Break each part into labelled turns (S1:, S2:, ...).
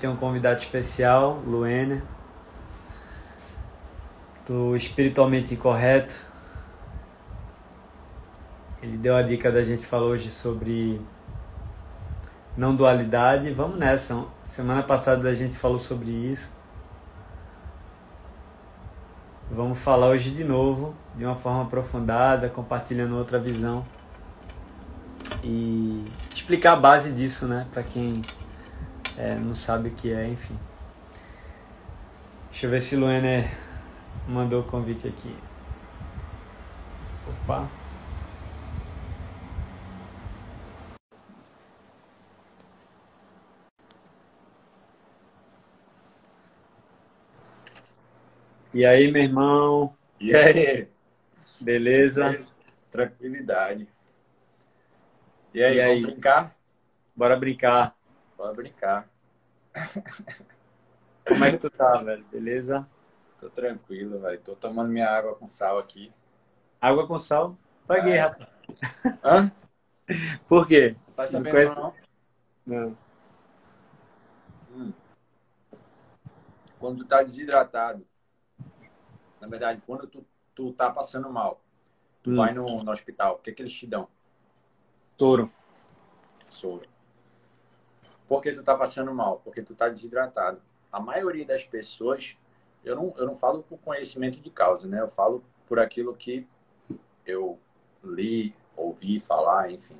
S1: Tem um convidado especial, Luena, do Espiritualmente Incorreto. Ele deu a dica da gente falar hoje sobre não dualidade. Vamos nessa. Semana passada a gente falou sobre isso. Vamos falar hoje de novo, de uma forma aprofundada, compartilhando outra visão e explicar a base disso, né, para quem é, não sabe o que é, enfim. Deixa eu ver se Luana mandou o convite aqui. Opa. E aí, meu irmão?
S2: E aí?
S1: Beleza?
S2: Tranquilidade. E aí,
S1: E aí?
S2: vamos brincar?
S1: Bora brincar.
S2: Bora brincar.
S1: Como é que tu tá, velho? Beleza?
S2: Tô tranquilo, velho. Tô tomando minha água com sal aqui.
S1: Água com sal? Quê,
S2: É.
S1: rapaz?
S2: Hã?
S1: Por quê?
S2: Tá
S1: Não
S2: sabendo
S1: conhece-
S2: não?
S1: Não.
S2: Hum. Quando tu tá desidratado, na verdade, quando tu, tu tá passando mal, tu
S1: Hum.
S2: vai no, no hospital, o que que eles te dão?
S1: Touro.
S2: Soro. Por que tu tá passando mal? Porque tu tá desidratado. A maioria das pessoas, eu não, eu não falo por conhecimento de causa, né? Eu falo por aquilo que eu li, ouvi falar, enfim.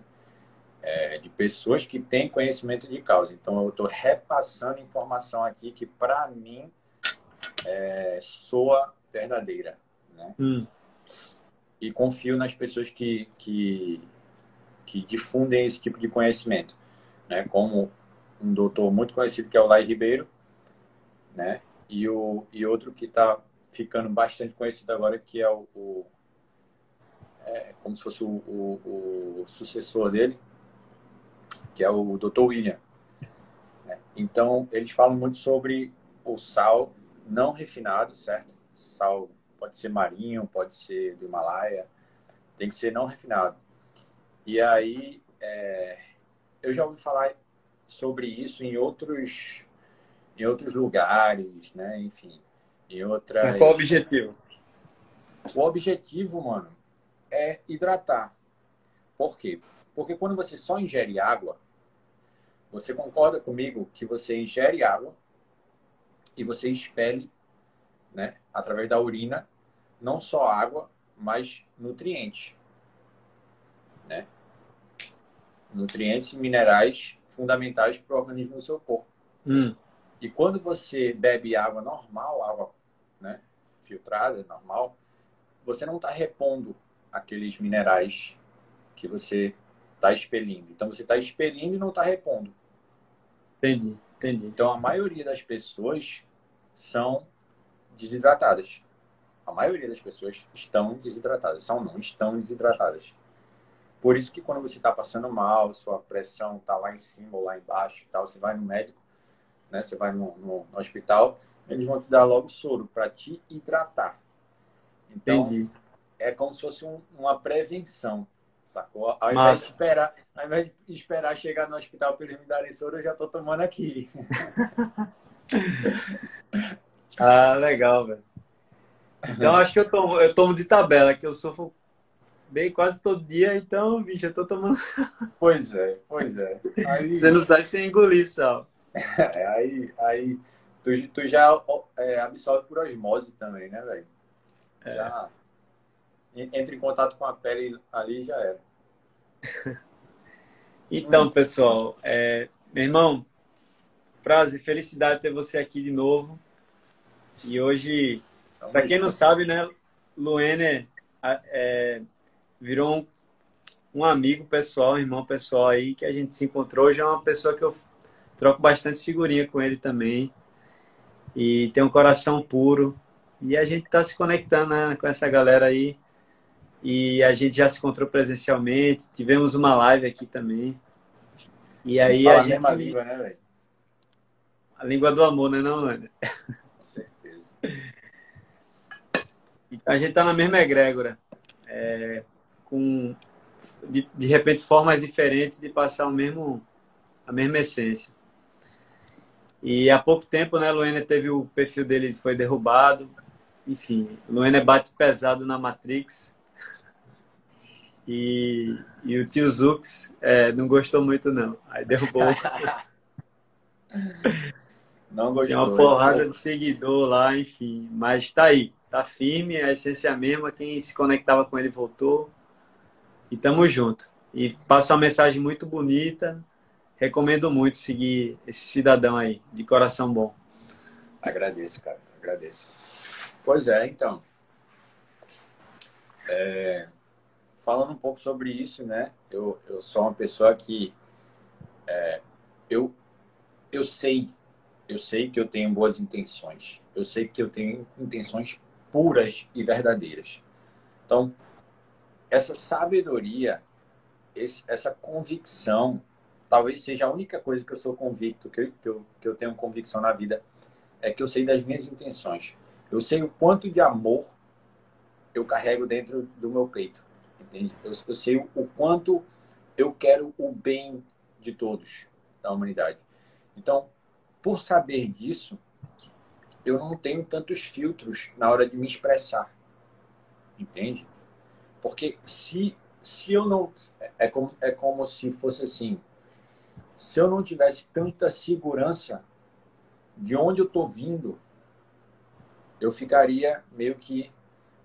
S2: É, de pessoas que têm conhecimento de causa. Então, eu estou repassando informação aqui que, para mim, é, soa verdadeira, né?
S1: Hum.
S2: e confio nas pessoas que, que, que difundem esse tipo de conhecimento, né? Como um doutor muito conhecido que é o Lai Ribeiro, né? E, o, e outro que está ficando bastante conhecido agora que é o, o- é como se fosse o, o, o sucessor dele, que é o Dr. William. né? Então eles falam muito sobre o sal não refinado, certo? Sal pode ser marinho, pode ser do Himalaia, tem que ser não refinado. E aí, é, eu já ouvi falar sobre isso em outros, em outros lugares, né? Enfim, em outras.
S1: Mas qual o objetivo?
S2: O objetivo, mano, é hidratar. Por quê? Porque quando você só ingere água, você concorda comigo que você ingere água e você expele, né, através da urina, não só água, mas nutrientes, né? Nutrientes e minerais fundamentais para o organismo do seu corpo.
S1: Hum.
S2: E quando você bebe água normal, água né, filtrada, normal, você não está repondo aqueles minerais que você está expelindo. Então você está expelindo e não está repondo.
S1: Entendi, entendi.
S2: Então a maioria das pessoas são desidratadas. A maioria das pessoas estão desidratadas. São não, estão desidratadas. Por isso que quando você está passando mal, sua pressão está lá em cima ou lá embaixo e tal, você vai no médico, né? Você vai no, no- no hospital, eles vão te dar logo soro para te hidratar. Então,
S1: Entendi.
S2: é como se fosse um- uma prevenção, sacou? Ao invés,
S1: Massa.
S2: de esperar, ao invés de esperar chegar no hospital para eles me darem soro, eu já estou tomando aqui.
S1: Ah, legal, velho. Então acho que eu tomo, eu tomo de tabela, que eu sofro bem quase todo dia, então, bicho, eu tô tomando.
S2: Pois é, pois é. Aí,
S1: Você não sai sem engolir sal.
S2: é, aí, aí tu, tu já é, absorve por osmose também, né, velho?
S1: É.
S2: Já en- entra em contato com a pele ali e já era.
S1: Então,
S2: Hum.
S1: pessoal, é, meu irmão, frase, felicidade ter você aqui de novo. E hoje, para quem não sabe, né, Luene é, virou um, um amigo pessoal, um irmão pessoal aí, que a gente se encontrou. Hoje é uma pessoa que eu troco bastante figurinha com ele também. E tem um coração puro. E a gente está se conectando né, com essa galera aí. E a gente já se encontrou presencialmente. Tivemos uma live aqui também. E aí
S2: fala
S1: a
S2: a mesma
S1: gente.
S2: língua, né, velho?
S1: A língua do amor, né, não?
S2: Com certeza.
S1: A gente tá na mesma egrégora, é, com de, de repente formas diferentes de passar o mesmo a mesma essência. E há pouco tempo, né, Luena teve o perfil dele foi derrubado. Enfim, Luena bate pesado na Matrix. E, e o tio Zux é, não gostou muito, não. Aí derrubou.
S2: não gostou.
S1: Tem uma porrada de seguidor lá, enfim. Mas tá aí, tá firme, a essência é a mesma. Quem se conectava com ele voltou. E tamo junto. E passa uma mensagem muito bonita. Recomendo muito seguir esse cidadão aí, de coração bom.
S2: Agradeço, cara. Agradeço. Pois é, então. É, falando um pouco sobre isso, né? Eu, eu sou uma pessoa que é, eu, eu sei, eu sei que eu tenho boas intenções. Eu sei que eu tenho intenções puras e verdadeiras. Então, essa sabedoria, esse, essa convicção, talvez seja a única coisa que eu sou convicto, que eu, que eu, que eu tenho convicção na vida, é que eu sei das minhas intenções. Eu sei o quanto de amor eu carrego dentro do meu peito, entende? Eu, eu sei o, o quanto eu quero o bem de todos, da humanidade. Então, por saber disso, eu não tenho tantos filtros na hora de me expressar, entende? Porque se, se eu não. É como, é como se fosse assim. Se eu não tivesse tanta segurança de onde eu estou vindo, eu ficaria meio que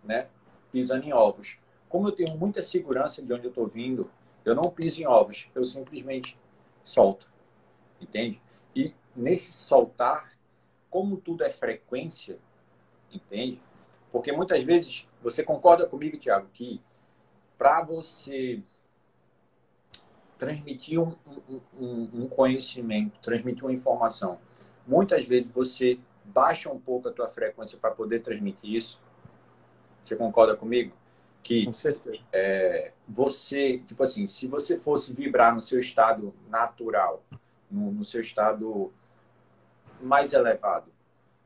S2: né, pisando em ovos. Como eu tenho muita segurança de onde eu estou vindo, eu não piso em ovos, eu simplesmente solto. Entende? E nesse soltar, como tudo é frequência, entende? Porque muitas vezes, você concorda comigo, Tiago, que para você transmitir um, um, um, conhecimento, transmitir uma informação, muitas vezes você baixa um pouco a tua frequência para poder transmitir isso. Você concorda comigo? Que
S1: Com.
S2: É, você, tipo assim, se você fosse vibrar no seu estado natural, no, no seu estado mais elevado,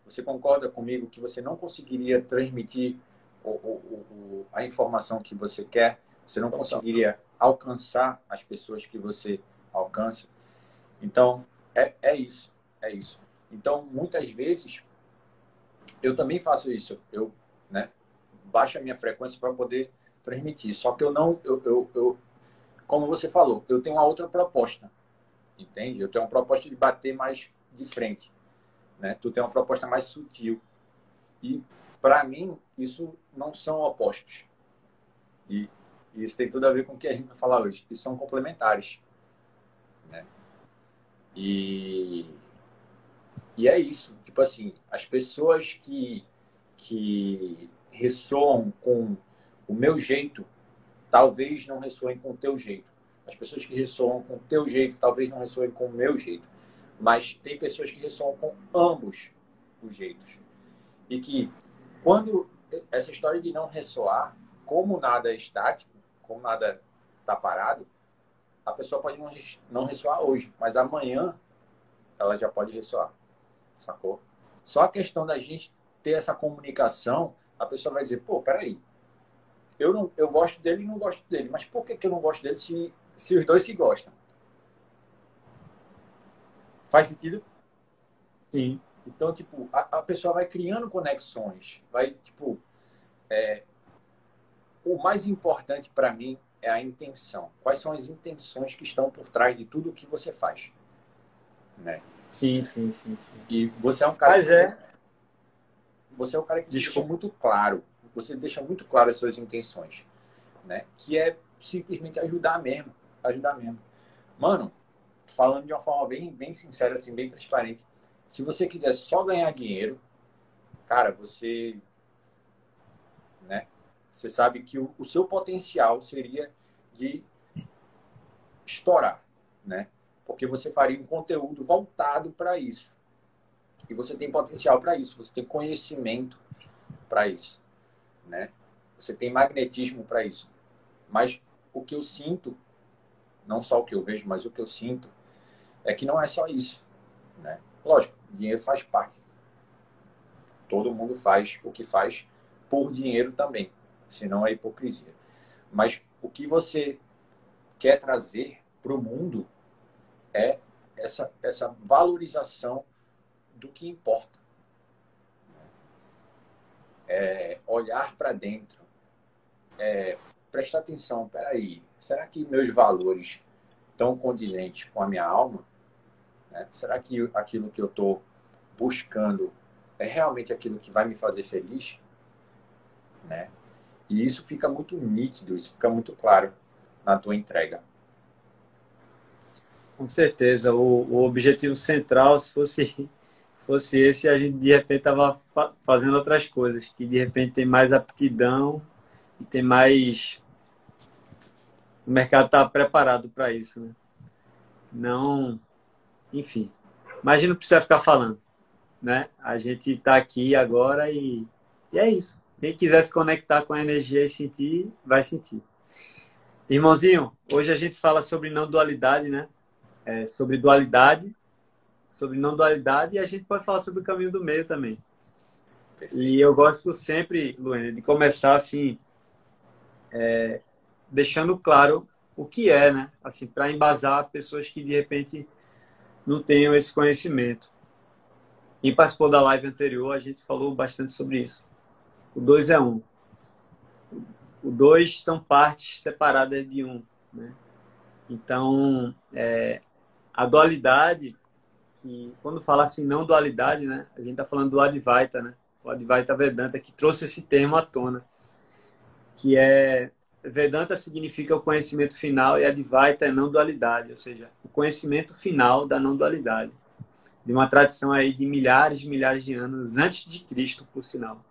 S2: você concorda comigo que você não conseguiria transmitir o, o, o, a informação que você quer? Você não conseguiria alcançar as pessoas que você alcança? Então, é, é isso. É isso. Então, muitas vezes, eu também faço isso. Eu né, baixo a minha frequência para poder transmitir. Só que eu não, eu, eu, eu, como você falou, eu tenho uma outra proposta. Entende? Eu tenho uma proposta de bater mais de frente. Né? Tu tem uma proposta mais sutil. E, para mim, isso não são opostos. E, e, isso tem tudo a ver com o que a gente vai falar hoje. Isso são complementares. Né? E, e é isso. Tipo assim, as pessoas que, que ressoam com o meu jeito, talvez não ressoem com o teu jeito. As pessoas que ressoam com o teu jeito, talvez não ressoem com o meu jeito. Mas tem pessoas que ressoam com ambos os jeitos. E que quando essa história de não ressoar, como nada é estático, como nada está parado, a pessoa pode não, ressoar hoje, mas amanhã ela já pode ressoar. Sacou? Só a questão da gente ter essa comunicação, a pessoa vai dizer, pô, peraí, eu, não, eu gosto dele e não gosto dele, mas por que, que eu não gosto dele se, se os dois se gostam? Faz sentido?
S1: Sim.
S2: Então, tipo, a, a pessoa vai criando conexões, vai, tipo, é, o mais importante para mim é a intenção. Quais são as intenções que estão por trás de tudo o que você faz, né?
S1: Sim, sim, sim, sim.
S2: E você é um cara
S1: Mas
S2: que
S1: é.
S2: você é um cara que
S1: Desculpa.
S2: deixa muito claro, você deixa muito claro as suas intenções, né? Que é simplesmente ajudar mesmo, ajudar mesmo. Mano, falando de uma forma bem, bem sincera, assim, bem transparente. Se você quiser só ganhar dinheiro, cara, você, né? Você sabe que o, o seu potencial seria de estourar, né? Porque você faria um conteúdo voltado para isso. E você tem potencial para isso, você tem conhecimento para isso, né? Você tem magnetismo para isso. Mas o que eu sinto, não só o que eu vejo, mas o que eu sinto, é que não é só isso, né? Lógico, dinheiro faz parte. Todo mundo faz o que faz por dinheiro também, senão é hipocrisia. Mas o que você quer trazer para o mundo é essa, essa valorização do que importa. É, olhar para dentro, é, prestar atenção, peraí, será que meus valores estão condizentes com a minha alma? Né? Será que aquilo que eu estou buscando é realmente aquilo que vai me fazer feliz? Né? E isso fica muito nítido, isso fica muito claro na tua entrega.
S1: Com certeza. O, o objetivo central, se fosse, fosse esse, a gente de repente estava fa fazendo outras coisas, que de repente tem mais aptidão e tem mais. O mercado está preparado para isso. Né? Não. Enfim. Mas a gente não precisa ficar falando. Né? A gente está aqui agora e, e é isso. Quem quiser se conectar com a energia e sentir, vai sentir. Irmãozinho, hoje a gente fala sobre não dualidade, né? É, sobre dualidade, sobre não dualidade, e a gente pode falar sobre o caminho do meio também. Perfeito. E eu gosto sempre, Luana, de começar assim, é, deixando claro o que é, né? Assim, para embasar pessoas que de repente não tenham esse conhecimento. E participou da live anterior, a gente falou bastante sobre isso. O dois é um. O dois são partes separadas de um. Né? Então, é, a dualidade, que quando fala assim não dualidade, né, a gente está falando do Advaita, né? o Advaita Vedanta, que trouxe esse termo à tona, que é Vedanta significa o conhecimento final e Advaita é não dualidade, ou seja, o conhecimento final da não dualidade, de uma tradição aí de milhares e milhares de anos antes de Cristo, por sinal.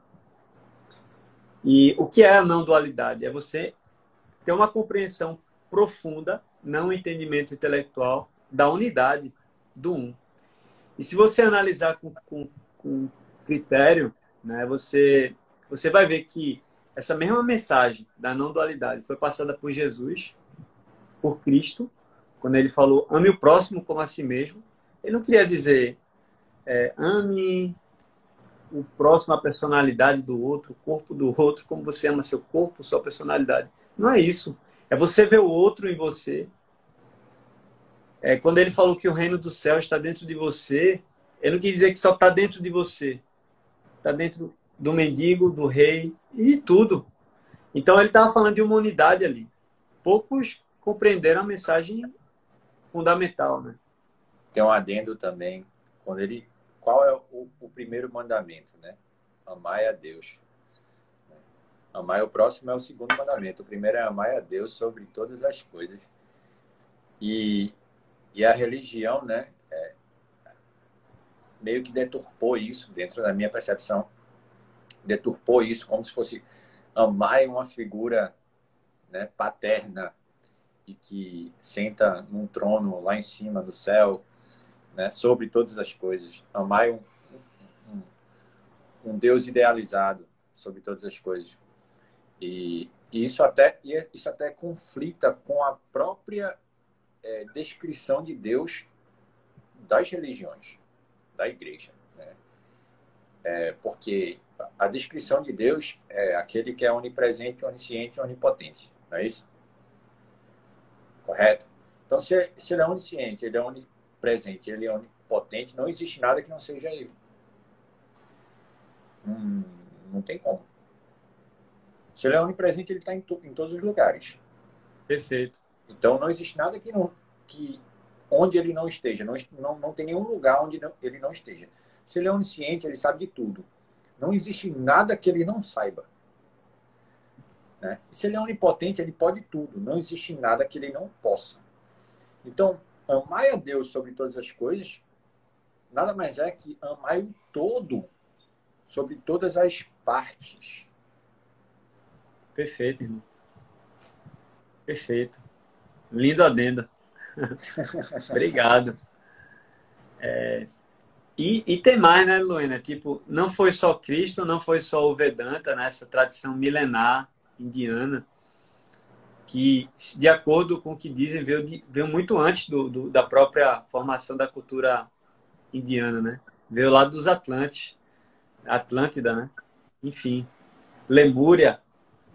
S1: E o que é a não dualidade? É você ter uma compreensão profunda, não entendimento intelectual, da unidade do um. E se você analisar com, com, com critério, né, você, você vai ver que essa mesma mensagem da não dualidade foi passada por Jesus, por Cristo, quando ele falou ame o próximo como a si mesmo. Ele não queria dizer é, ame o próximo, a personalidade do outro, o corpo do outro, como você ama seu corpo, sua personalidade. Não é isso. É você ver o outro em você. É, quando ele falou que o reino do céu está dentro de você, ele não quis dizer que só está dentro de você. Está dentro do mendigo, do rei e tudo. Então ele estava falando de uma unidade ali. Poucos compreenderam a mensagem fundamental, né?
S2: Tem um adendo também, quando ele qual é o, o primeiro mandamento, né? Amai a Deus. Amar o próximo é o segundo mandamento. O primeiro é amar a Deus sobre todas as coisas. E, e a religião, né, é, meio que deturpou isso, dentro da minha percepção, deturpou isso como se fosse amar uma figura né, paterna e que senta num trono lá em cima do céu né, sobre todas as coisas. Amar um, um, um Deus idealizado sobre todas as coisas. E, e, isso até isso até conflita com a própria é, descrição de Deus das religiões, da igreja. É, porque a descrição de Deus é aquele que é onipresente, onisciente e onipotente. Não é isso? Correto? Então, se, se ele é onisciente, ele é onipotente, presente, ele é onipotente, não existe nada que não seja ele. Hum, não tem como. Se ele é onipresente, ele está em, em, todos os lugares.
S1: Perfeito.
S2: Então não existe nada que não que onde ele não esteja, não, não, não tem nenhum lugar onde não, ele não esteja. Se ele é onisciente, ele sabe de tudo. Não existe nada que ele não saiba. Né? Se ele é onipotente, ele pode tudo. Não existe nada que ele não possa. Então, amar a Deus sobre todas as coisas nada mais é que amar o todo sobre todas as partes.
S1: Perfeito, irmão. Perfeito. Lindo adendo. Obrigado. É, e, e tem mais, né, Luína? Tipo, não foi só Cristo, não foi só o Vedanta, né, tradição milenar indiana que, de acordo com o que dizem, veio, de, veio muito antes do, do, da própria formação da cultura indiana, né? Veio lá dos Atlantes, Atlântida, né? Enfim, Lemúria,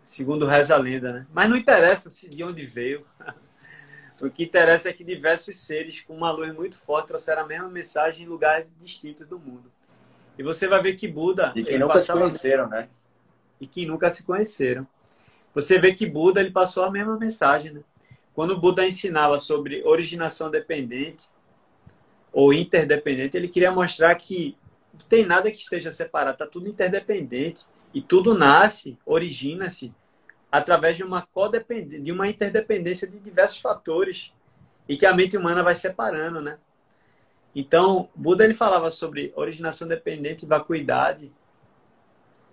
S1: segundo reza a lenda, né? Mas não interessa de onde veio. O que interessa é que diversos seres com uma luz muito forte trouxeram a mesma mensagem em lugares distintos do mundo. E você vai ver que Buda.
S2: E que nunca se conheceram, né?
S1: E que nunca se conheceram. Você vê que Buda ele passou a mesma mensagem, né? Quando Buda ensinava sobre originação dependente ou interdependente, ele queria mostrar que não tem nada que esteja separado, está tudo interdependente e tudo nasce, origina-se através de uma de uma interdependência de diversos fatores e que a mente humana vai separando, né? Então, Buda ele falava sobre originação dependente e vacuidade,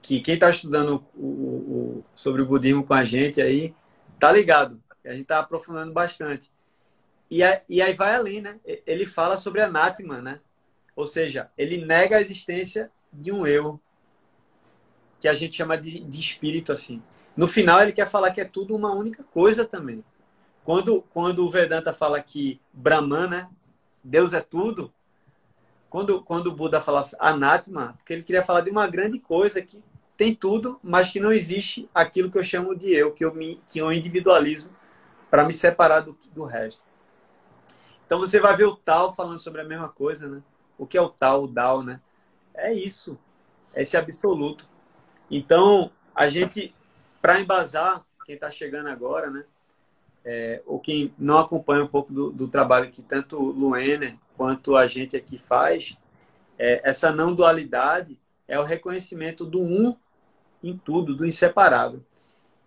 S1: que quem está estudando o, o, sobre o budismo com a gente aí tá ligado. A gente está aprofundando bastante. E, a, e aí vai além, né? Ele fala sobre anátema, né? Ou seja, ele nega a existência de um eu, que a gente chama de, de espírito, assim. No final, ele quer falar que é tudo uma única coisa também. Quando, quando o Vedanta fala que Brahman, né? Deus é tudo. Quando, quando o Buda fala anátema, porque ele queria falar de uma grande coisa que tem tudo, mas que não existe aquilo que eu chamo de eu, que eu, me, que eu individualizo para me separar do, do resto. Então você vai ver o tal falando sobre a mesma coisa, né? O que é o tal, o Dao, né? É isso, é esse absoluto. Então, a gente, para embasar, quem está chegando agora, né? É, ou não acompanha um pouco do, do trabalho que tanto o Luener quanto a gente aqui faz, é, essa não dualidade é o reconhecimento do um em tudo, do inseparável.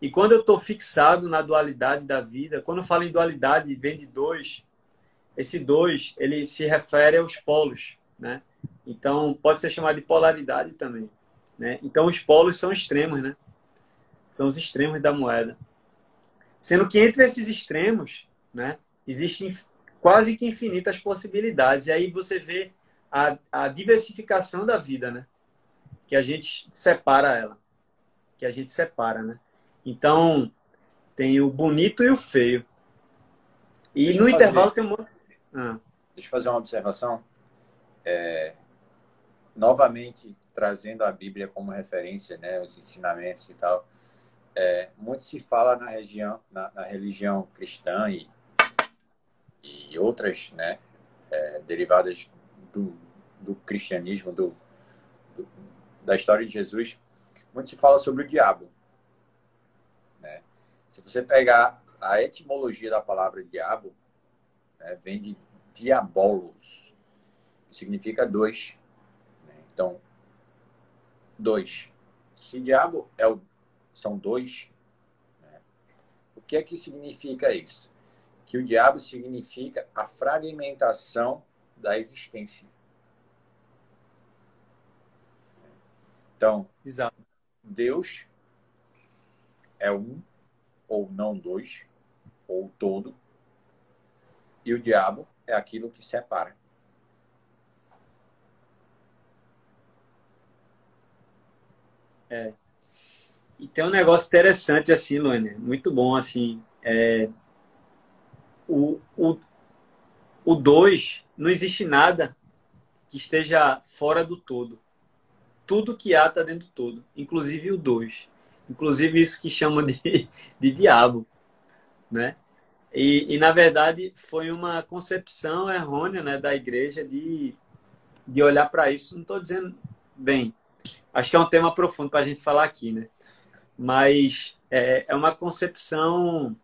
S1: E quando eu estou fixado na dualidade da vida, quando eu falo em dualidade, vem de dois, esse dois, ele se refere aos polos, né? Então, pode ser chamado de polaridade também, né? Então, os polos são extremos, né? São os extremos da moeda. Sendo que entre esses extremos, né, existem quase que infinitas possibilidades. E aí você vê a, a diversificação da vida, né? Que a gente separa ela. Que a gente separa, né? Então, tem o bonito e o feio. E Deixa no intervalo tem um monte...
S2: ah. Deixa eu fazer uma observação. É... Novamente, trazendo a Bíblia como referência, né, os ensinamentos e tal. É, muito se fala na, região, na, na religião cristã e, e outras né, é, derivadas do, do cristianismo, do, do, da história de Jesus, muito se fala sobre o diabo. Se você pegar a etimologia da palavra diabo, né, vem de diabolos, que significa dois. Né? Então, dois. Se diabo é o, são dois, né? o que é que significa isso? Que o diabo significa a fragmentação da existência. Então, Exato. Deus é um ou não dois, ou todo. E o diabo é aquilo que separa.
S1: É. E tem um negócio interessante assim, Luane, muito bom assim. É, o, o, o dois, não existe nada que esteja fora do todo. Tudo que há está dentro do todo, inclusive o dois. Inclusive isso que chamam de, de diabo, né? E, e, na verdade, foi uma concepção errônea né, da igreja de, de olhar para isso. Não estou dizendo, bem, acho que é um tema profundo para a gente falar aqui, né? Mas é, é uma concepção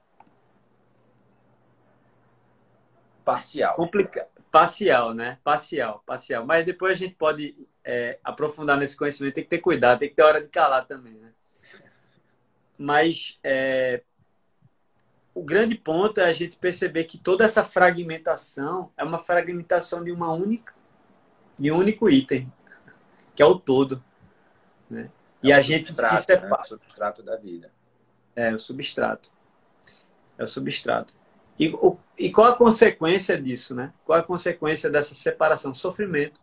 S2: parcial.
S1: Complica... Parcial, né? Parcial, parcial. Mas depois a gente pode é, aprofundar nesse conhecimento. Tem que ter cuidado, tem que ter hora de calar também, né? Mas é, o grande ponto é a gente perceber que toda essa fragmentação é uma fragmentação de uma única, de um único item, que é o todo. Né? É e a gente se separa. Né?
S2: O substrato da vida.
S1: É, o substrato. É o substrato. E, o, e qual a consequência disso, né? Qual a consequência dessa separação? Sofrimento.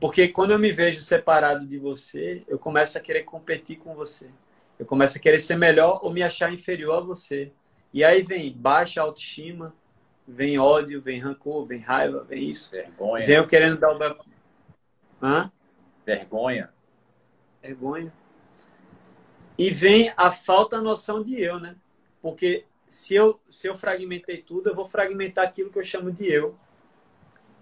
S1: Porque quando eu me vejo separado de você, eu começo a querer competir com você. Eu começo a querer ser melhor ou me achar inferior a você. E aí vem baixa autoestima, vem ódio, vem rancor, vem raiva, vem isso.
S2: Vergonha.
S1: Vem eu querendo dar o. Hã?
S2: Vergonha.
S1: Vergonha. E vem a falta noção de eu, né? Porque se eu, se eu fragmentei tudo, eu vou fragmentar aquilo que eu chamo de eu.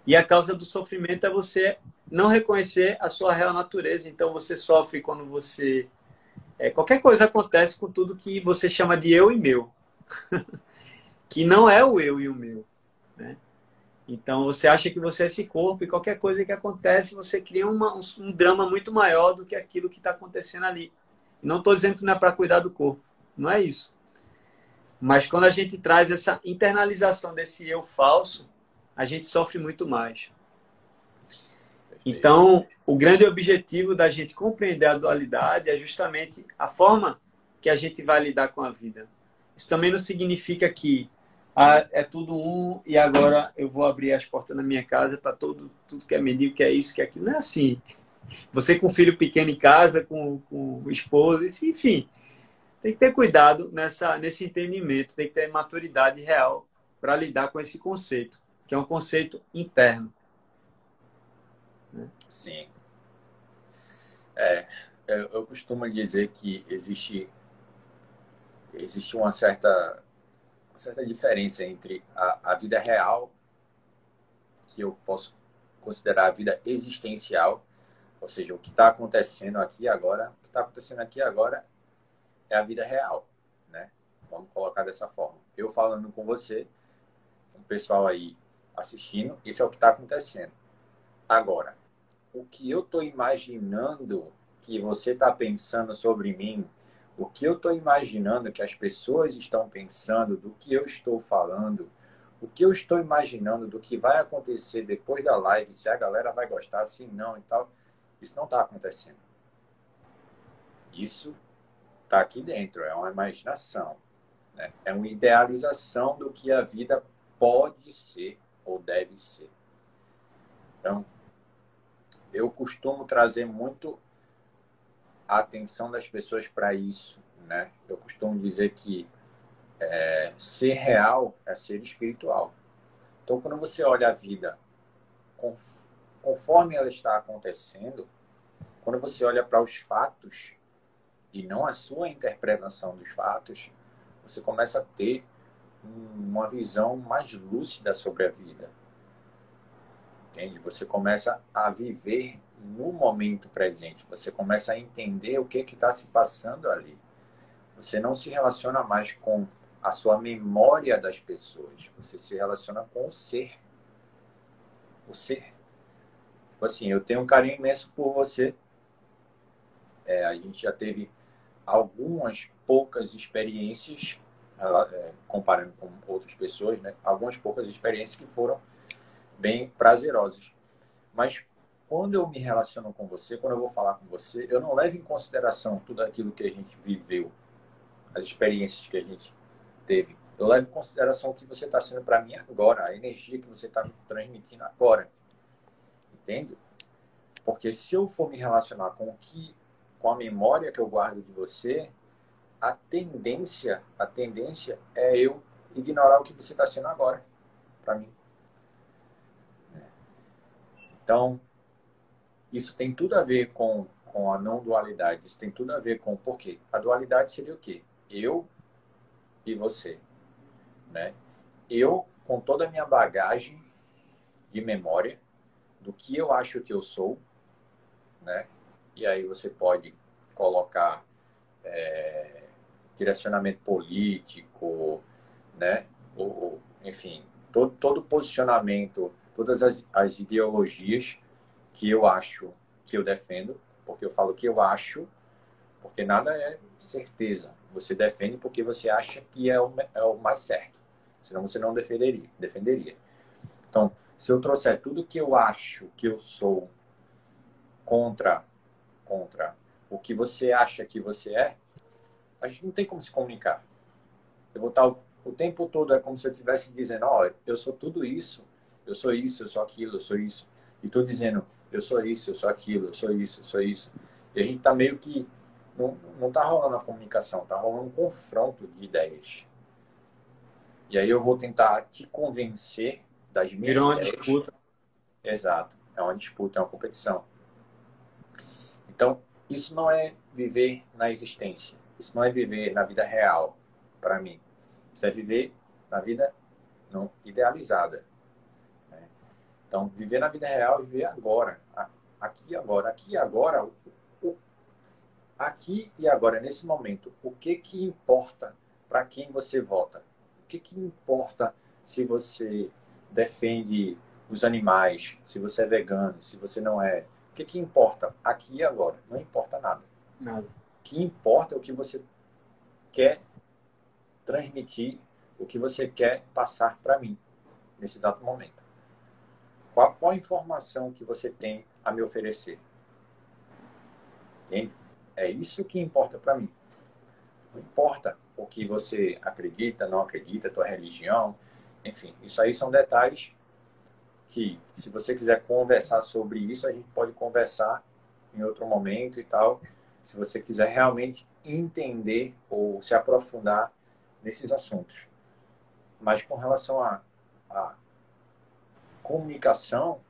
S1: E a causa do sofrimento é você não reconhecer a sua real natureza. Então você sofre quando você. É, qualquer coisa acontece com tudo que você chama de eu e meu. que não é o eu e o meu. Né? Então você acha que você é esse corpo e qualquer coisa que acontece, você cria uma, um, um drama muito maior do que aquilo que está acontecendo ali. Não estou dizendo que não é para cuidar do corpo. Não é isso. Mas quando a gente traz essa internalização desse eu falso, a gente sofre muito mais. Então, o grande objetivo da gente compreender a dualidade é justamente a forma que a gente vai lidar com a vida. Isso também não significa que ah, é tudo um e agora eu vou abrir as portas da minha casa para todo tudo que é mendigo, que é isso, que é aquilo. Não é assim. Você com filho pequeno em casa, com, com esposa, enfim. Tem que ter cuidado nessa, nesse entendimento, tem que ter maturidade real para lidar com esse conceito que é um conceito interno.
S2: Né? Sim. É, eu costumo dizer que existe existe uma certa uma certa diferença entre a, a vida real que eu posso considerar a vida existencial, ou seja, o que está acontecendo aqui agora, o que está acontecendo aqui agora é a vida real, né? Vamos colocar dessa forma. Eu falando com você, o pessoal aí assistindo, isso é o que está acontecendo. Agora, o que eu estou imaginando que você está pensando sobre mim, o que eu estou imaginando que as pessoas estão pensando do que eu estou falando, o que eu estou imaginando do que vai acontecer depois da live, se a galera vai gostar, se não e tal, isso não está acontecendo. Isso está aqui dentro, é uma imaginação, né? é uma idealização do que a vida pode ser ou deve ser. Então, eu costumo trazer muito a atenção das pessoas para isso, né? Eu costumo dizer que é, ser real é ser espiritual. Então, quando você olha a vida conforme ela está acontecendo, quando você olha para os fatos e não a sua interpretação dos fatos, você começa a ter uma visão mais lúcida sobre a vida. Entende? Você começa a viver no momento presente. Você começa a entender o que está se passando ali. Você não se relaciona mais com a sua memória das pessoas. Você se relaciona com o ser. O ser. Tipo assim, eu tenho um carinho imenso por você. É, a gente já teve algumas poucas experiências é, comparando com outras pessoas, né? Algumas poucas experiências que foram bem prazerosas. Mas quando eu me relaciono com você, quando eu vou falar com você, eu não levo em consideração tudo aquilo que a gente viveu, as experiências que a gente teve. Eu levo em consideração o que você está sendo para mim agora, a energia que você está me transmitindo agora. Entende? Porque se eu for me relacionar com o que, com a memória que eu guardo de você, a tendência, a tendência é eu ignorar o que você está sendo agora, para mim. Então, isso tem tudo a ver com, com a não dualidade. Isso tem tudo a ver com por quê? A dualidade seria o quê? Eu e você, né? Eu com toda a minha bagagem de memória do que eu acho que eu sou, né? E aí você pode colocar é, direcionamento político, né? Ou, enfim, todo, todo posicionamento, todas as, as ideologias que eu acho que eu defendo, porque eu falo que eu acho, porque nada é certeza. Você defende porque você acha que é o, é o mais certo. Senão você não defenderia. defenderia. Então, se eu trouxer tudo que eu acho que eu sou contra contra o que você acha que você é, a gente não tem como se comunicar. Eu vou estar o, o tempo todo, é como se eu estivesse dizendo, ó, oh, eu sou tudo isso, eu sou isso, eu sou aquilo, eu sou isso. E estou dizendo, eu sou isso, eu sou aquilo, eu sou isso, eu sou isso. E a gente está meio que, não, não tá rolando a comunicação, tá rolando um confronto de ideias. E aí eu vou tentar te convencer das minhas Virou
S1: ideias. uma disputa.
S2: Exato. É uma disputa, é uma competição. Então, isso não é viver na existência. Isso não é viver na vida real, para mim. Isso é viver na vida não idealizada. Então, viver na vida real, viver agora, aqui e agora, aqui e agora, aqui e agora, nesse momento, o que que importa para quem você vota? O que que importa se você defende os animais, se você é vegano, se você não é? O que que importa aqui e agora? Não importa nada.
S1: Nada.
S2: O que importa é o que você quer transmitir, o que você quer passar para mim nesse dado momento. Qual, qual a informação que você tem a me oferecer? Entende? É isso que importa para mim. Não importa o que você acredita, não acredita, tua religião, enfim, isso aí são detalhes que, se você quiser conversar sobre isso, a gente pode conversar em outro momento e tal. Se você quiser realmente entender ou se aprofundar nesses assuntos. Mas com relação a, a, comunicação,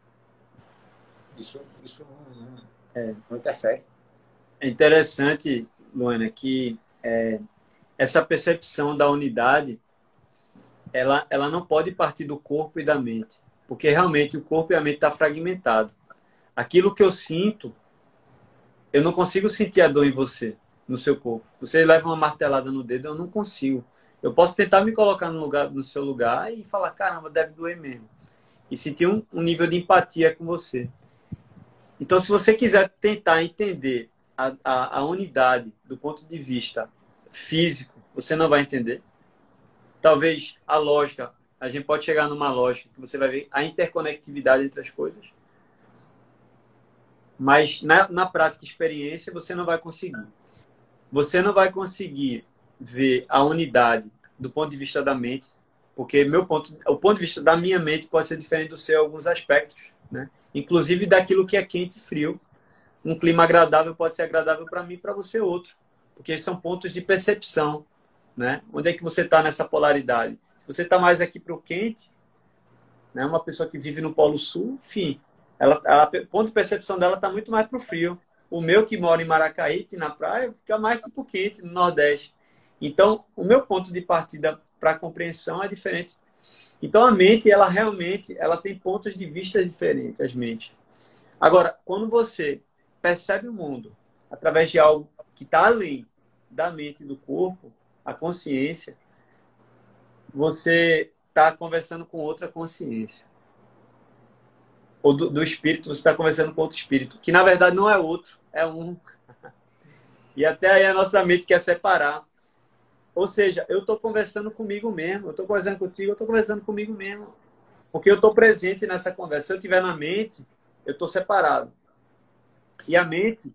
S2: isso, isso não, é. não, interfere.
S1: É interessante, Luana, que é, essa percepção da unidade ela, ela não pode partir do corpo e da mente, porque realmente o corpo e a mente estão tá fragmentado. Aquilo que eu sinto, eu não consigo sentir a dor em você no seu corpo. Você leva uma martelada no dedo, eu não consigo. Eu posso tentar me colocar no lugar no seu lugar e falar, caramba, deve doer mesmo. E sentir um, um nível de empatia com você. Então, se você quiser tentar entender a, a, a unidade do ponto de vista físico, você não vai entender. Talvez a lógica, a gente pode chegar numa lógica que você vai ver a interconectividade entre as coisas. Mas na, na prática experiência você não vai conseguir você não vai conseguir ver a unidade do ponto de vista da mente, porque meu ponto, o ponto de vista da minha mente pode ser diferente do seu em alguns aspectos, né? Inclusive daquilo que é quente e frio. Um clima agradável pode ser agradável para mim para você outro, porque são pontos de percepção, né? Onde é que você está nessa polaridade? Se você está mais aqui para o quente, né? Uma pessoa que vive no Polo Sul, enfim, ela, a ponto de percepção dela está muito mais para o frio. O meu que mora em Maracaípe, na praia, fica mais que por quente no Nordeste. Então, o meu ponto de partida para a compreensão é diferente. Então, a mente, ela realmente, ela tem pontos de vista diferentes, as mentes. Agora, quando você percebe o mundo através de algo que está além da mente e do corpo, a consciência, você está conversando com outra consciência ou do, do espírito, você está conversando com outro espírito, que na verdade não é outro, é um. E até aí a nossa mente quer separar. Ou seja, eu estou conversando comigo mesmo, eu estou conversando contigo, eu estou conversando comigo mesmo. Porque eu estou presente nessa conversa. Se eu estiver na mente, eu estou separado. E a mente,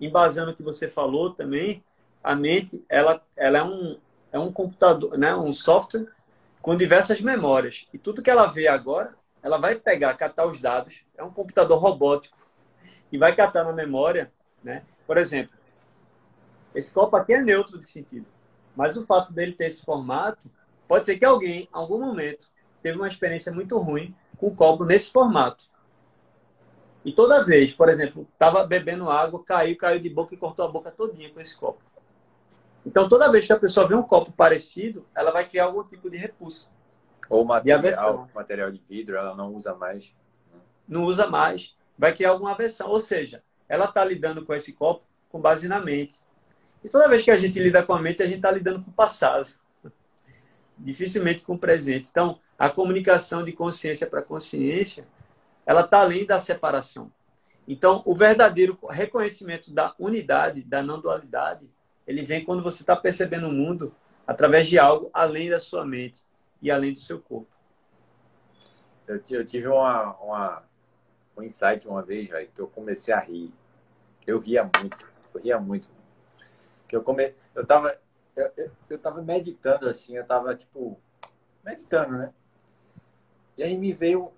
S1: embasando o que você falou também, a mente ela, ela é, um, é um computador, né? um software com diversas memórias. E tudo que ela vê agora, ela vai pegar, catar os dados, é um computador robótico, e vai catar na memória, né? Por exemplo, esse copo aqui é neutro de sentido, mas o fato dele ter esse formato, pode ser que alguém, em algum momento, teve uma experiência muito ruim com o copo nesse formato. E toda vez, por exemplo, estava bebendo água, caiu, caiu de boca e cortou a boca todinha com esse copo. Então, toda vez que a pessoa vê um copo parecido, ela vai criar algum tipo de repulsa.
S2: Ou material, material de vidro, ela não usa mais.
S1: Não usa mais. Vai criar alguma aversão. Ou seja, ela está lidando com esse copo com base na mente. E toda vez que a gente lida com a mente, a gente está lidando com o passado. Dificilmente com o presente. Então, a comunicação de consciência para consciência, ela está além da separação. Então, o verdadeiro reconhecimento da unidade, da não dualidade, ele vem quando você está percebendo o mundo através de algo além da sua mente e além do seu corpo.
S2: Eu, eu tive uma, uma, um insight uma vez, véio, que eu comecei a rir. Eu ria muito, eu ria muito. Que eu come... eu tava eu, eu, eu tava meditando assim, eu tava tipo meditando, né? E aí me veio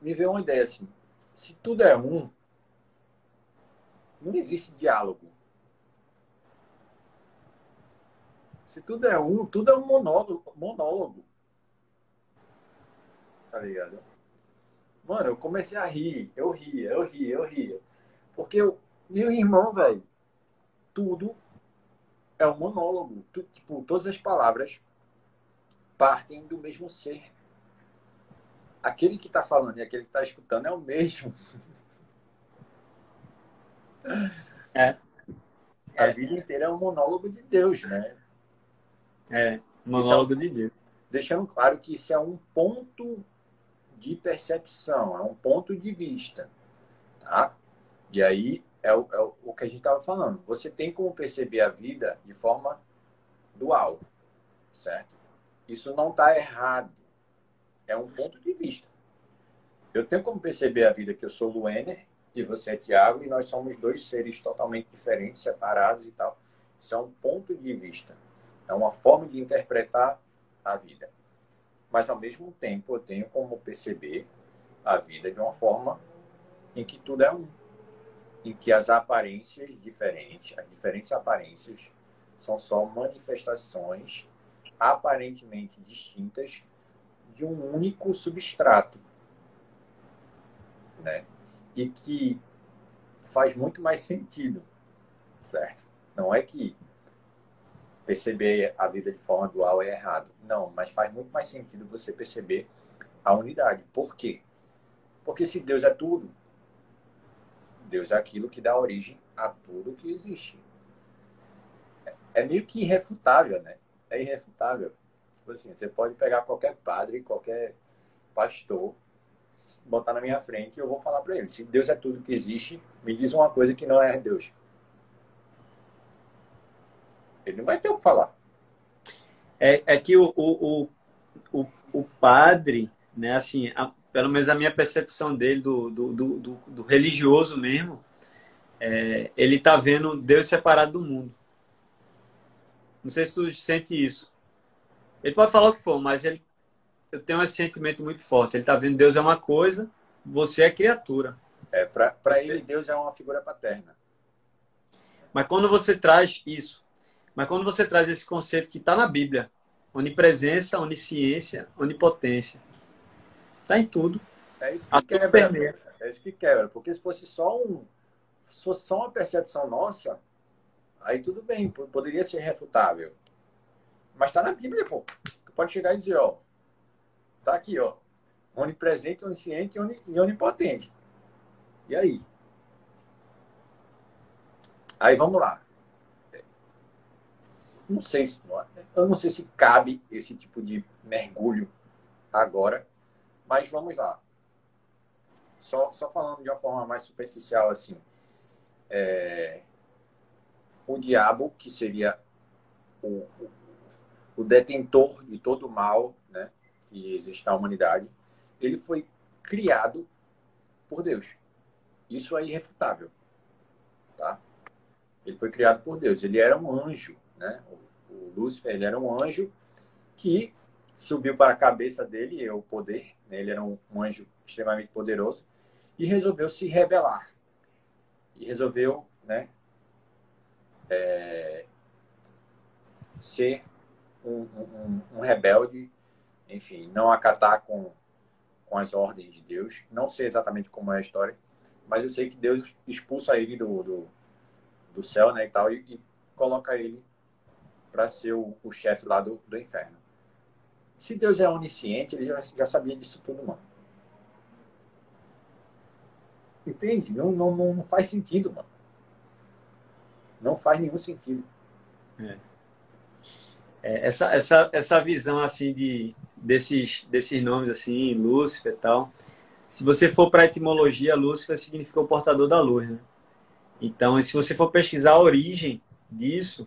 S2: me veio uma ideia assim, se tudo é um, não existe diálogo. Se tudo é um, tudo é um monólogo. monólogo tá ligado? Mano, eu comecei a rir, eu ria, eu ria, eu ria. Porque eu, meu irmão, velho, tudo é um monólogo. Tu, tipo, todas as palavras partem do mesmo ser. Aquele que está falando e aquele que está escutando é o mesmo.
S1: É.
S2: A vida inteira é um monólogo de Deus, né?
S1: É, monólogo de Deus.
S2: Deixando claro que isso é um ponto de percepção, é um ponto de vista, tá? E aí é o, é o que a gente estava falando. Você tem como perceber a vida de forma dual, certo? Isso não está errado. É um ponto de vista. Eu tenho como perceber a vida que eu sou Luener e você é Tiago e nós somos dois seres totalmente diferentes, separados e tal. Isso é um ponto de vista. É uma forma de interpretar a vida. Mas, ao mesmo tempo, eu tenho como perceber a vida de uma forma em que tudo é um. Em que as aparências diferentes, as diferentes aparências, são só manifestações aparentemente distintas de um único substrato. Né? E que faz muito mais sentido, certo? Não é que perceber a vida de forma dual é errado. Não, mas faz muito mais sentido você perceber a unidade. Por quê? Porque se Deus é tudo, Deus é aquilo que dá origem a tudo que existe. É meio que irrefutável, né? É irrefutável. Tipo assim, você pode pegar qualquer padre, qualquer pastor, botar na minha frente e eu vou falar para ele: se Deus é tudo que existe, me diz uma coisa que não é Deus. Ele não vai ter o que falar.
S1: É, é que o, o, o, o, padre, né, assim, a, pelo menos a minha percepção dele, do, do, do, do religioso mesmo, é, ele tá vendo Deus separado do mundo. Não sei se tu sente isso. Ele pode falar o que for, mas ele, eu tenho esse sentimento muito forte. Ele tá vendo Deus é uma coisa, você é criatura.
S2: É, para ele, Deus é uma figura paterna.
S1: Mas quando você traz isso mas quando você traz esse conceito que está na Bíblia, onipresença, onisciência, onipotência, está em tudo.
S2: É isso que quebra. É isso que quebra. Porque se fosse só um, se fosse só uma percepção nossa, aí tudo bem, poderia ser refutável. Mas está na Bíblia, pô. Tu pode chegar e dizer, ó, tá aqui, ó, onipresente, onisciente e onipotente. E aí? Aí vamos lá não sei se eu não sei se cabe esse tipo de mergulho agora, mas vamos lá. Só, só falando de uma forma mais superficial assim, é, o diabo que seria o, o, detentor de todo o mal, né, que existe na humanidade, ele foi criado por Deus. Isso é irrefutável, tá? Ele foi criado por Deus. Ele era um anjo né? O, o Lúcifer ele era um anjo que subiu para a cabeça dele o poder, né? ele era um, um anjo extremamente poderoso e resolveu se rebelar e resolveu, né, é, ser um, um, um, rebelde, enfim, não acatar com, com as ordens de Deus. Não sei exatamente como é a história, mas eu sei que Deus expulsa ele do, do, do céu, né, e tal, e, e coloca ele para ser o, o chefe lá do, do inferno. Se Deus é onisciente, ele já, já sabia disso tudo, mano. Entende? Não, não, não faz sentido, mano. Não faz nenhum sentido.
S1: É. É, essa, essa, essa visão assim de desses, desses nomes assim, Lúcifer e tal. Se você for para a etimologia, Lúcifer significa o portador da luz, né? Então, se você for pesquisar a origem disso,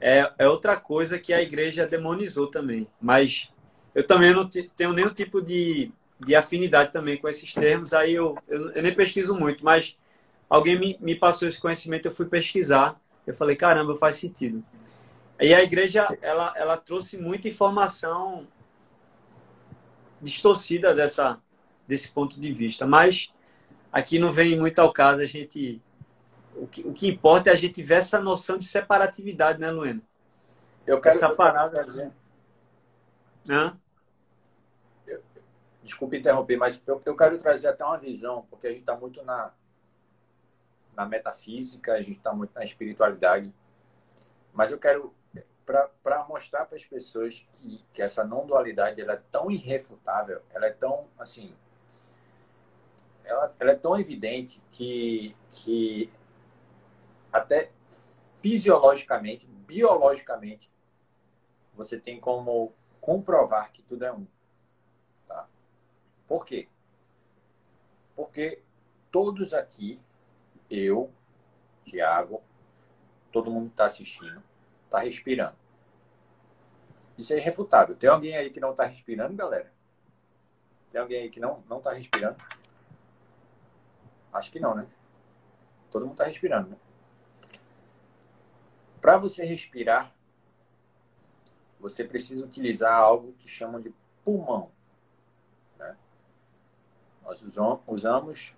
S1: é, é outra coisa que a igreja demonizou também. Mas eu também não tenho nenhum tipo de, de afinidade também com esses termos, aí eu, eu, eu nem pesquiso muito, mas alguém me, me passou esse conhecimento, eu fui pesquisar, eu falei, caramba, faz sentido. E a igreja, ela, ela trouxe muita informação distorcida dessa, desse ponto de vista, mas aqui não vem muito ao caso a gente o que, o que importa é a gente ver essa noção de separatividade, né, Luena?
S2: Eu quero essa parada. Assim.
S1: Hã?
S2: Desculpe interromper, mas eu, eu quero trazer até uma visão, porque a gente está muito na, na metafísica, a gente está muito na espiritualidade. Mas eu quero para mostrar para as pessoas que, que essa não dualidade ela é tão irrefutável, ela é tão assim, ela, ela é tão evidente que, que até fisiologicamente, biologicamente, você tem como comprovar que tudo é um. Por quê? Porque todos aqui, eu, Tiago, todo mundo está assistindo, está respirando. Isso é irrefutável. Tem alguém aí que não está respirando, galera? Tem alguém aí que não não está respirando? Acho que não, né? Todo mundo está respirando, né? Para você respirar, você precisa utilizar algo que chamam de pulmão. Nós usamos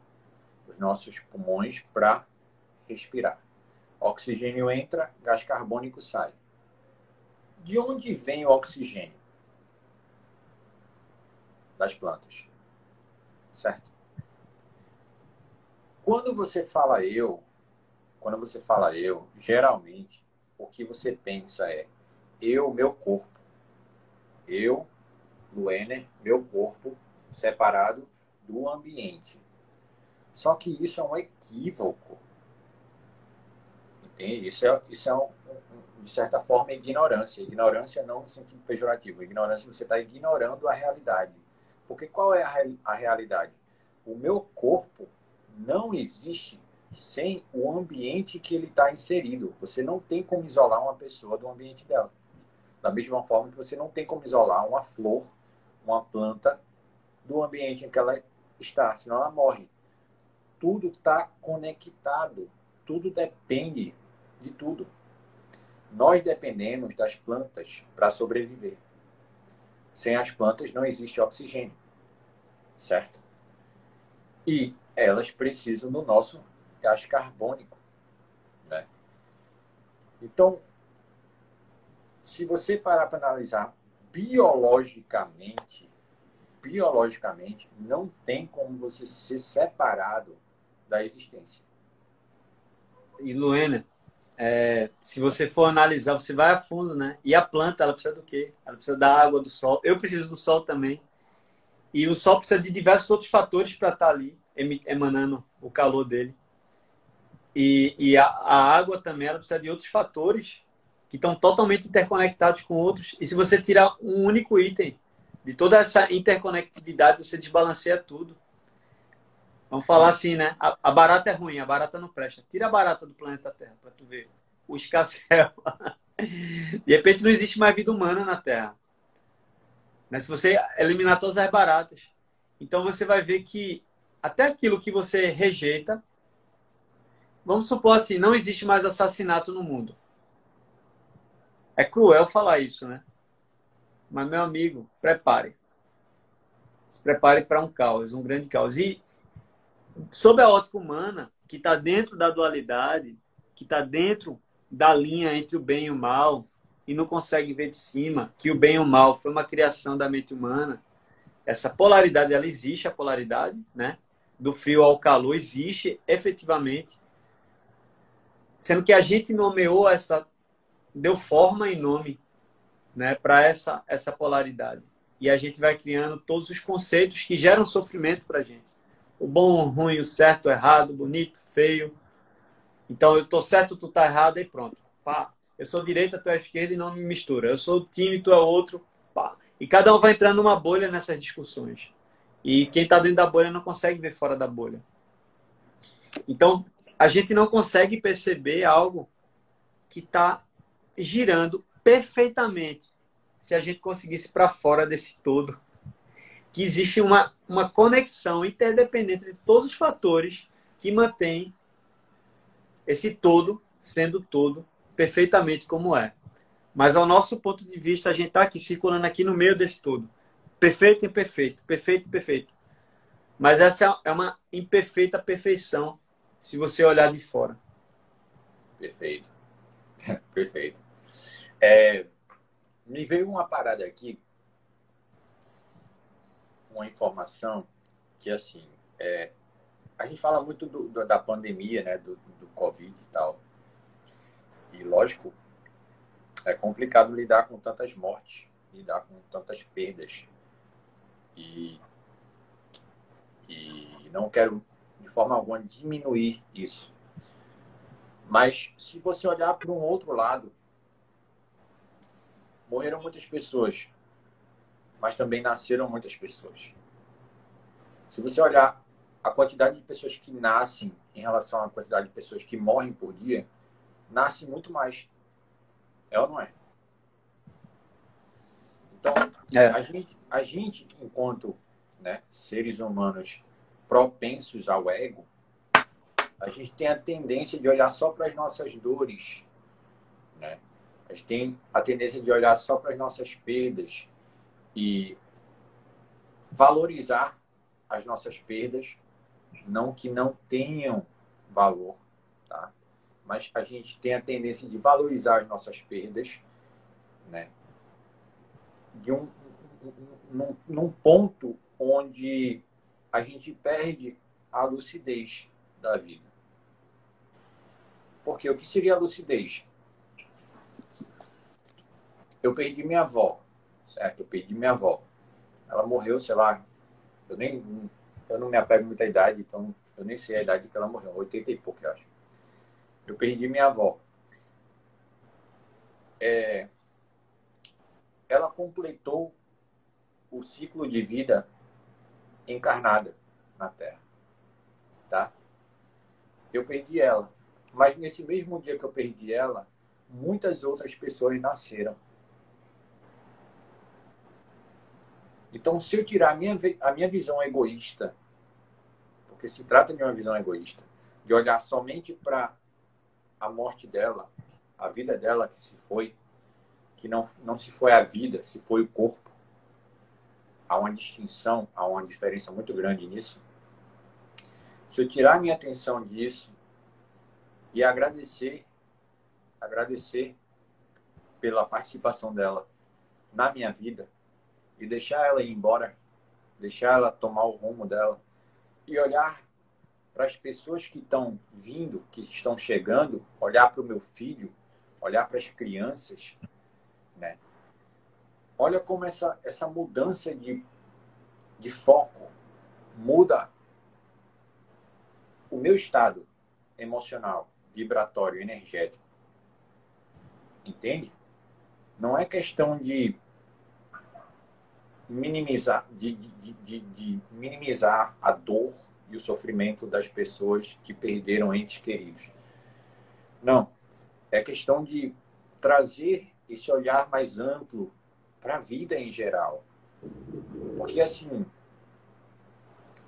S2: os nossos pulmões para respirar. Oxigênio entra, gás carbônico sai. De onde vem o oxigênio? Das plantas. Certo? Quando você fala eu, quando você fala eu, geralmente o que você pensa é eu, meu corpo. Eu, Luener, meu corpo separado do ambiente. Só que isso é um equívoco. Entende? Isso é, isso é um, de certa forma, ignorância. Ignorância não no sentido pejorativo. Ignorância, você está ignorando a realidade. Porque qual é a, a realidade? O meu corpo não existe sem o ambiente que ele está inserido. Você não tem como isolar uma pessoa do ambiente dela. Da mesma forma que você não tem como isolar uma flor, uma planta, do ambiente em que ela está, senão ela morre. Tudo está conectado, tudo depende de tudo. Nós dependemos das plantas para sobreviver. Sem as plantas não existe oxigênio, certo? E elas precisam do nosso gás carbônico. Né? Então, se você parar para analisar biologicamente, biologicamente, não tem como você ser separado da existência.
S1: E Luena, é, se você for analisar, você vai a fundo, né? E a planta, ela precisa do quê? Ela precisa da água, do sol. Eu preciso do sol também. E o sol precisa de diversos outros fatores para estar tá ali emanando o calor dele. E, e a, a, água também ela precisa de outros fatores que estão totalmente interconectados com outros. E se você tirar um único item de toda essa interconectividade, você desbalanceia tudo. Vamos falar assim, né? A, a, barata é ruim, a barata não presta. Tira a barata do planeta Terra para tu ver. O escassel. de repente não existe mais vida humana na Terra. Mas se você eliminar todas as baratas, então você vai ver que até aquilo que você rejeita, vamos supor assim, não existe mais assassinato no mundo. É cruel falar isso, né? Mas, meu amigo, prepare. Se prepare para um caos, um grande caos. E, sob a ótica humana, que está dentro da dualidade, que está dentro da linha entre o bem e o mal, e não consegue ver de cima que o bem e o mal foi uma criação da mente humana, essa polaridade, ela existe, a polaridade, né? do frio ao calor existe efetivamente, sendo que a gente nomeou essa, deu forma e nome né, para essa, essa polaridade. E a gente vai criando todos os conceitos que geram sofrimento para a gente. O bom, o ruim, o certo, o errado, o bonito, o feio. Então, eu estou certo, tu tá errado, e pronto. Pá. Eu sou direita, tu é esquerda e não me mistura. Eu sou time, tu é outro. Pá. E cada um vai entrando numa bolha nessas discussões. E quem está dentro da bolha não consegue ver fora da bolha. Então, a gente não consegue perceber algo que está girando perfeitamente se a gente conseguisse para fora desse todo. Que existe uma, uma conexão interdependente de todos os fatores que mantém esse todo sendo todo perfeitamente como é. Mas ao nosso ponto de vista, a gente está aqui circulando aqui no meio desse todo. Perfeito imperfeito, perfeito perfeito. Mas essa é uma imperfeita perfeição, se você olhar de fora.
S2: Perfeito. Perfeito. É, me veio uma parada aqui, uma informação que, assim, é, a gente fala muito do, do, da pandemia, né, do, do Covid e tal. E, lógico, é complicado lidar com tantas mortes, lidar com tantas perdas. E, e não quero de forma alguma diminuir isso. Mas se você olhar para um outro lado, morreram muitas pessoas, mas também nasceram muitas pessoas. Se você olhar a quantidade de pessoas que nascem em relação à quantidade de pessoas que morrem por dia, nasce muito mais. É ou não é? Então, é. A, gente, a gente, enquanto né, seres humanos propensos ao ego, a gente tem a tendência de olhar só para as nossas dores, né? A gente tem a tendência de olhar só para as nossas perdas e valorizar as nossas perdas, não que não tenham valor, tá? Mas a gente tem a tendência de valorizar as nossas perdas, né? De um, num, num ponto onde a gente perde a lucidez da vida. Porque o que seria a lucidez? Eu perdi minha avó, certo? Eu perdi minha avó. Ela morreu, sei lá, eu nem eu não me apego muita idade, então eu nem sei a idade que ela morreu, 80 e pouco, eu acho. Eu perdi minha avó. É, ela completou o ciclo de vida encarnada na Terra, tá? Eu perdi ela, mas nesse mesmo dia que eu perdi ela, muitas outras pessoas nasceram. Então, se eu tirar a minha, a minha visão egoísta, porque se trata de uma visão egoísta, de olhar somente para a morte dela, a vida dela que se foi, que não, não se foi a vida, se foi o corpo, há uma distinção, há uma diferença muito grande nisso. Se eu tirar minha atenção disso e agradecer, agradecer pela participação dela na minha vida e deixar ela ir embora, deixar ela tomar o rumo dela e olhar para as pessoas que estão vindo, que estão chegando, olhar para o meu filho, olhar para as crianças, né? Olha como essa, essa mudança de, de foco muda o meu estado emocional, vibratório, energético. Entende? Não é questão de minimizar, de, de, de, de, minimizar a dor e o sofrimento das pessoas que perderam entes queridos. Não. É questão de trazer esse olhar mais amplo para a vida em geral. Porque assim,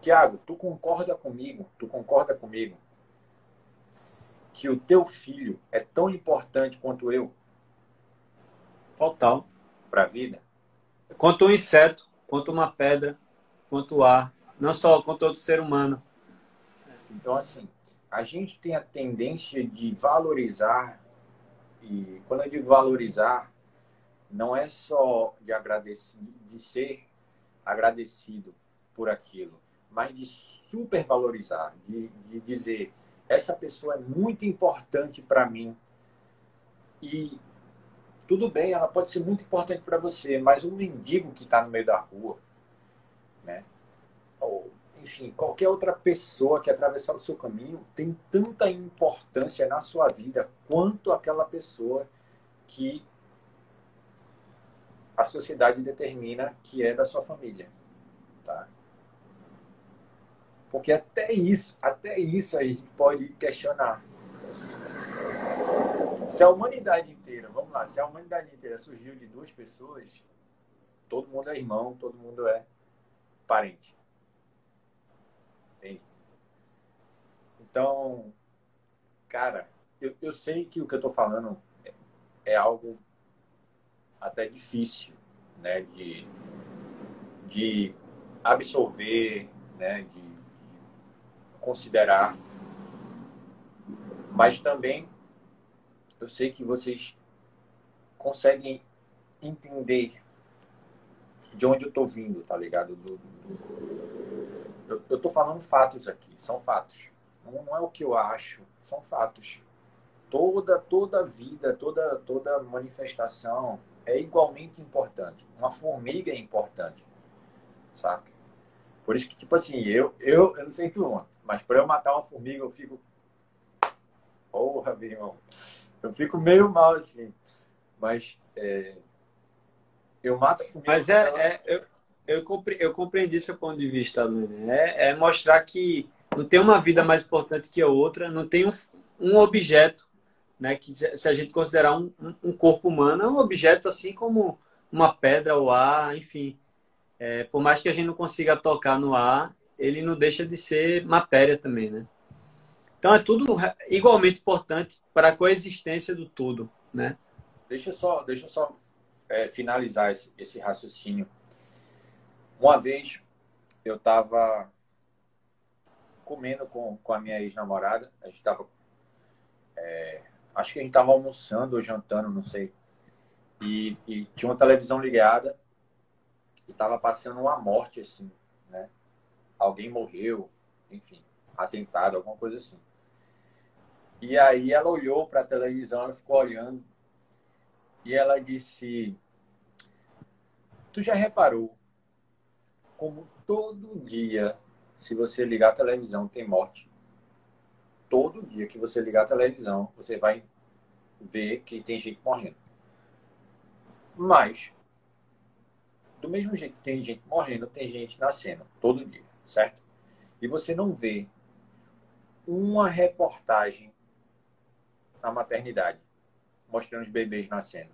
S2: Tiago, tu concorda comigo? Tu concorda comigo que o teu filho é tão importante quanto eu?
S1: Total.
S2: Para a vida?
S1: Quanto um inseto, quanto uma pedra, quanto o ar. Não só quanto outro ser humano.
S2: Então, assim, a gente tem a tendência de valorizar, e quando eu digo valorizar, não é só de agradecer, de ser agradecido por aquilo, mas de supervalorizar, de, de dizer essa pessoa é muito importante para mim e tudo bem, ela pode ser muito importante para você, mas um mendigo que está no meio da rua, né? Ou, enfim, qualquer outra pessoa que atravessar o seu caminho tem tanta importância na sua vida quanto aquela pessoa que a sociedade determina que é da sua família, tá? Porque até isso, até isso a gente pode questionar. Se a humanidade inteira, vamos lá, se a humanidade inteira surgiu de duas pessoas, todo mundo é irmão, todo mundo é parente. Entende? Então, cara, eu, eu sei que o que eu estou falando é, é algo até difícil, né, de, de absorver, né, de, de considerar, mas também eu sei que vocês conseguem entender de onde eu estou vindo, tá ligado? Do, do... Eu, eu tô falando fatos aqui, são fatos. Não, não é o que eu acho, são fatos. toda toda vida, toda toda manifestação é igualmente importante. Uma formiga é importante, saca? Por isso que tipo assim, eu eu, eu não sei tu, mas para eu matar uma formiga eu fico porra, meu irmão. Eu fico meio mal assim. Mas é, eu mato a formiga.
S1: Mas é, é eu, eu, compre, eu compreendi seu ponto de vista, Luna. É, é mostrar que não tem uma vida mais importante que a outra, não tem um, um objeto, né? Que se a gente considerar um, um corpo humano, é um objeto assim como uma pedra, o ar, enfim. É, por mais que a gente não consiga tocar no ar, ele não deixa de ser matéria também, né? Então é tudo igualmente importante para a coexistência do todo, né?
S2: Deixa eu só, deixa só é, finalizar esse, esse raciocínio. Uma vez eu estava comendo com, com a minha ex-namorada, a gente estava. É, acho que a gente estava almoçando ou jantando, não sei. E, e tinha uma televisão ligada e estava passando uma morte, assim, né? Alguém morreu, enfim, atentado, alguma coisa assim. E aí ela olhou para a televisão, ela ficou olhando e ela disse: Tu já reparou como todo dia, se você ligar a televisão, tem morte? Todo dia que você ligar a televisão, você vai ver que tem gente morrendo. Mas, do mesmo jeito que tem gente morrendo, tem gente nascendo todo dia, certo? E você não vê uma reportagem na maternidade, mostrando os bebês nascendo.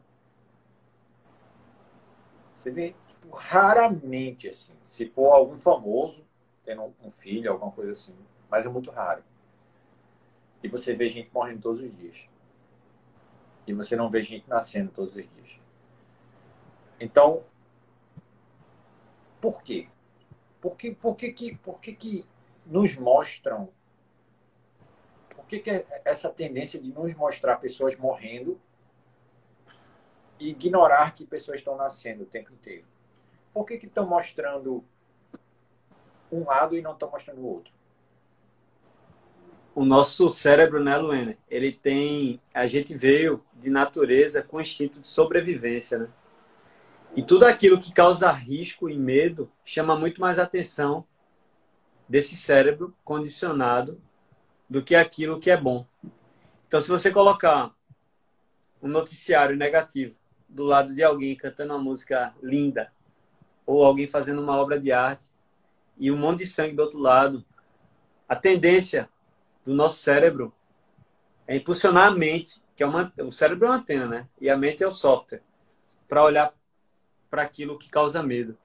S2: Você vê tipo, raramente, assim, se for algum famoso tendo um filho, alguma coisa assim, mas é muito raro. E você vê gente morrendo todos os dias. E você não vê gente nascendo todos os dias. Então, por quê? Por que, por que, que, por que, que nos mostram por que, que é essa tendência de nos mostrar pessoas morrendo e ignorar que pessoas estão nascendo o tempo inteiro? Por que estão mostrando um lado e não estão mostrando o outro?
S1: O nosso cérebro, né, Luene? Ele tem. A gente veio de natureza com instinto de sobrevivência, né? E tudo aquilo que causa risco e medo chama muito mais atenção desse cérebro condicionado do que aquilo que é bom. Então, se você colocar um noticiário negativo do lado de alguém cantando uma música linda, ou alguém fazendo uma obra de arte, e um monte de sangue do outro lado, a tendência do nosso cérebro é impulsionar a mente, que é uma, o cérebro é uma antena, né? E a mente é o software, para olhar para aquilo que causa medo.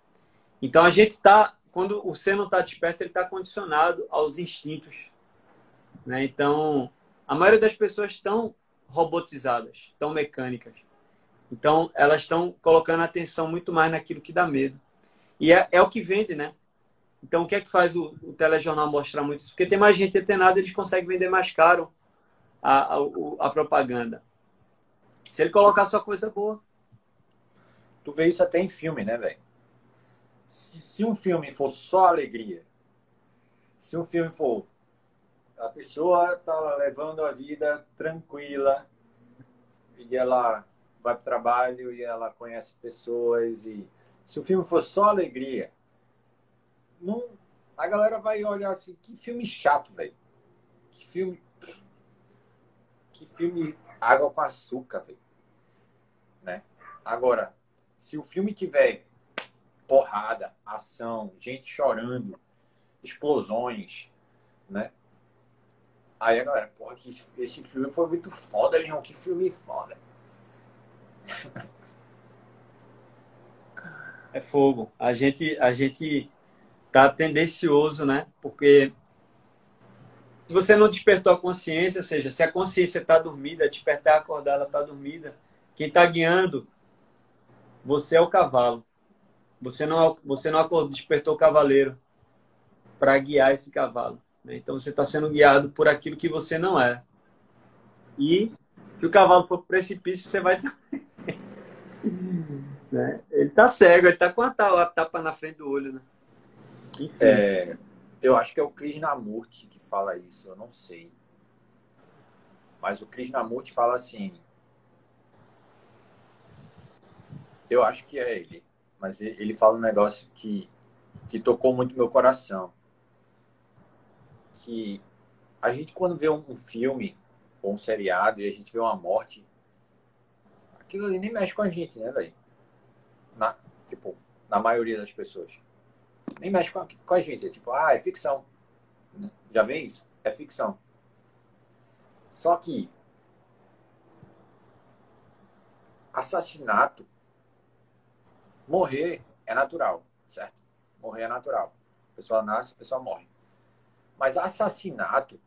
S1: Então a gente está, quando o ser não está desperto, ele está condicionado aos instintos né? Então, a maioria das pessoas estão robotizadas, estão mecânicas. Então, elas estão colocando atenção muito mais naquilo que dá medo. E é, é o que vende, né? Então, o que é que faz o, o telejornal mostrar muito isso? Porque tem mais gente antenada, eles conseguem vender mais caro a, a, a propaganda. Se ele colocar só coisa boa.
S2: Tu vê isso até em filme, né, velho? Se, se um filme for só alegria, se um filme for a pessoa está levando a vida tranquila e ela vai para o trabalho e ela conhece pessoas e se o filme for só alegria, não, a galera vai olhar assim, que filme chato, velho. Que filme que filme água com açúcar, velho. Né? Agora, se o filme tiver porrada, ação, gente chorando, explosões, né? Aí a galera, porra, que esse, esse filme foi muito foda, irmão. Que filme foda.
S1: É fogo. A gente, a gente tá tendencioso, né? Porque se você não despertou a consciência, ou seja, se a consciência está dormida, despertar, acordar, ela está dormida, quem está guiando, você é o cavalo. Você não, você não acordou, despertou o cavaleiro para guiar esse cavalo. Né? Então você está sendo guiado por aquilo que você não é. E se o cavalo for para o precipício, você vai. né? Ele está cego, ele está com a tapa na frente do olho. Né?
S2: Enfim. É, eu acho que é o Krishnamurti que fala isso, eu não sei. Mas o Krishnamurti fala assim. Eu acho que é ele. Mas ele fala um negócio que, que tocou muito meu coração. Que a gente, quando vê um filme ou um seriado e a gente vê uma morte, aquilo ali nem mexe com a gente, né, velho? Na, tipo, na maioria das pessoas. Nem mexe com a, com a gente. É tipo, ah, é ficção. Já vê isso? É ficção. Só que assassinato, morrer é natural, certo? Morrer é natural. A pessoa nasce, a pessoa morre. Mas assassinato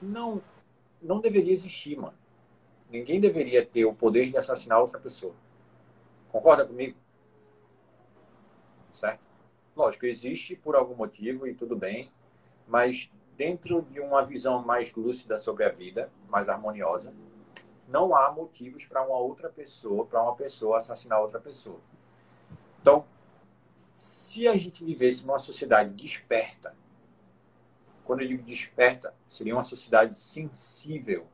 S2: não não deveria existir, mano. Ninguém deveria ter o poder de assassinar outra pessoa. Concorda comigo? Certo? Lógico, existe por algum motivo e tudo bem, mas dentro de uma visão mais lúcida sobre a vida, mais harmoniosa, não há motivos para uma outra pessoa, para uma pessoa assassinar outra pessoa. Então, se a gente vivesse numa sociedade desperta, quando eu digo desperta, seria uma sociedade sensível,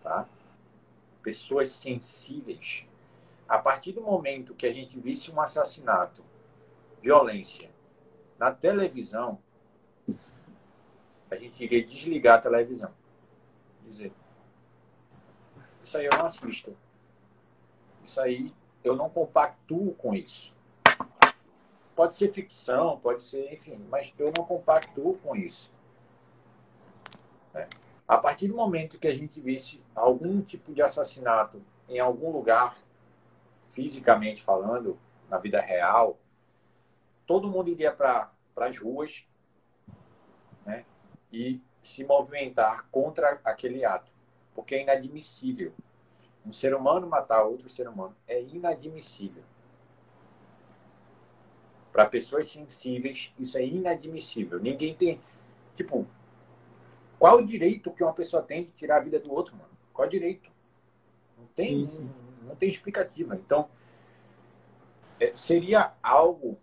S2: tá? Pessoas sensíveis. A partir do momento que a gente visse um assassinato, violência na televisão, a gente iria desligar a televisão. Dizer, isso aí eu não assisto. Isso aí eu não compactuo com isso. Pode ser ficção, pode ser, enfim, mas eu não compactuo com isso. É. A partir do momento que a gente visse algum tipo de assassinato em algum lugar, fisicamente falando, na vida real, todo mundo iria para as ruas, né? e se movimentar contra aquele ato, porque é inadmissível. Um ser humano matar outro ser humano é inadmissível. Para pessoas sensíveis, isso é inadmissível. Ninguém tem. Tipo, qual o direito que uma pessoa tem de tirar a vida do outro, mano? Qual o direito? Não tem, sim, sim. Não, não, tem explicativa. Então, é, seria algo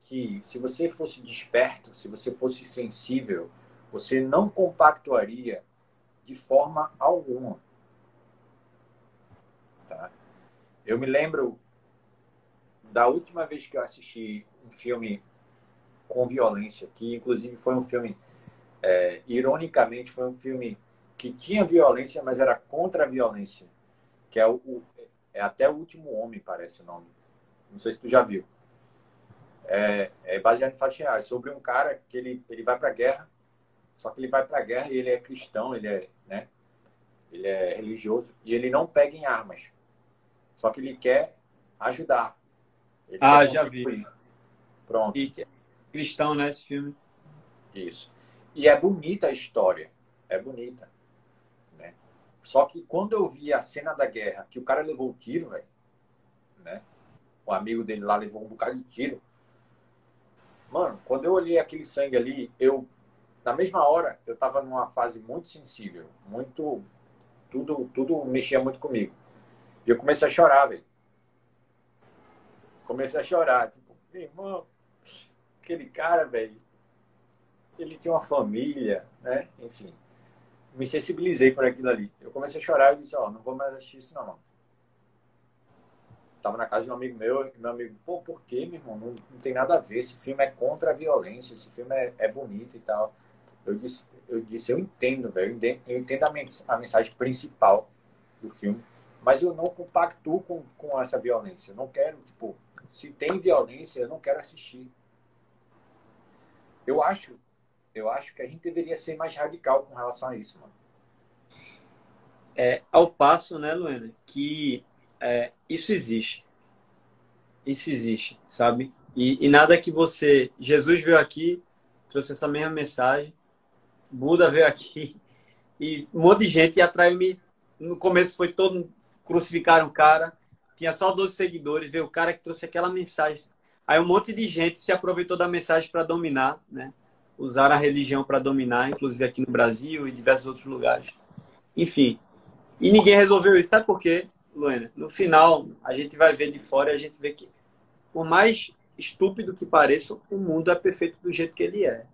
S2: que se você fosse desperto, se você fosse sensível, você não compactuaria de forma alguma. Tá? Eu me lembro da última vez que eu assisti um filme com violência, que inclusive foi um filme, é, ironicamente, foi um filme que tinha violência, mas era contra a violência, que é, o, é até o último homem, parece o nome. Não sei se tu já viu é, é baseado em fatos reais, sobre um cara que ele, ele vai para a guerra, só que ele vai para a guerra e ele é cristão, ele é, né, ele é religioso e ele não pega em armas, só que ele quer ajudar.
S1: Ele ah, já vi.
S2: Pronto.
S1: E, cristão, né, esse filme?
S2: Isso. E é bonita a história, é bonita, né? Só que quando eu vi a cena da guerra, que o cara levou o tiro, velho, né? O amigo dele lá levou um bocado de tiro. Mano, quando eu olhei aquele sangue ali, eu, na mesma hora, eu tava numa fase muito sensível, muito. Tudo, tudo mexia muito comigo. E eu comecei a chorar, velho. Comecei a chorar. Tipo, irmão, aquele cara, velho, ele tinha uma família, né? Enfim, me sensibilizei por aquilo ali. Eu comecei a chorar e disse: Ó, oh, não vou mais assistir isso, não, tava na casa de um amigo meu, e meu amigo, pô, por que, meu irmão? Não, não, tem nada a ver, esse filme é contra a violência, esse filme é, é bonito e tal. Eu disse, eu disse, eu entendo, velho, eu entendo a, mens a mensagem principal do filme, mas eu não compactuo com, com essa violência. Eu não quero, tipo, se tem violência, eu não quero assistir. Eu acho, eu acho que a gente deveria ser mais radical com relação a isso, mano.
S1: É, ao passo, né, Luana, que é, isso existe. Isso existe, sabe? E, e, nada que você. Jesus veio aqui, trouxe essa mesma mensagem. Buda veio aqui e um monte de gente atraiu-me. No começo foi todo. Crucificaram o cara. Tinha só 12 seguidores. Veio o cara que trouxe aquela mensagem. Aí um monte de gente se aproveitou da mensagem para dominar, né? Usaram a religião para dominar, inclusive aqui no Brasil e diversos outros lugares. Enfim. E ninguém resolveu isso. Sabe por quê? Luana, no final, a gente vai ver de fora e a gente vê que, por mais estúpido que pareça, o mundo é perfeito do jeito que ele é.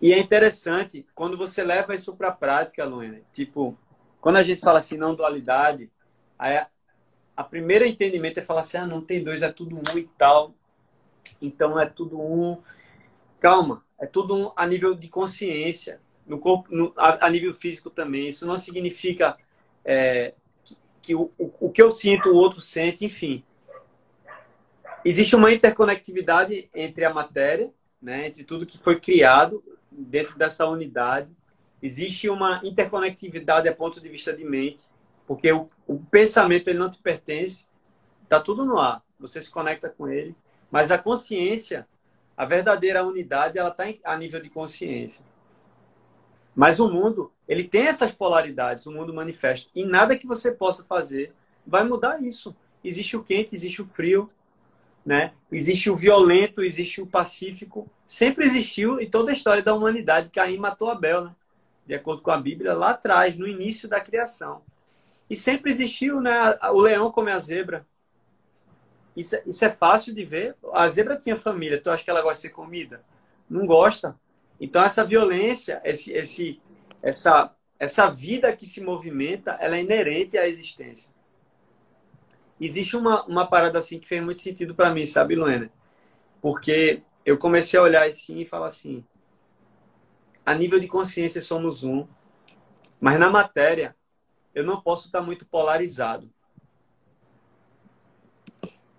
S1: E é interessante, quando você leva isso para a prática, Luana, tipo, quando a gente fala assim, não dualidade, aí a, primeira entendimento é falar assim, ah, não tem dois, é tudo um e tal. Então é tudo um. Calma, é tudo um a nível de consciência, no corpo, no, a, a, nível físico também. Isso não significa é, que, que o, o, o que eu sinto, o outro sente, enfim. Existe uma interconectividade entre a matéria, né, entre tudo que foi criado dentro dessa unidade. Existe uma interconectividade a ponto de vista de mente, porque o, o pensamento ele não te pertence, está tudo no ar. Você se conecta com ele, mas a consciência, a verdadeira unidade, ela está a nível de consciência. Mas o mundo, ele tem essas polaridades, o mundo manifesta. E nada que você possa fazer vai mudar isso. Existe o quente, existe o frio, né? Existe o violento, existe o pacífico. Sempre existiu em toda a história da humanidade. Caim matou Abel, né? De acordo com a Bíblia, lá atrás, no início da criação. E sempre existiu, né? O leão come a zebra. Isso, isso é fácil de ver. A zebra tinha família. Tu acha que ela gosta de ser comida? Não gosta. Então essa violência, esse, esse, essa, essa vida que se movimenta, ela é inerente à existência existe uma, uma parada assim que fez muito sentido para mim, sabe, Luana? Porque eu comecei a olhar assim e falar assim: a nível de consciência somos um, mas na matéria eu não posso estar muito polarizado.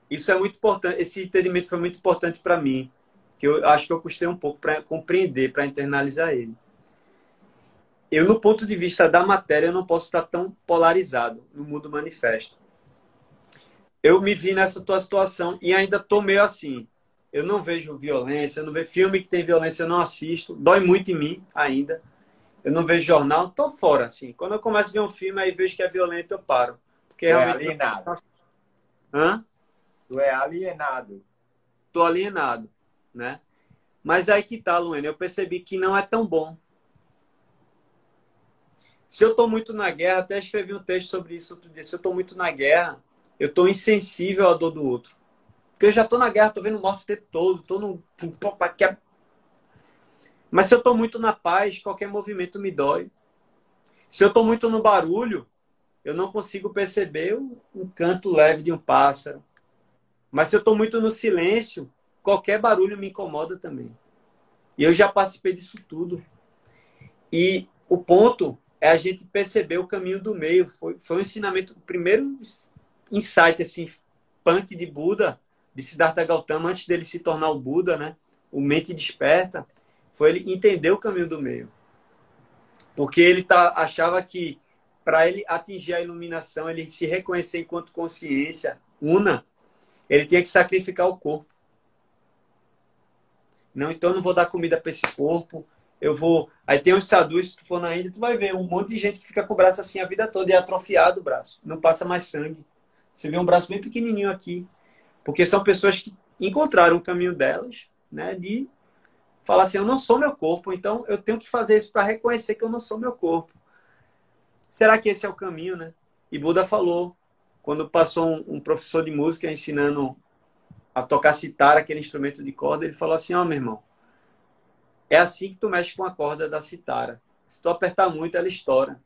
S1: Isso é muito importante, esse entendimento foi muito importante para mim, que eu acho que eu custei um pouco para compreender, para internalizar ele. Eu, no ponto de vista da matéria, eu não posso estar tão polarizado no mundo manifesto eu me vi nessa tua situação e ainda tô meio assim. Eu não vejo violência, eu não vejo filme que tem violência, eu não assisto. Dói muito em mim ainda. Eu não vejo jornal, tô fora, assim. Quando eu começo a ver um filme aí vejo que é violento, eu paro. Porque
S2: tu é alienado.
S1: Hã?
S2: Tu é alienado.
S1: Tô alienado, né? Mas aí que tá, Luana, eu percebi que não é tão bom. Se eu tô muito na guerra, até escrevi um texto sobre isso outro dia. Se eu tô muito na guerra, eu estou insensível à dor do outro. Porque eu já estou na guerra, estou vendo morte o tempo todo, estou no. Mas se eu estou muito na paz, qualquer movimento me dói. Se eu estou muito no barulho, eu não consigo perceber um canto leve de um pássaro. Mas se eu estou muito no silêncio, qualquer barulho me incomoda também. E eu já participei disso tudo. E o ponto é a gente perceber o caminho do meio. Foi, foi um ensinamento, o primeiro insight assim punk de Buda, de Siddhartha Gautama antes dele se tornar o Buda, né? O mente desperta, foi ele entender o caminho do meio. Porque ele tá, achava que para ele atingir a iluminação, ele se reconhecer enquanto consciência una, ele tinha que sacrificar o corpo. Não, então eu não vou dar comida para esse corpo. Eu vou. Aí tem uns sadus, se tu for na Índia, tu vai ver um monte de gente que fica com o braço assim a vida toda e é atrofiado o braço. Não passa mais sangue. Você vê um braço bem pequenininho aqui. Porque são pessoas que encontraram o caminho delas, né? De falar assim, eu não sou meu corpo, então eu tenho que fazer isso para reconhecer que eu não sou meu corpo. Será que esse é o caminho, né? E Buda falou, quando passou um, um professor de música ensinando a tocar citar aquele instrumento de corda, ele falou assim, ó, oh, meu irmão, é assim que tu mexe com a corda da citara. Se tu apertar muito, ela estoura.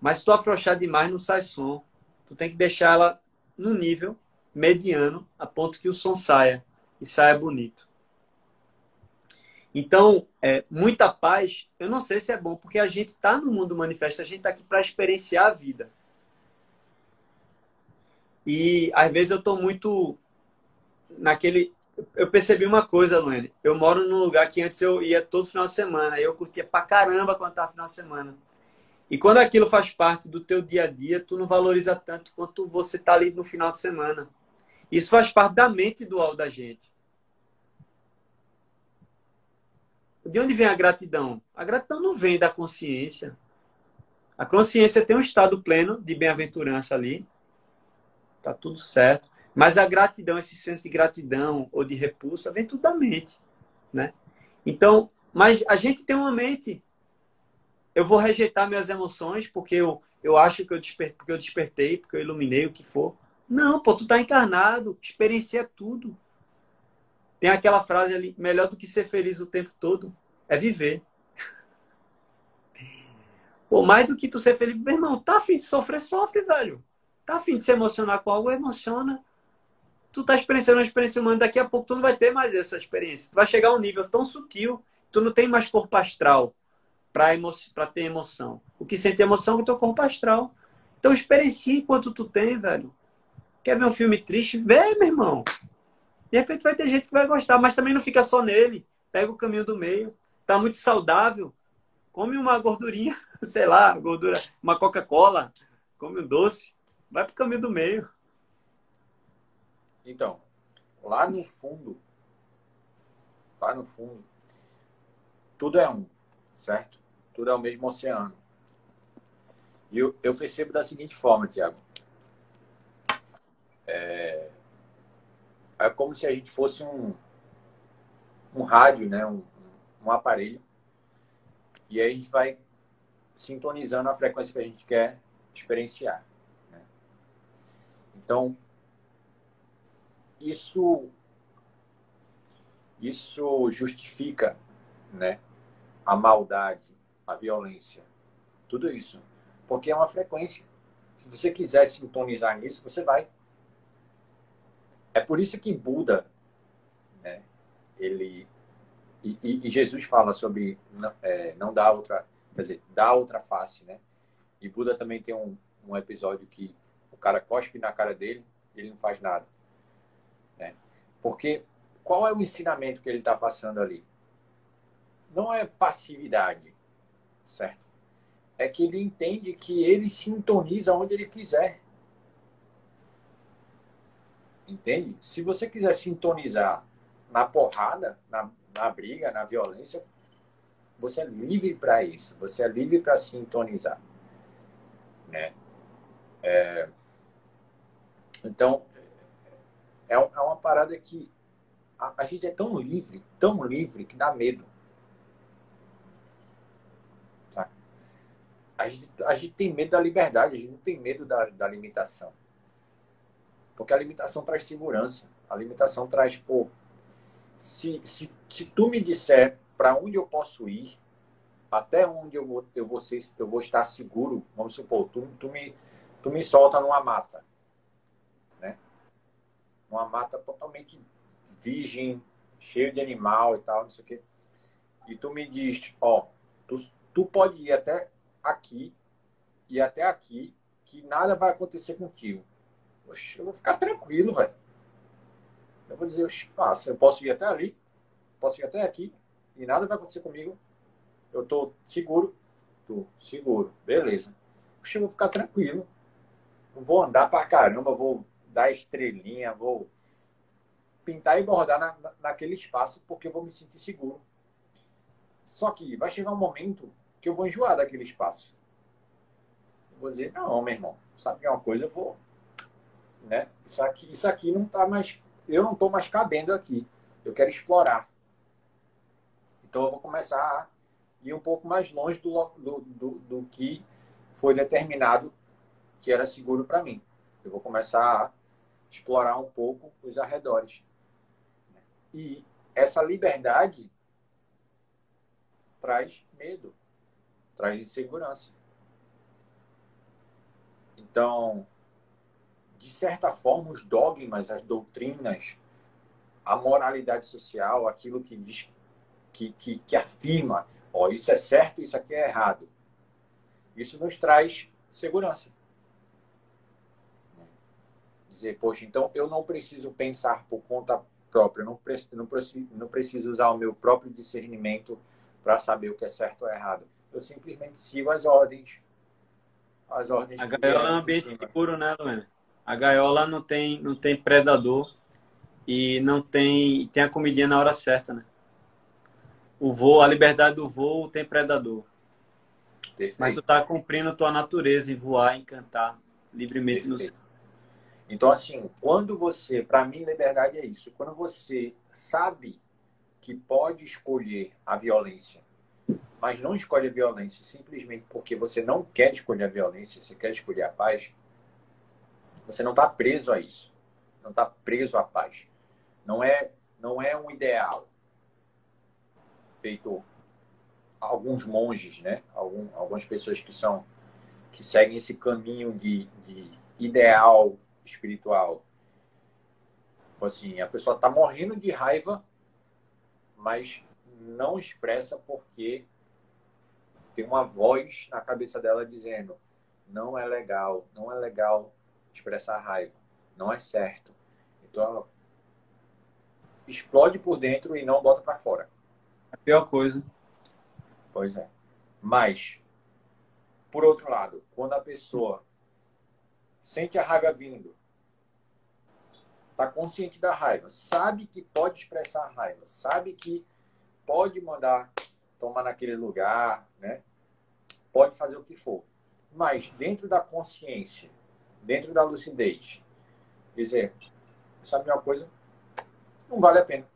S1: Mas se tu afrouxar demais, não sai som. Tu tem que deixar ela no nível mediano, a ponto que o som saia e saia bonito. Então, é, muita paz, eu não sei se é bom, porque a gente está no mundo manifesto, a gente está aqui para experienciar a vida. E às vezes eu estou muito naquele. Eu percebi uma coisa, Luane. Eu moro num lugar que antes eu ia todo final de semana, eu curtia pra caramba quando estava final de semana. E quando aquilo faz parte do teu dia a dia, tu não valoriza tanto quanto você tá ali no final de semana. Isso faz parte da mente dual da gente. De onde vem a gratidão? A gratidão não vem da consciência. A consciência tem um estado pleno de bem-aventurança ali. Tá tudo certo. Mas a gratidão, esse senso de gratidão ou de repulsa, vem tudo da mente, né? Então, mas a gente tem uma mente eu vou rejeitar minhas emoções porque eu, eu acho que eu, desper, porque eu despertei, porque eu iluminei, o que for. Não, pô, tu tá encarnado, experiencia tudo. Tem aquela frase ali, melhor do que ser feliz o tempo todo é viver. Pô, mais do que tu ser feliz, meu irmão, tá afim de sofrer, sofre, velho. Tá afim de se emocionar com algo, emociona. Tu tá experienciando uma experiência humana, daqui a pouco tu não vai ter mais essa experiência. Tu vai chegar a um nível tão sutil, tu não tem mais corpo astral para emo ter emoção. O que sente emoção é o teu corpo astral. Então experiencie enquanto tu tem, velho. Quer ver um filme triste? Vê, meu irmão. De repente vai ter gente que vai gostar, mas também não fica só nele. Pega o caminho do meio. Tá muito saudável. Come uma gordurinha, sei lá, gordura, uma Coca-Cola, come um doce. Vai pro caminho do meio.
S2: Então, lá no fundo, lá no fundo, tudo é um, certo? Tudo é o mesmo oceano. E eu, eu percebo da seguinte forma, Tiago. É, é como se a gente fosse um, um rádio, né? um, um aparelho. E aí a gente vai sintonizando a frequência que a gente quer experienciar. Né? Então, isso isso justifica né, a maldade, a violência, tudo isso. Porque é uma frequência. Se você quiser sintonizar nisso, você vai. É por isso que Buda, né, ele e, e, Jesus fala sobre é, não dar outra, quer dizer, outra face, né? E Buda também tem um, um episódio que o cara cospe na cara dele e ele não faz nada, né? Porque qual é o ensinamento que ele está passando ali? Não é passividade, certo? É que ele entende que ele sintoniza onde ele quiser. Entende? Se você quiser sintonizar na porrada, na, na briga, na violência, você é livre para isso. Você é livre para sintonizar. Né? É... Então, é, é uma parada que a, a, gente é tão livre, tão livre, que dá medo. A gente, a gente tem medo da liberdade, a gente não tem medo da, da limitação. Porque a limitação traz segurança. A limitação traz, pô, se, se, se tu me disser para onde eu posso ir, até onde eu vou, eu vou, ser, eu vou estar seguro, vamos supor, tu, tu, me, tu me solta numa mata, né? Uma mata totalmente virgem, cheio de animal e tal, não sei o quê. E tu me diz, ó, tu, tu pode ir até aqui e até aqui, que nada vai acontecer contigo. Oxe, eu vou ficar tranquilo, velho. Eu vou dizer, ah, eu posso ir até ali, posso ir até aqui, e nada vai acontecer comigo. Eu estou seguro. Tô seguro. Beleza. Puxa, eu vou ficar tranquilo. Não vou andar pra caramba, vou dar estrelinha, vou pintar e bordar na, naquele espaço porque eu vou me sentir seguro. Só que vai chegar um momento que eu vou enjoar daquele espaço. Eu vou dizer, não, meu irmão, sabe que é uma coisa, eu vou. Né? Isso, aqui, isso aqui não está mais eu não estou mais cabendo aqui. Eu quero explorar. Então eu vou começar a ir um pouco mais longe do, do, do, do que foi determinado que era seguro para mim. Eu vou começar a explorar um pouco os arredores. E essa liberdade traz medo, traz insegurança. Então, de certa forma, os dogmas, as doutrinas, a moralidade social, aquilo que diz, que, que, que afirma, ó, isso é certo, isso aqui é errado. Isso nos traz segurança. Dizer, poxa, então eu não preciso pensar por conta própria, não, preciso, não, preciso, não preciso usar o meu próprio discernimento para saber o que é certo ou errado. Eu simplesmente sigo as ordens.
S1: As ordens a é um ambiente seguro, né, Luana? A gaiola não tem, não tem predador e não tem tem a comidinha na hora certa, né? O voo, a liberdade do voo tem predador. Perfeito. Mas tu tá cumprindo tua natureza em voar, em cantar livremente Perfeito. no céu.
S2: Então, assim, quando você, para mim, liberdade é isso. Quando você sabe que pode escolher a violência, mas não escolhe a violência simplesmente porque você não quer escolher a violência, você quer escolher a paz, você não está preso a isso. Não está preso à paz. Não é, não é um ideal feito alguns monges, né? Algum, algumas pessoas que são que seguem esse caminho de, de ideal espiritual. Tipo assim, a pessoa está morrendo de raiva, mas não expressa porque tem uma voz na cabeça dela dizendo não é legal, não é legal expressar raiva, não é certo. Então ela explode por dentro e não bota para fora.
S1: A pior coisa.
S2: Pois é. Mas, por outro lado, quando a pessoa sente a raiva vindo, está consciente da raiva, sabe que pode expressar raiva, sabe que pode mandar tomar naquele lugar, né? Pode fazer o que for. Mas dentro da consciência, dentro da lucidez, dizer, sabe uma coisa? Não vale a pena.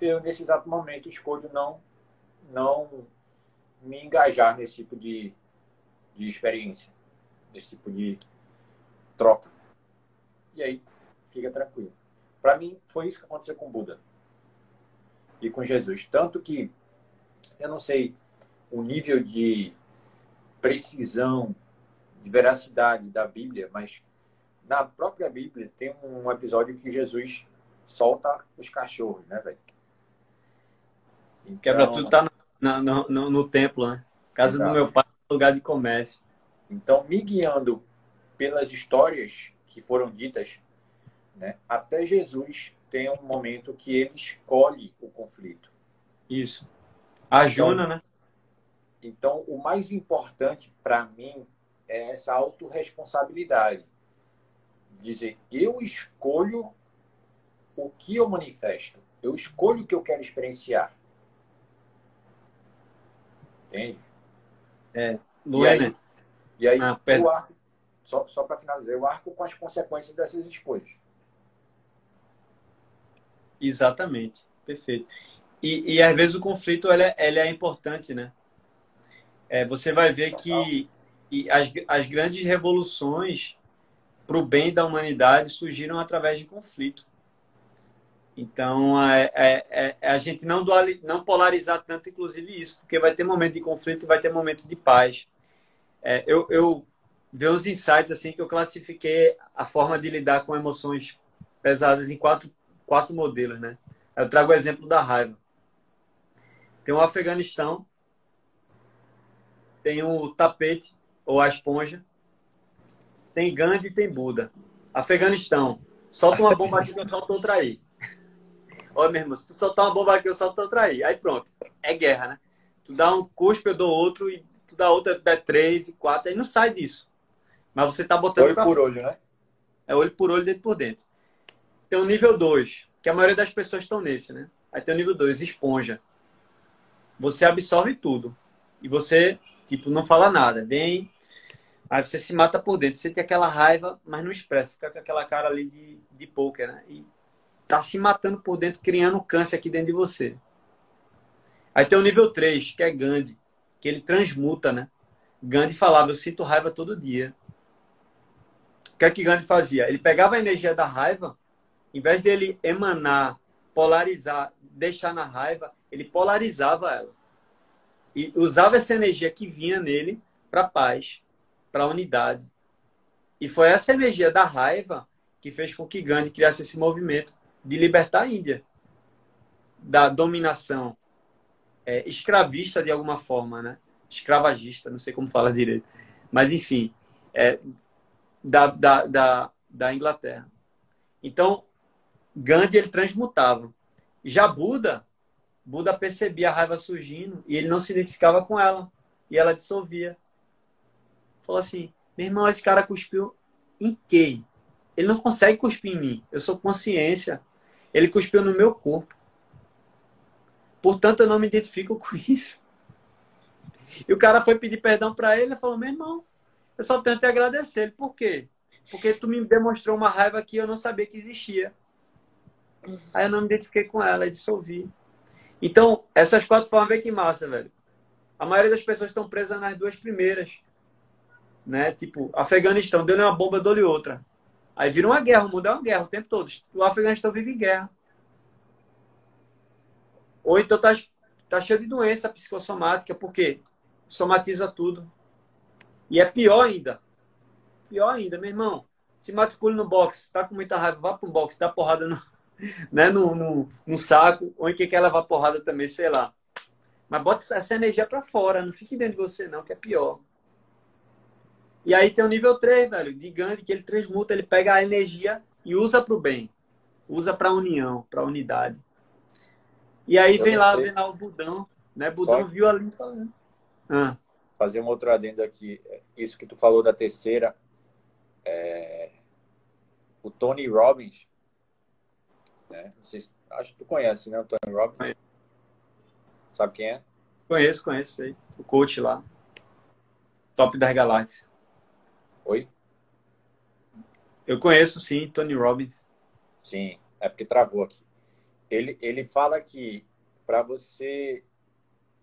S2: Eu, nesse exato momento, escolho não, não me engajar nesse tipo de, de experiência, nesse tipo de troca. E aí, fica tranquilo. Para mim, foi isso que aconteceu com Buda e com Jesus. Tanto que, eu não sei o nível de precisão, de veracidade da Bíblia, mas na própria Bíblia tem um episódio que Jesus solta os cachorros, né, velho?
S1: Então, Quebra tudo, tá no, no, no, no templo, né? Casa exato. do meu pai, lugar de comércio.
S2: Então, me guiando pelas histórias que foram ditas, né, até Jesus tem um momento que ele escolhe o conflito.
S1: Isso. A então, né?
S2: Então, o mais importante para mim é essa autorresponsabilidade. Dizer, eu escolho o que eu manifesto. Eu escolho o que eu quero experienciar. Entende?
S1: É. Luana.
S2: E aí, e aí ah, eu arco, só, só para finalizar, eu arco com as consequências dessas escolhas.
S1: Exatamente, perfeito. E, e às vezes o conflito ele é, ele é importante, né? É, você vai ver que as, as grandes revoluções para o bem da humanidade surgiram através de conflito. Então, é, é, é a gente não, dual, não polarizar tanto, inclusive, isso, porque vai ter momento de conflito e vai ter momento de paz. É, eu, eu vi uns insights assim que eu classifiquei a forma de lidar com emoções pesadas em quatro quatro modelos, né? Eu trago o exemplo da raiva. Tem o Afeganistão, tem o tapete ou a esponja, tem Gandhi e tem Buda. Afeganistão, solta uma bomba aqui que eu solto outra aí. Olha, meu irmão, se tu soltar uma bomba aqui, eu solto outra aí. Aí pronto, é guerra, né? Tu dá um cuspe, eu dou outro, e tu dá outra, dá três e quatro, aí não sai disso. Mas você tá botando
S2: olho por fora. olho, né?
S1: É olho por olho, dentro por dentro. Tem o nível 2, que a maioria das pessoas estão nesse, né? Aí tem o nível 2, esponja. Você absorve tudo. E você, tipo, não fala nada. Vem, aí você se mata por dentro. Você tem aquela raiva, mas não expressa. Fica com aquela cara ali de, de poker, né? E tá se matando por dentro, criando câncer aqui dentro de você. Aí tem o nível 3, que é Gandhi, que ele transmuta, né? Gandhi falava, eu sinto raiva todo dia. O que é que Gandhi fazia? Ele pegava a energia da raiva em vez dele emanar, polarizar, deixar na raiva, ele polarizava ela. E usava essa energia que vinha nele para paz, para unidade. E foi essa energia da raiva que fez com que Gandhi criasse esse movimento de libertar a Índia da dominação é, escravista de alguma forma, né? Escravagista, não sei como fala direito. Mas, enfim, é, da, da, da, da Inglaterra. Então, Gandhi ele transmutava. Já Buda, Buda percebia a raiva surgindo e ele não se identificava com ela. E ela dissolvia. Falou assim: meu irmão, esse cara cuspiu em quem? Ele não consegue cuspir em mim. Eu sou consciência. Ele cuspiu no meu corpo. Portanto, eu não me identifico com isso. E o cara foi pedir perdão para ele e falou: meu irmão, eu só tenho te agradecer. Ele, por quê? Porque tu me demonstrou uma raiva que eu não sabia que existia. Aí eu não me identifiquei com ela, dissolvi. Então, essas quatro formas, vê que massa, velho. A maioria das pessoas estão presas nas duas primeiras. Né? Tipo, Afeganistão, deu-lhe uma bomba, deu-lhe outra. Aí vira uma guerra, o mundo é uma guerra o tempo todo. O Afeganistão vive em guerra. Ou então tá, tá cheio de doença psicossomática, porque somatiza tudo. E é pior ainda. Pior ainda, meu irmão. Se matricule no boxe, tá com muita raiva, vá para um boxe, dá porrada no, né, no, no, no saco, ou em quem quer levar porrada também, sei lá. Mas bota essa energia para fora, não fique dentro de você, não, que é pior. E aí tem o nível 3, velho, de Gandhi, que ele transmuta, ele pega a energia e usa para o bem. Usa para a união, para a unidade. E aí vem lá, vem lá o Budão, né? Budão Só... viu ali falando.
S2: Ah. Fazer um outro adendo aqui. Isso que tu falou da terceira. É... O Tony Robbins. Né? Se... Acho que tu conhece, né? O Tony Robbins. Sabe quem é?
S1: Conheço, conheço. Aí. O coach lá. Top das galáxias.
S2: Oi?
S1: Eu conheço, sim, Tony Robbins.
S2: Sim, é porque travou aqui. Ele, ele fala que para você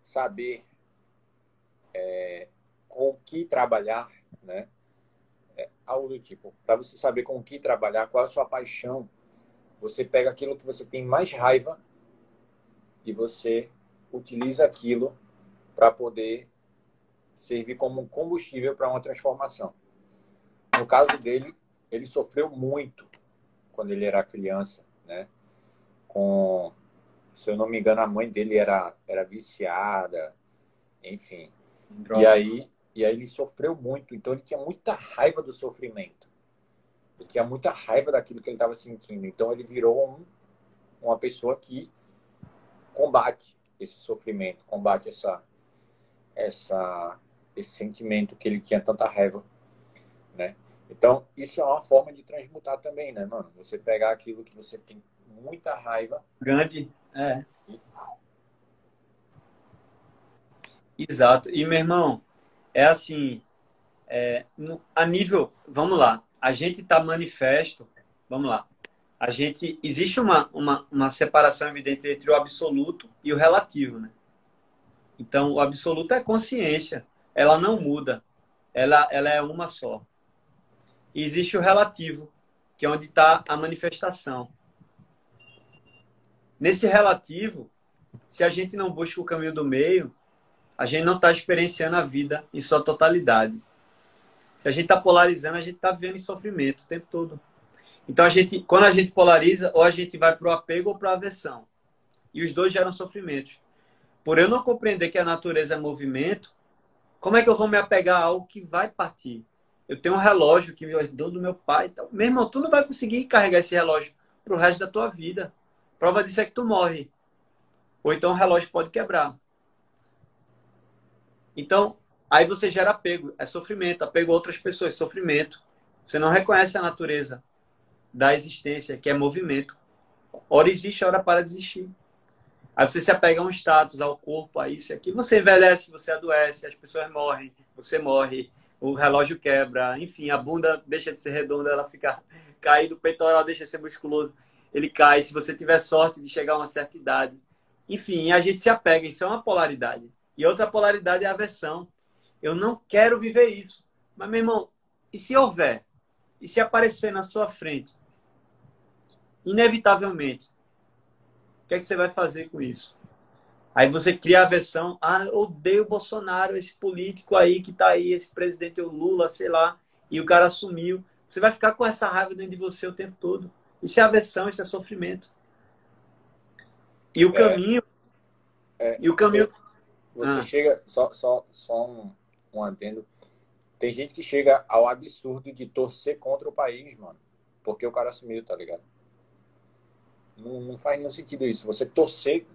S2: saber é, com o que trabalhar, né? É, algo do tipo, para você saber com o que trabalhar, qual é a sua paixão, você pega aquilo que você tem mais raiva e você utiliza aquilo para poder servir como combustível para uma transformação. No caso dele, ele sofreu muito quando ele era criança, né? Com, se eu não me engano, a mãe dele era, era viciada, enfim. Droga. E aí, e aí ele sofreu muito, então ele tinha muita raiva do sofrimento. Ele tinha muita raiva daquilo que ele estava sentindo. Então ele virou um, uma pessoa que combate esse sofrimento, combate essa, essa, esse sentimento que ele tinha tanta raiva? Então, isso é uma forma de transmutar também, né, mano? Você pegar aquilo que você tem muita raiva.
S1: Grande, é. E... Exato. E, meu irmão, é assim, é, no, a nível, vamos lá, a gente está manifesto, vamos lá, a gente, existe uma, uma, uma separação evidente entre o absoluto e o relativo, né? Então, o absoluto é consciência, ela não muda, ela, ela é uma só. E existe o relativo, que é onde está a manifestação. Nesse relativo, se a gente não busca o caminho do meio, a gente não está experienciando a vida em sua totalidade. Se a gente está polarizando, a gente está vivendo em sofrimento o tempo todo. Então, a gente, quando a gente polariza, ou a gente vai para o apego ou para a aversão. E os dois geram sofrimentos. Por eu não compreender que a natureza é movimento, como é que eu vou me apegar a algo que vai partir? Eu tenho um relógio que me herdou do meu pai. Então, meu irmão, tu não vai conseguir carregar esse relógio pro resto da tua vida. Prova disso é que tu morre. Ou então o relógio pode quebrar. Então, aí você gera apego. É sofrimento. Apego a outras pessoas. Sofrimento. Você não reconhece a natureza da existência, que é movimento. Hora existe, hora para de existir. Aí você se apega a um status, ao corpo, a isso e aqui. Você envelhece, você adoece, as pessoas morrem, você morre o relógio quebra, enfim, a bunda deixa de ser redonda, ela fica caída, o peitoral deixa de ser musculoso, ele cai, se você tiver sorte de chegar a uma certa idade. Enfim, a gente se apega, isso é uma polaridade. E outra polaridade é a aversão. Eu não quero viver isso. Mas, meu irmão, e se houver? E se aparecer na sua frente? Inevitavelmente. O que é que você vai fazer com isso? Aí você cria a versão, ah, odeio o Bolsonaro, esse político aí que tá aí, esse presidente, o Lula, sei lá, e o cara assumiu. Você vai ficar com essa raiva dentro de você o tempo todo. Isso é aversão, isso é sofrimento. E o é, caminho.
S2: É, e o caminho. Você ah. chega. Só, só, só um, um adendo. Tem gente que chega ao absurdo de torcer contra o país, mano. Porque o cara assumiu, tá ligado? Não, não faz nenhum sentido isso. Você torcer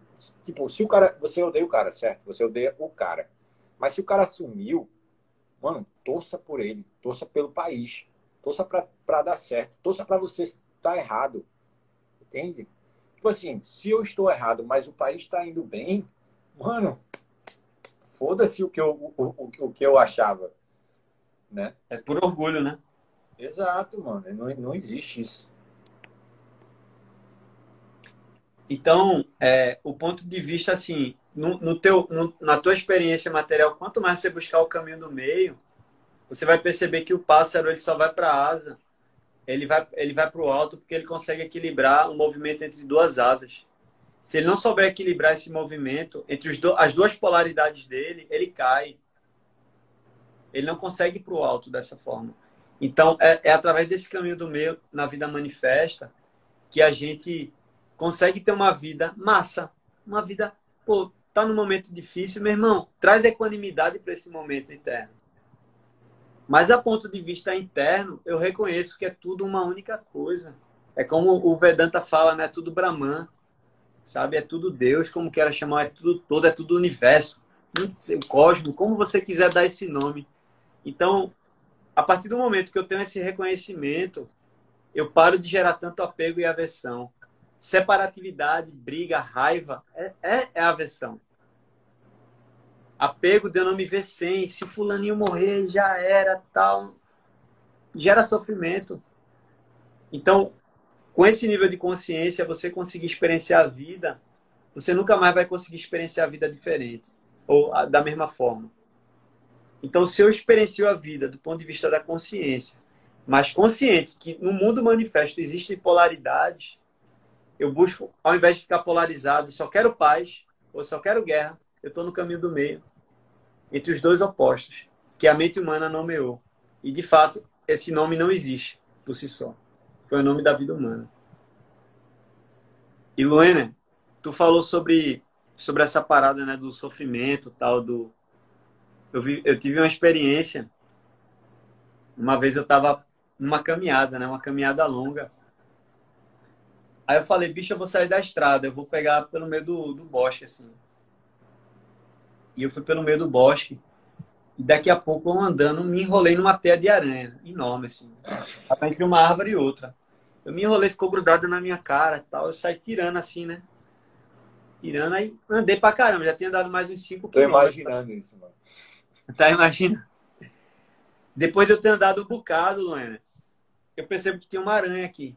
S2: Tipo, se o cara. Você odeia o cara, certo? Você odeia o cara. Mas se o cara sumiu, mano, torça por ele, torça pelo país, torça pra, pra dar certo, torça pra você estar errado. Entende? Tipo assim, se eu estou errado, mas o país está indo bem, mano, foda-se o que eu, o, o, o, que eu achava. Né?
S1: É por orgulho, né?
S2: Exato, mano. Não, não existe isso.
S1: Então, é, o ponto de vista, assim, no, no teu, no, na tua experiência material, quanto mais você buscar o caminho do meio, você vai perceber que o pássaro ele só vai para a asa, ele vai, ele vai para o alto porque ele consegue equilibrar o movimento entre duas asas. se ele não souber equilibrar esse movimento entre do, as duas polaridades dele, ele cai. Ele não consegue ir para o alto dessa forma. Então, é, é através desse caminho do meio na vida manifesta que a gente consegue ter uma vida massa, uma vida, pô, tá num momento difícil, meu irmão, traz equanimidade para esse momento interno. Mas a ponto de vista interno, eu reconheço que é tudo uma única coisa. É como o Vedanta fala, né? É tudo Brahman, sabe? É tudo Deus, como queira chamar, é tudo todo, é tudo universo, o cosmos, como você quiser dar esse nome. Então, a partir do momento que eu tenho esse reconhecimento, eu paro de gerar tanto apego e aversão. Separatividade, briga, raiva é, é, é aversão. Apego de eu não me ver sem, se fulaninho morrer, já era, tal. Gera sofrimento. Então, com esse nível de consciência, você conseguir experienciar a vida, você nunca mais vai conseguir experienciar a vida diferente ou da mesma forma. Então, se eu experiencio a vida do ponto de vista da consciência, mas consciente que no mundo manifesto existem polaridades, eu busco, ao invés de ficar polarizado, só quero paz ou só quero guerra, eu estou no caminho do meio, entre os dois opostos, que a mente humana nomeou. E, de fato, esse nome não existe por si só. Foi o nome da vida humana. E, Luena, tu falou sobre, sobre essa parada né, do sofrimento, tal, do, eu, vi, eu tive uma experiência. Uma vez eu estava numa caminhada, né? Uma caminhada longa. Aí eu falei, bicho, eu vou sair da estrada, eu vou pegar pelo meio do, do bosque, assim. E eu fui pelo meio do bosque. E daqui a pouco, eu andando, me enrolei numa teia de aranha, enorme, assim. Tava entre uma árvore e outra. Eu me enrolei, ficou grudado na minha cara tal. Eu saí tirando assim, né? Tirando, aí andei pra caramba. Já tinha dado mais uns 5
S2: quilômetros. Tô imaginando isso, mano.
S1: Tá imaginando? Depois de eu ter andado um bocado, Luana, eu percebo que tinha uma aranha aqui.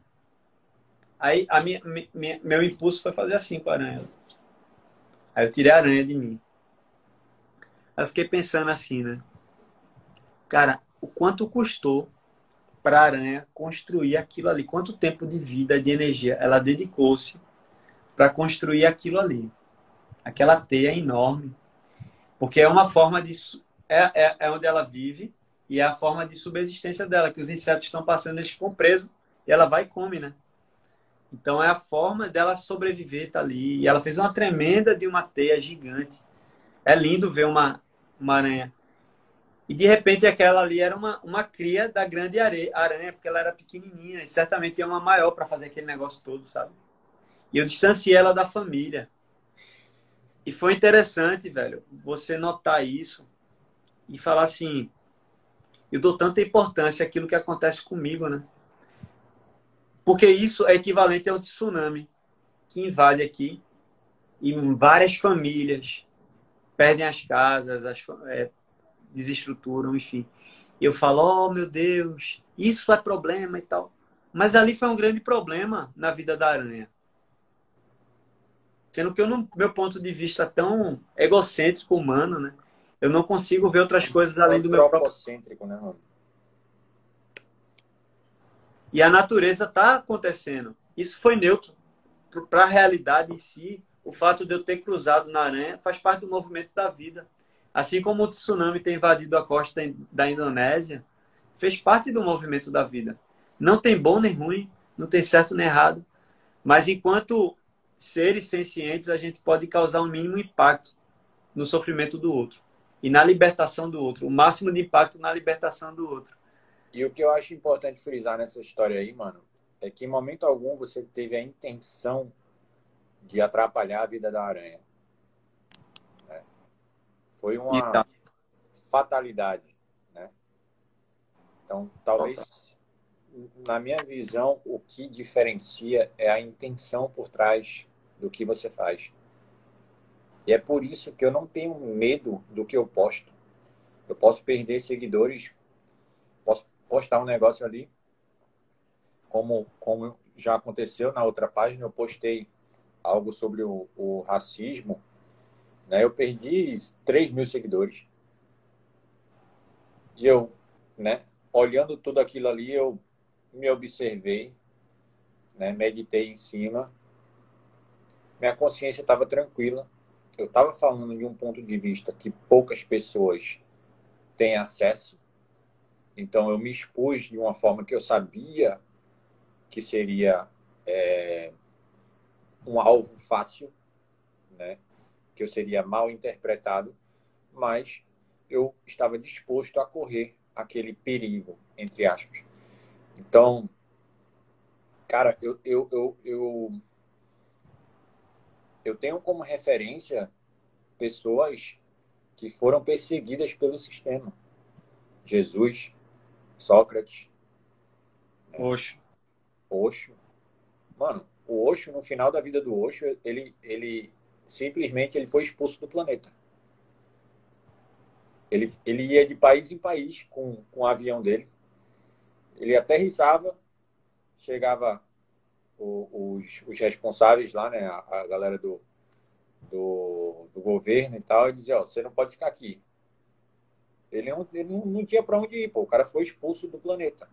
S1: Aí a minha, minha, meu impulso foi fazer assim com a aranha. Aí eu tirei a aranha de mim. Aí eu fiquei pensando assim, né? Cara, o quanto custou para a aranha construir aquilo ali? Quanto tempo de vida, de energia ela dedicou-se para construir aquilo ali? Aquela teia enorme. Porque é uma forma de é, é, é onde ela vive e é a forma de subsistência dela, que os insetos estão passando, eles ficam presos e ela vai e come, né? Então é a forma dela sobreviver, tá ali. E ela fez uma tremenda de uma teia gigante. É lindo ver uma, uma aranha. E de repente aquela ali era uma, uma cria da grande areia, aranha, porque ela era pequenininha e certamente ia uma maior para fazer aquele negócio todo, sabe? E eu distanciei ela da família. E foi interessante, velho, você notar isso e falar assim: eu dou tanta importância àquilo que acontece comigo, né? Porque isso é equivalente a um tsunami que invade aqui e várias famílias perdem as casas, as, é, desestruturam, enfim. E eu falo, oh meu Deus, isso é problema e tal. Mas ali foi um grande problema na vida da aranha. Sendo que eu, no meu ponto de vista tão egocêntrico, humano, né? Eu não consigo ver outras coisas além do meu próprio. Né, mano? E a natureza está acontecendo. Isso foi neutro. Para a realidade em si, o fato de eu ter cruzado na aranha faz parte do movimento da vida. Assim como o tsunami ter invadido a costa da Indonésia, fez parte do movimento da vida. Não tem bom nem ruim, não tem certo nem errado. Mas enquanto seres sencientes, a gente pode causar um mínimo impacto no sofrimento do outro e na libertação do outro, o máximo de impacto na libertação do outro.
S2: E o que eu acho importante frisar nessa história aí, mano, é que em momento algum você teve a intenção de atrapalhar a vida da aranha. É. Foi uma tá. fatalidade, né? Então, talvez, na minha visão, o que diferencia é a intenção por trás do que você faz. E é por isso que eu não tenho medo do que eu posto. Eu posso perder seguidores, postar um negócio ali, como, como já aconteceu na outra página, eu postei algo sobre o, o racismo, né? Eu perdi 3 mil seguidores. E eu, né, olhando tudo aquilo ali, eu me observei, né, meditei em cima minha consciência estava tranquila. Eu estava falando de um ponto de vista que poucas pessoas têm acesso. Então, eu me expus de uma forma que eu sabia que seria é, um alvo fácil, né? que eu seria mal interpretado, mas eu estava disposto a correr aquele perigo, entre aspas. Então, cara, eu, eu, eu, eu, eu tenho como referência pessoas que foram perseguidas pelo sistema. Jesus, Sócrates.
S1: Né? Oxo.
S2: Oxo. Mano, o Oxo, no final da vida do Oxo, ele, ele simplesmente ele foi expulso do planeta. Ele, ele ia de país em país com, com o avião dele. Ele aterrissava, chegava o, os, os responsáveis lá, né, a, a galera do, do, do, governo e tal, e dizia, ó, você não pode ficar aqui. Ele não, ele não tinha para onde ir, pô. O cara foi expulso do planeta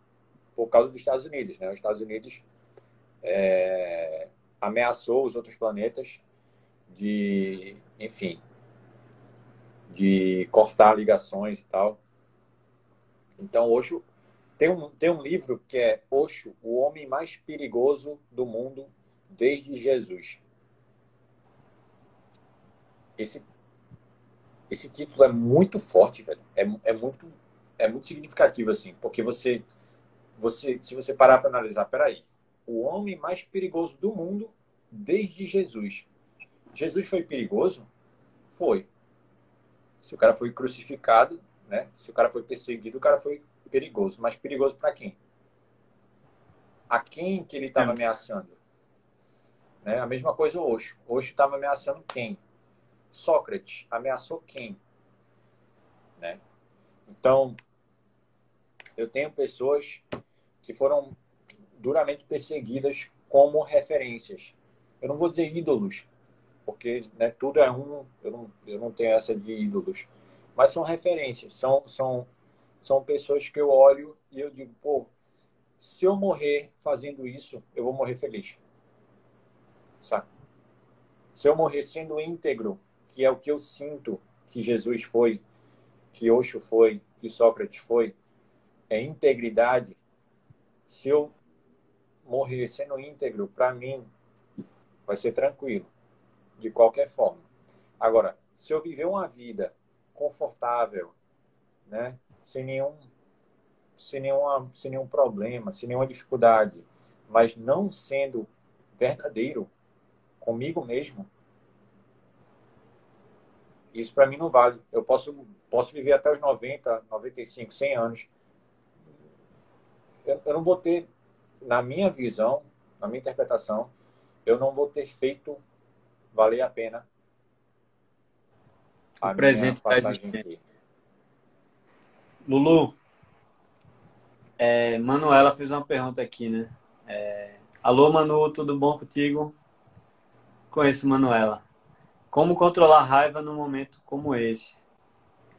S2: por causa dos Estados Unidos, né? Os Estados Unidos é, ameaçou os outros planetas de, enfim, de cortar ligações e tal. Então, Osho tem um, tem um livro que é Osho, o homem mais perigoso do mundo desde Jesus. Esse, esse título é muito forte, velho. É, é, muito, é muito significativo, assim, porque você, você se você parar para analisar, peraí, o homem mais perigoso do mundo desde Jesus. Jesus foi perigoso? Foi. Se o cara foi crucificado, né? Se o cara foi perseguido, o cara foi perigoso. Mas perigoso para quem? A quem que ele estava ameaçando? Né? A mesma coisa o Osho. Osho estava ameaçando quem? Sócrates ameaçou quem? Né? Então, eu tenho pessoas que foram duramente perseguidas como referências. Eu não vou dizer ídolos, porque né, tudo é um, eu não, eu não tenho essa de ídolos, mas são referências, são, são, são pessoas que eu olho e eu digo, pô, se eu morrer fazendo isso, eu vou morrer feliz. Sabe? Se eu morrer sendo íntegro, que é o que eu sinto que Jesus foi, que Osho foi, que Sócrates foi, é integridade. Se eu morrer sendo íntegro, para mim, vai ser tranquilo de qualquer forma. Agora, se eu viver uma vida confortável, né, sem nenhum sem nenhuma sem nenhum problema, sem nenhuma dificuldade, mas não sendo verdadeiro comigo mesmo, isso para mim não vale. Eu posso posso viver até os 90, 95, 100 anos. Eu, eu não vou ter na minha visão, na minha interpretação, eu não vou ter feito valer a pena
S1: o presente está existente. Lulu, é, Manuela fez uma pergunta aqui, né? É, Alô, Manu, tudo bom contigo? Conheço Manuela. Como controlar a raiva num momento como esse?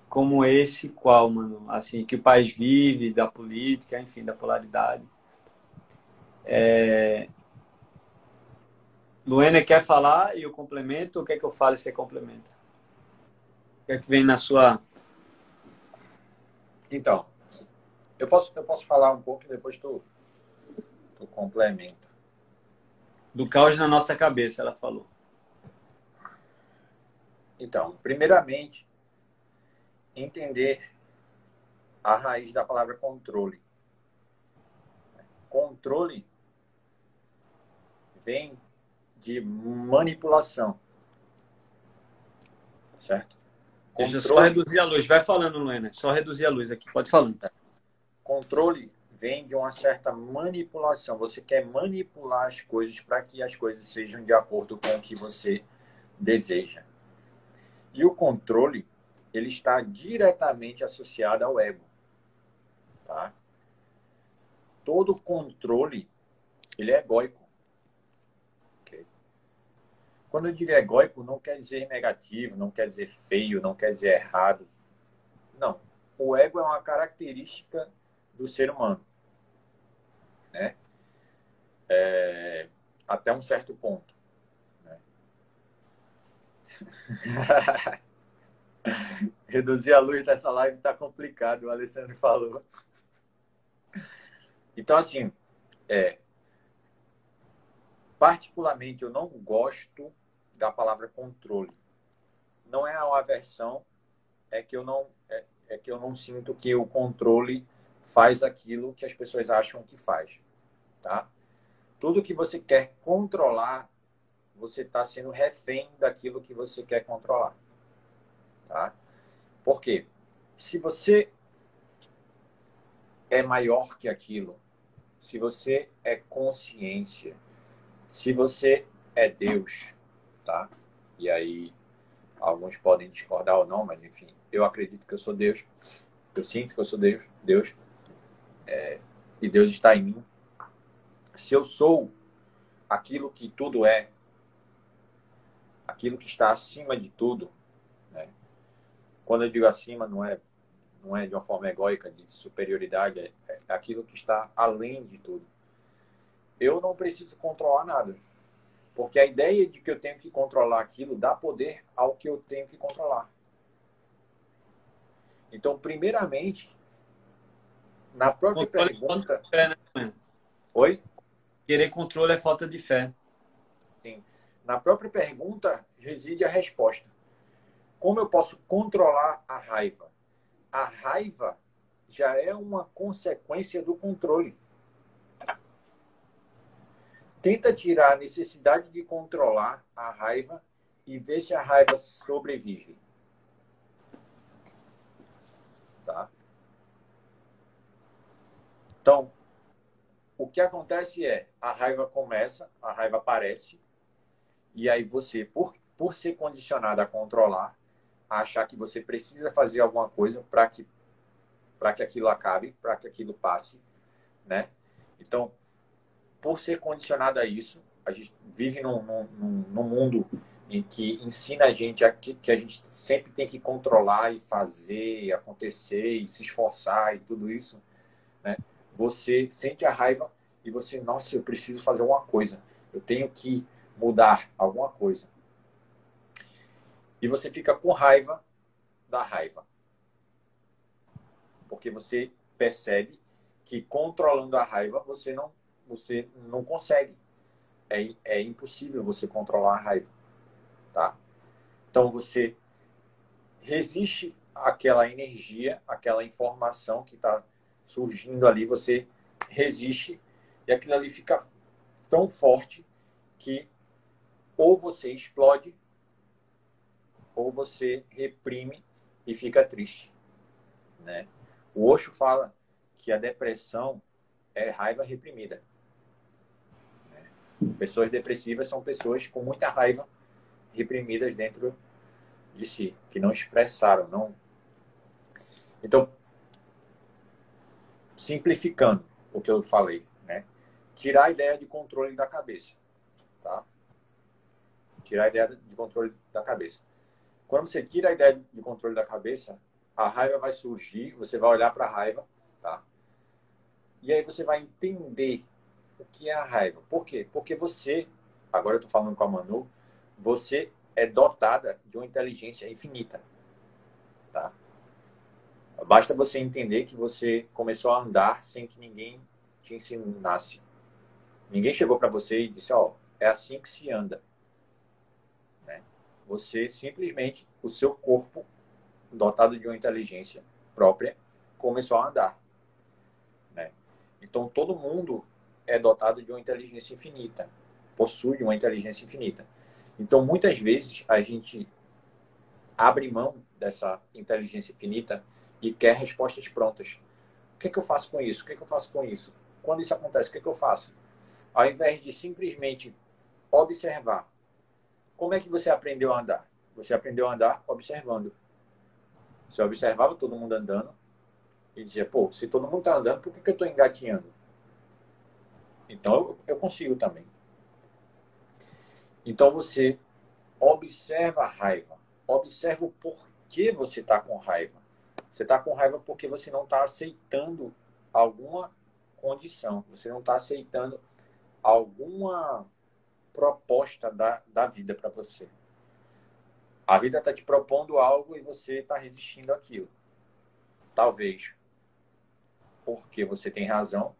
S1: Como esse qual, mano? Assim, que o país vive, da política, enfim, da polaridade. É, quer falar e eu complemento? O que é que eu falo e você complementa? O que é que vem na sua.
S2: Então, eu posso, eu posso falar um pouco e depois tu, tu complementa.
S1: Do caos na nossa cabeça, ela falou.
S2: Então, primeiramente, entender a raiz da palavra controle. Controle vem de manipulação. Certo?
S1: Controle... Deixa eu só reduzir a luz. Vai falando, Luana. Só reduzir a luz aqui. Pode falar. Tá?
S2: Controle vem de uma certa manipulação. Você quer manipular as coisas para que as coisas sejam de acordo com o que você deseja. E o controle, ele está diretamente associado ao ego. Tá? Todo controle, ele é egóico. Quando eu digo egóico, não quer dizer negativo, não quer dizer feio, não quer dizer errado. Não. O ego é uma característica do ser humano. Né? É, até um certo ponto. Reduzir a luz dessa live tá complicado, o Alessandro falou. Então, assim, é, particularmente, eu não gosto da palavra controle. Não é uma aversão, é que eu não é, é que eu não sinto que o controle faz aquilo que as pessoas acham que faz, tá? Tudo que você quer controlar, você está sendo refém daquilo que você quer controlar, tá? Por quê? Se você é maior que aquilo, se você é consciência, se você é Deus, tá? E aí alguns podem discordar ou não, mas enfim, eu acredito que eu sou Deus. Eu sinto que eu sou Deus, Deus, é, e Deus está em mim. Se eu sou aquilo que tudo é, aquilo que está acima de tudo, né? Quando eu digo acima, não é não é de uma forma egóica de superioridade, é, é aquilo que está além de tudo. Eu não preciso controlar nada. Porque a ideia de que eu tenho que controlar aquilo dá poder ao que eu tenho que controlar. Então, primeiramente, na própria controle é pergunta. É fé, né, Oi?
S1: Querer controle é falta de fé.
S2: Sim. Na própria pergunta reside a resposta. Como eu posso controlar a raiva? A raiva já é uma consequência do controle tenta tirar a necessidade de controlar a raiva e ver se a raiva sobrevive. Tá? Então, o que acontece é, a raiva começa, a raiva aparece, e aí você, por, por ser condicionado a controlar, a achar que você precisa fazer alguma coisa para que para que aquilo acabe, para que aquilo passe, né? Então, por ser condicionado a isso, a gente vive num, num, num mundo em que ensina a gente a, que, que, a gente sempre tem que controlar e fazer acontecer e se esforçar e tudo isso, né? Você sente a raiva e você, nossa, eu preciso fazer alguma coisa, eu tenho que mudar alguma coisa. E você fica com raiva da raiva. Porque você percebe que controlando a raiva você não você não consegue. É, é impossível você controlar a raiva, tá? Então você resiste àquela energia, àquela informação que está surgindo ali, você resiste e aquilo ali fica tão forte que ou você explode ou você reprime e fica triste, né? O Osho fala que a depressão é raiva reprimida. Pessoas depressivas são pessoas com muita raiva reprimidas dentro de si, que não expressaram, não. Então, simplificando o que eu falei, né? Tirar a ideia de controle da cabeça, tá? Tirar a ideia de controle da cabeça. Quando você tira a ideia de controle da cabeça, a raiva vai surgir, você vai olhar para a raiva, tá? E aí você vai entender o que é a raiva. Por quê? Porque você, agora eu estou falando com a Manu, você é dotada de uma inteligência infinita. Tá? Basta você entender que você começou a andar sem que ninguém te ensinasse. Ninguém chegou para você e disse, ó, oh, é assim que se anda. Você simplesmente, o seu corpo, dotado de uma inteligência própria, começou a andar. Né? Então todo mundo é dotado de uma inteligência infinita, possui uma inteligência infinita. Então, muitas vezes, a gente abre mão dessa inteligência infinita e quer respostas prontas. O que, é que eu faço com isso? O que, é que eu faço com isso? Quando isso acontece, o que, é que eu faço? Ao invés de simplesmente observar, como é que você aprendeu a andar? Você aprendeu a andar observando. Você observava todo mundo andando e dizia, pô, se todo mundo está andando, por que, que eu estou engatinhando? Então eu, consigo também. Então você observa a raiva, observa o porquê você está com raiva. Você está com raiva porque você não está aceitando alguma condição, você não está aceitando alguma proposta da, da vida para você. A vida está te propondo algo e você está resistindo àquilo. Talvez porque você tem razão,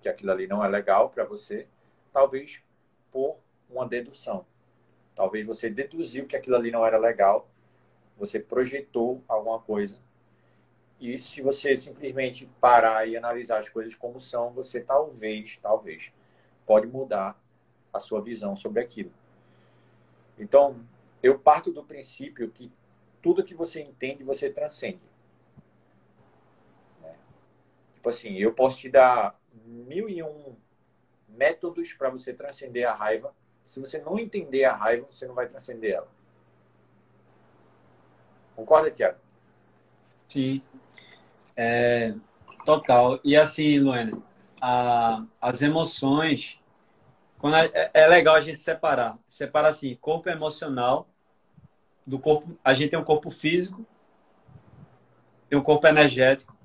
S2: que aquilo ali não é legal para você, talvez por uma dedução. Talvez você deduziu que aquilo ali não era legal, você projetou alguma coisa. E se você simplesmente parar e analisar as coisas como são, você talvez, talvez, pode mudar a sua visão sobre aquilo. Então, eu parto do princípio que tudo que você entende, você transcende. Né? Tipo assim, eu posso te dar mil e um métodos para você transcender a raiva. Se você não entender a raiva, você não vai transcender ela. Concorda, Tiago?
S1: Sim. É, total. E assim, Luana, a, as emoções, quando é, é legal a gente separar. Separar assim, corpo emocional do corpo. A gente tem um corpo físico, tem um corpo energético.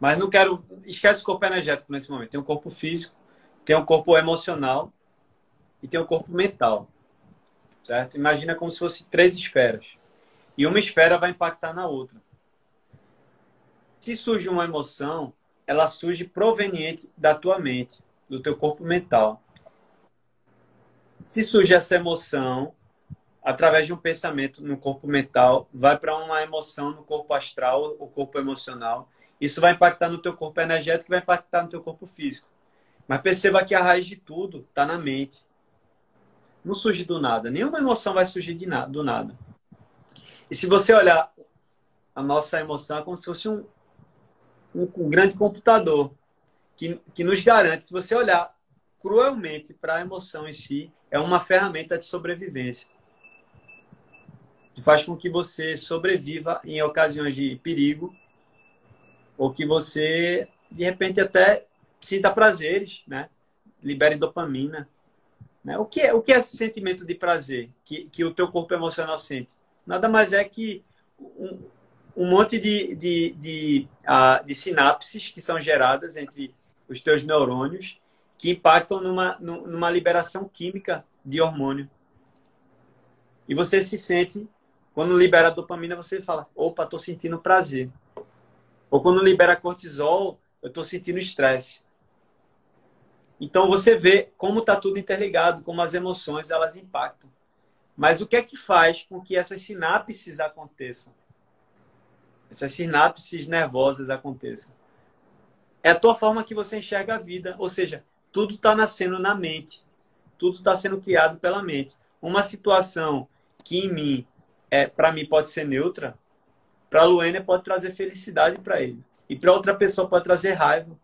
S1: Mas não quero. Esquece o corpo energético nesse momento. Tem um corpo físico, tem um corpo emocional e tem um corpo mental. Certo? Imagina como se fosse três esferas. E uma esfera vai impactar na outra. Se surge uma emoção, ela surge proveniente da tua mente, do teu corpo mental. Se surge essa emoção através de um pensamento no corpo mental, vai para uma emoção no corpo astral, o corpo emocional. Isso vai impactar no teu corpo energético, vai impactar no teu corpo físico. Mas perceba que a raiz de tudo está na mente. Não surge do nada. Nenhuma emoção vai surgir de nada, do nada. E se você olhar a nossa emoção é como se fosse um, um, um grande computador que, que nos garante, se você olhar cruelmente para a emoção em si, é uma ferramenta de sobrevivência. Que faz com que você sobreviva em ocasiões de perigo ou que você, de repente, até sinta prazeres, né? Libere dopamina. Né? O, que é, o que é esse sentimento de prazer que, que o teu corpo emocional sente? nada mais é que um, um monte de, de, de, uh, de sinapses que são geradas entre os teus neurônios que impactam numa, numa liberação química de hormônio. E você se sente, quando libera dopamina, você fala: opa, estou sentindo prazer. Ou quando libera cortisol, eu estou sentindo estresse. Então você vê como está tudo interligado, como as emoções elas impactam. Mas o que é que faz com que essas sinapses aconteçam? Essas sinapses nervosas aconteçam. É a tua forma que você enxerga a vida. Ou seja, tudo está nascendo na mente. Tudo está sendo criado pela mente. Uma situação que em mim, é, para mim, pode ser neutra, para a Luênia pode trazer felicidade para ele. E para outra pessoa pode trazer raiva.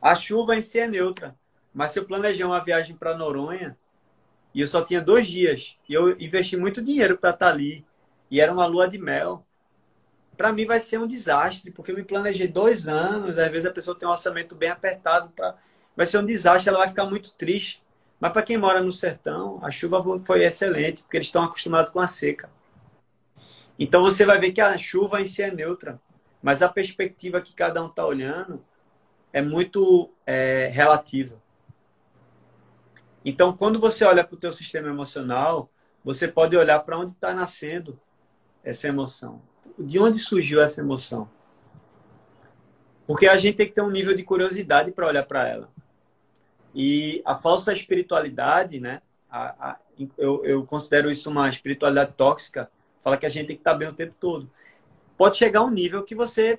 S1: A chuva em si é neutra. Mas se eu planejar uma viagem para Noronha, e eu só tinha dois dias. E eu investi muito dinheiro para estar tá ali. E era uma lua de mel. Para mim vai ser um desastre, porque eu me planejei dois anos. Às vezes a pessoa tem um orçamento bem apertado. Pra... Vai ser um desastre, ela vai ficar muito triste. Mas para quem mora no sertão, a chuva foi excelente, porque eles estão acostumados com a seca. Então você vai ver que a chuva em si é neutra. Mas a perspectiva que cada um está olhando é muito é, relativa. Então, quando você olha para o teu sistema emocional, você pode olhar para onde está nascendo essa emoção. De onde surgiu essa emoção? Porque a gente tem que ter um nível de curiosidade para olhar para ela. E a falsa espiritualidade, né? A, a, eu, eu considero isso uma espiritualidade tóxica. Fala que a gente tem que estar tá bem o tempo todo. Pode chegar a um nível que você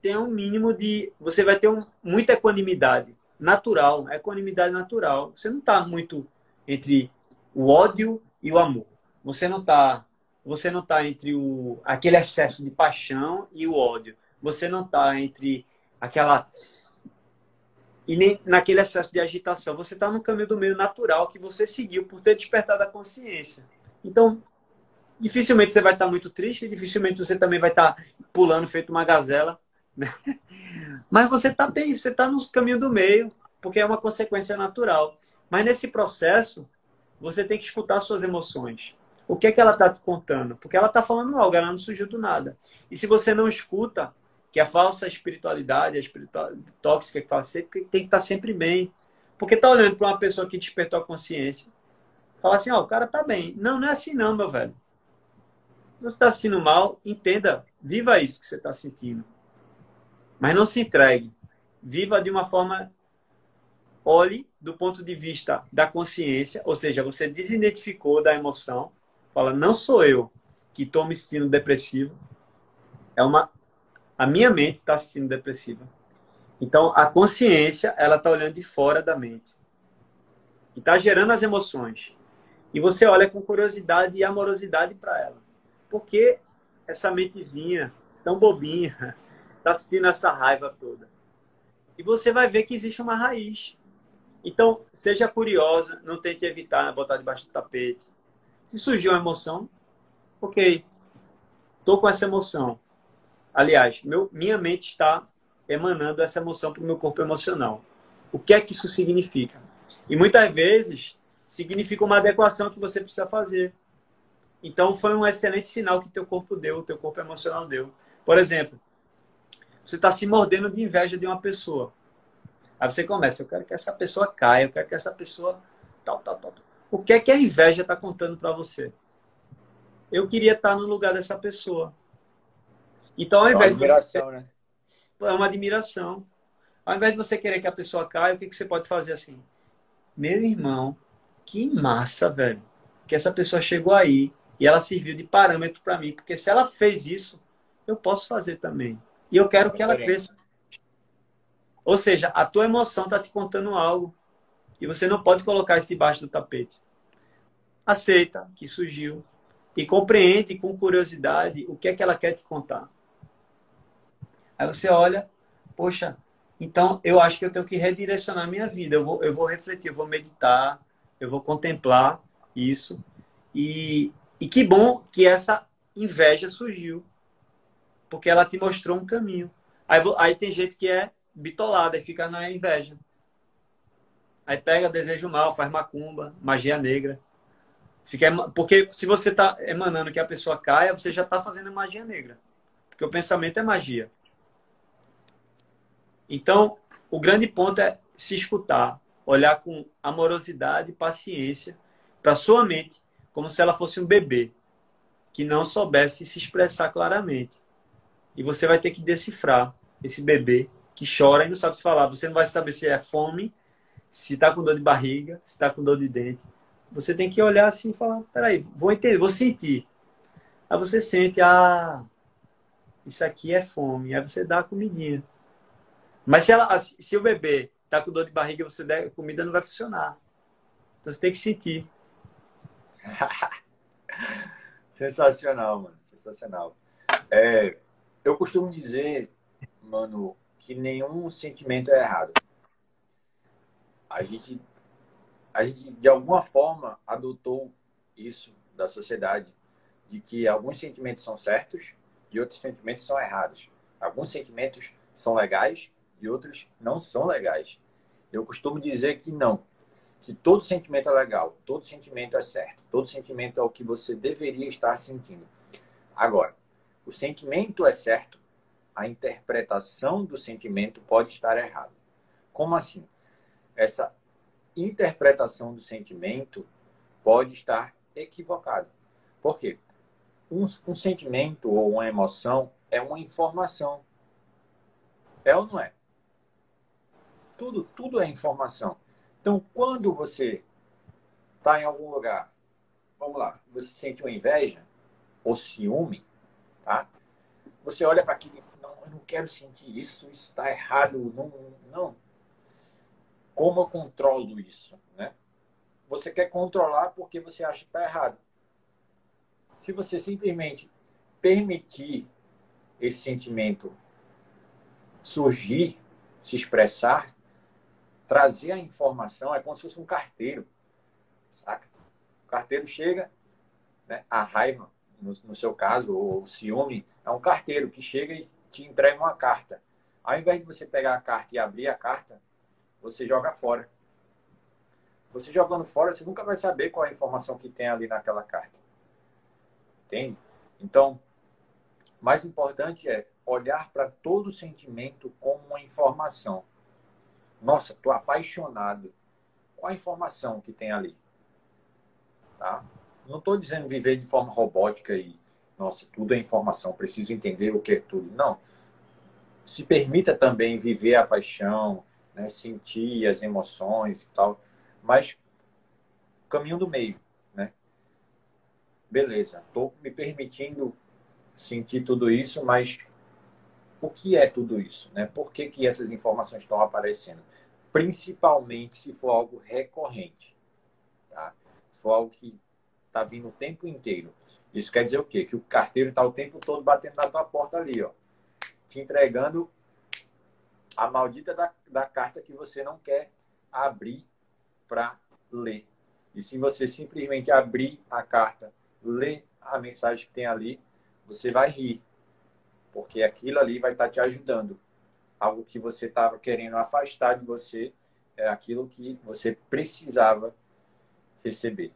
S1: tem um mínimo de. Você vai ter um, muita equanimidade natural, equanimidade natural. Você não está muito entre o ódio e o amor. Você não está você não está entre o aquele excesso de paixão e o ódio. Você não está entre aquela e nem naquele excesso de agitação. Você está no caminho do meio natural que você seguiu por ter despertado a consciência. Então, dificilmente você vai estar tá muito triste, dificilmente você também vai estar tá pulando feito uma gazela. Mas você está bem, você está no caminho do meio, porque é uma consequência natural. Mas nesse processo, você tem que escutar suas emoções. O que é que ela está te contando? Porque ela está falando algo, ela não surgiu do nada. E se você não escuta, que a falsa espiritualidade, a espiritualidade tóxica que fala sempre, tem que estar tá sempre bem. Porque está olhando para uma pessoa que despertou a consciência, falar assim, ó, oh, o cara tá bem. Não, não é assim não, meu velho. Você está sentindo mal, entenda, viva isso que você está sentindo. Mas não se entregue. Viva de uma forma. Olhe do ponto de vista da consciência, ou seja, você desidentificou da emoção. Fala, não sou eu que estou me sentindo depressivo. É uma. A minha mente está se sentindo depressiva. Então, a consciência, ela está olhando de fora da mente. E está gerando as emoções. E você olha com curiosidade e amorosidade para ela. Por que essa mentezinha tão bobinha está sentindo essa raiva toda? E você vai ver que existe uma raiz. Então, seja curiosa, não tente evitar botar debaixo do tapete. Se surgiu uma emoção, ok, estou com essa emoção. Aliás, meu, minha mente está emanando essa emoção para o meu corpo emocional. O que é que isso significa? E muitas vezes significa uma adequação que você precisa fazer. Então foi um excelente sinal que teu corpo deu, teu corpo emocional deu. Por exemplo, você está se mordendo de inveja de uma pessoa. Aí você começa, eu quero que essa pessoa caia, eu quero que essa pessoa tal, tal, tal. O que é que a inveja está contando para você? Eu queria estar no lugar dessa pessoa. Então, ao invés é uma admiração, você... né? É uma admiração. Ao invés de você querer que a pessoa caia, o que, que você pode fazer assim? Meu irmão, que massa, velho. Que essa pessoa chegou aí, e ela serviu de parâmetro para mim, porque se ela fez isso, eu posso fazer também. E eu quero que ela cresça. Ou seja, a tua emoção está te contando algo e você não pode colocar isso debaixo do tapete. Aceita que surgiu e compreende com curiosidade o que é que ela quer te contar. Aí você olha, poxa, então eu acho que eu tenho que redirecionar minha vida. Eu vou, eu vou refletir, eu vou meditar, eu vou contemplar isso e e que bom que essa inveja surgiu, porque ela te mostrou um caminho. Aí, aí tem gente que é bitolada e fica na inveja. Aí pega desejo mal, faz macumba, magia negra. Fica, porque se você está emanando que a pessoa caia, você já está fazendo magia negra. Porque o pensamento é magia. Então, o grande ponto é se escutar, olhar com amorosidade e paciência para sua mente como se ela fosse um bebê que não soubesse se expressar claramente. E você vai ter que decifrar esse bebê que chora e não sabe se falar. Você não vai saber se é fome, se está com dor de barriga, se está com dor de dente. Você tem que olhar assim e falar: peraí, vou entender, vou sentir. Aí você sente, ah, isso aqui é fome. Aí você dá a comidinha. Mas se, ela, se o bebê está com dor de barriga você der comida, não vai funcionar. Então você tem que sentir.
S2: sensacional, mano. Sensacional. É, eu costumo dizer, mano, que nenhum sentimento é errado. A gente, a gente de alguma forma adotou isso da sociedade, de que alguns sentimentos são certos e outros sentimentos são errados. Alguns sentimentos são legais e outros não são legais. Eu costumo dizer que não que todo sentimento é legal, todo sentimento é certo, todo sentimento é o que você deveria estar sentindo. Agora, o sentimento é certo, a interpretação do sentimento pode estar errada. Como assim? Essa interpretação do sentimento pode estar equivocada. Por quê? Um, um sentimento ou uma emoção é uma informação. É ou não é? Tudo, tudo é informação. Então, quando você está em algum lugar, vamos lá, você sente uma inveja ou ciúme, tá? Você olha para aquilo não, eu não quero sentir isso, isso está errado, não, não. Como eu controlo isso, né? Você quer controlar porque você acha que está errado. Se você simplesmente permitir esse sentimento surgir, se expressar, trazer a informação é como se fosse um carteiro, saca? O carteiro chega, né? a raiva, no, no seu caso, ou o ciúme, é um carteiro que chega e te entrega uma carta. Ao invés de você pegar a carta e abrir a carta, você joga fora. Você jogando fora, você nunca vai saber qual é a informação que tem ali naquela carta. Entende? Então, mais importante é olhar para todo sentimento como uma informação. Nossa, estou apaixonado. Qual a informação que tem ali? Tá? Não estou dizendo viver de forma robótica e, nossa, tudo é informação, preciso entender o que é tudo. Não. Se permita também viver a paixão, né, sentir as emoções e tal, mas caminho do meio, né? Beleza, estou me permitindo sentir tudo isso, mas o que é tudo isso, né? Por que, que essas informações estão aparecendo? Principalmente se for algo recorrente, tá? Se for algo que está vindo o tempo inteiro. Isso quer dizer o quê? Que o carteiro está o tempo todo batendo na tua porta ali, ó, te entregando a maldita da, da carta que você não quer abrir para ler. E se você simplesmente abrir a carta, ler a mensagem que tem ali, você vai rir. Porque aquilo ali vai estar tá te ajudando. Algo que você estava querendo afastar de você é aquilo que você precisava receber.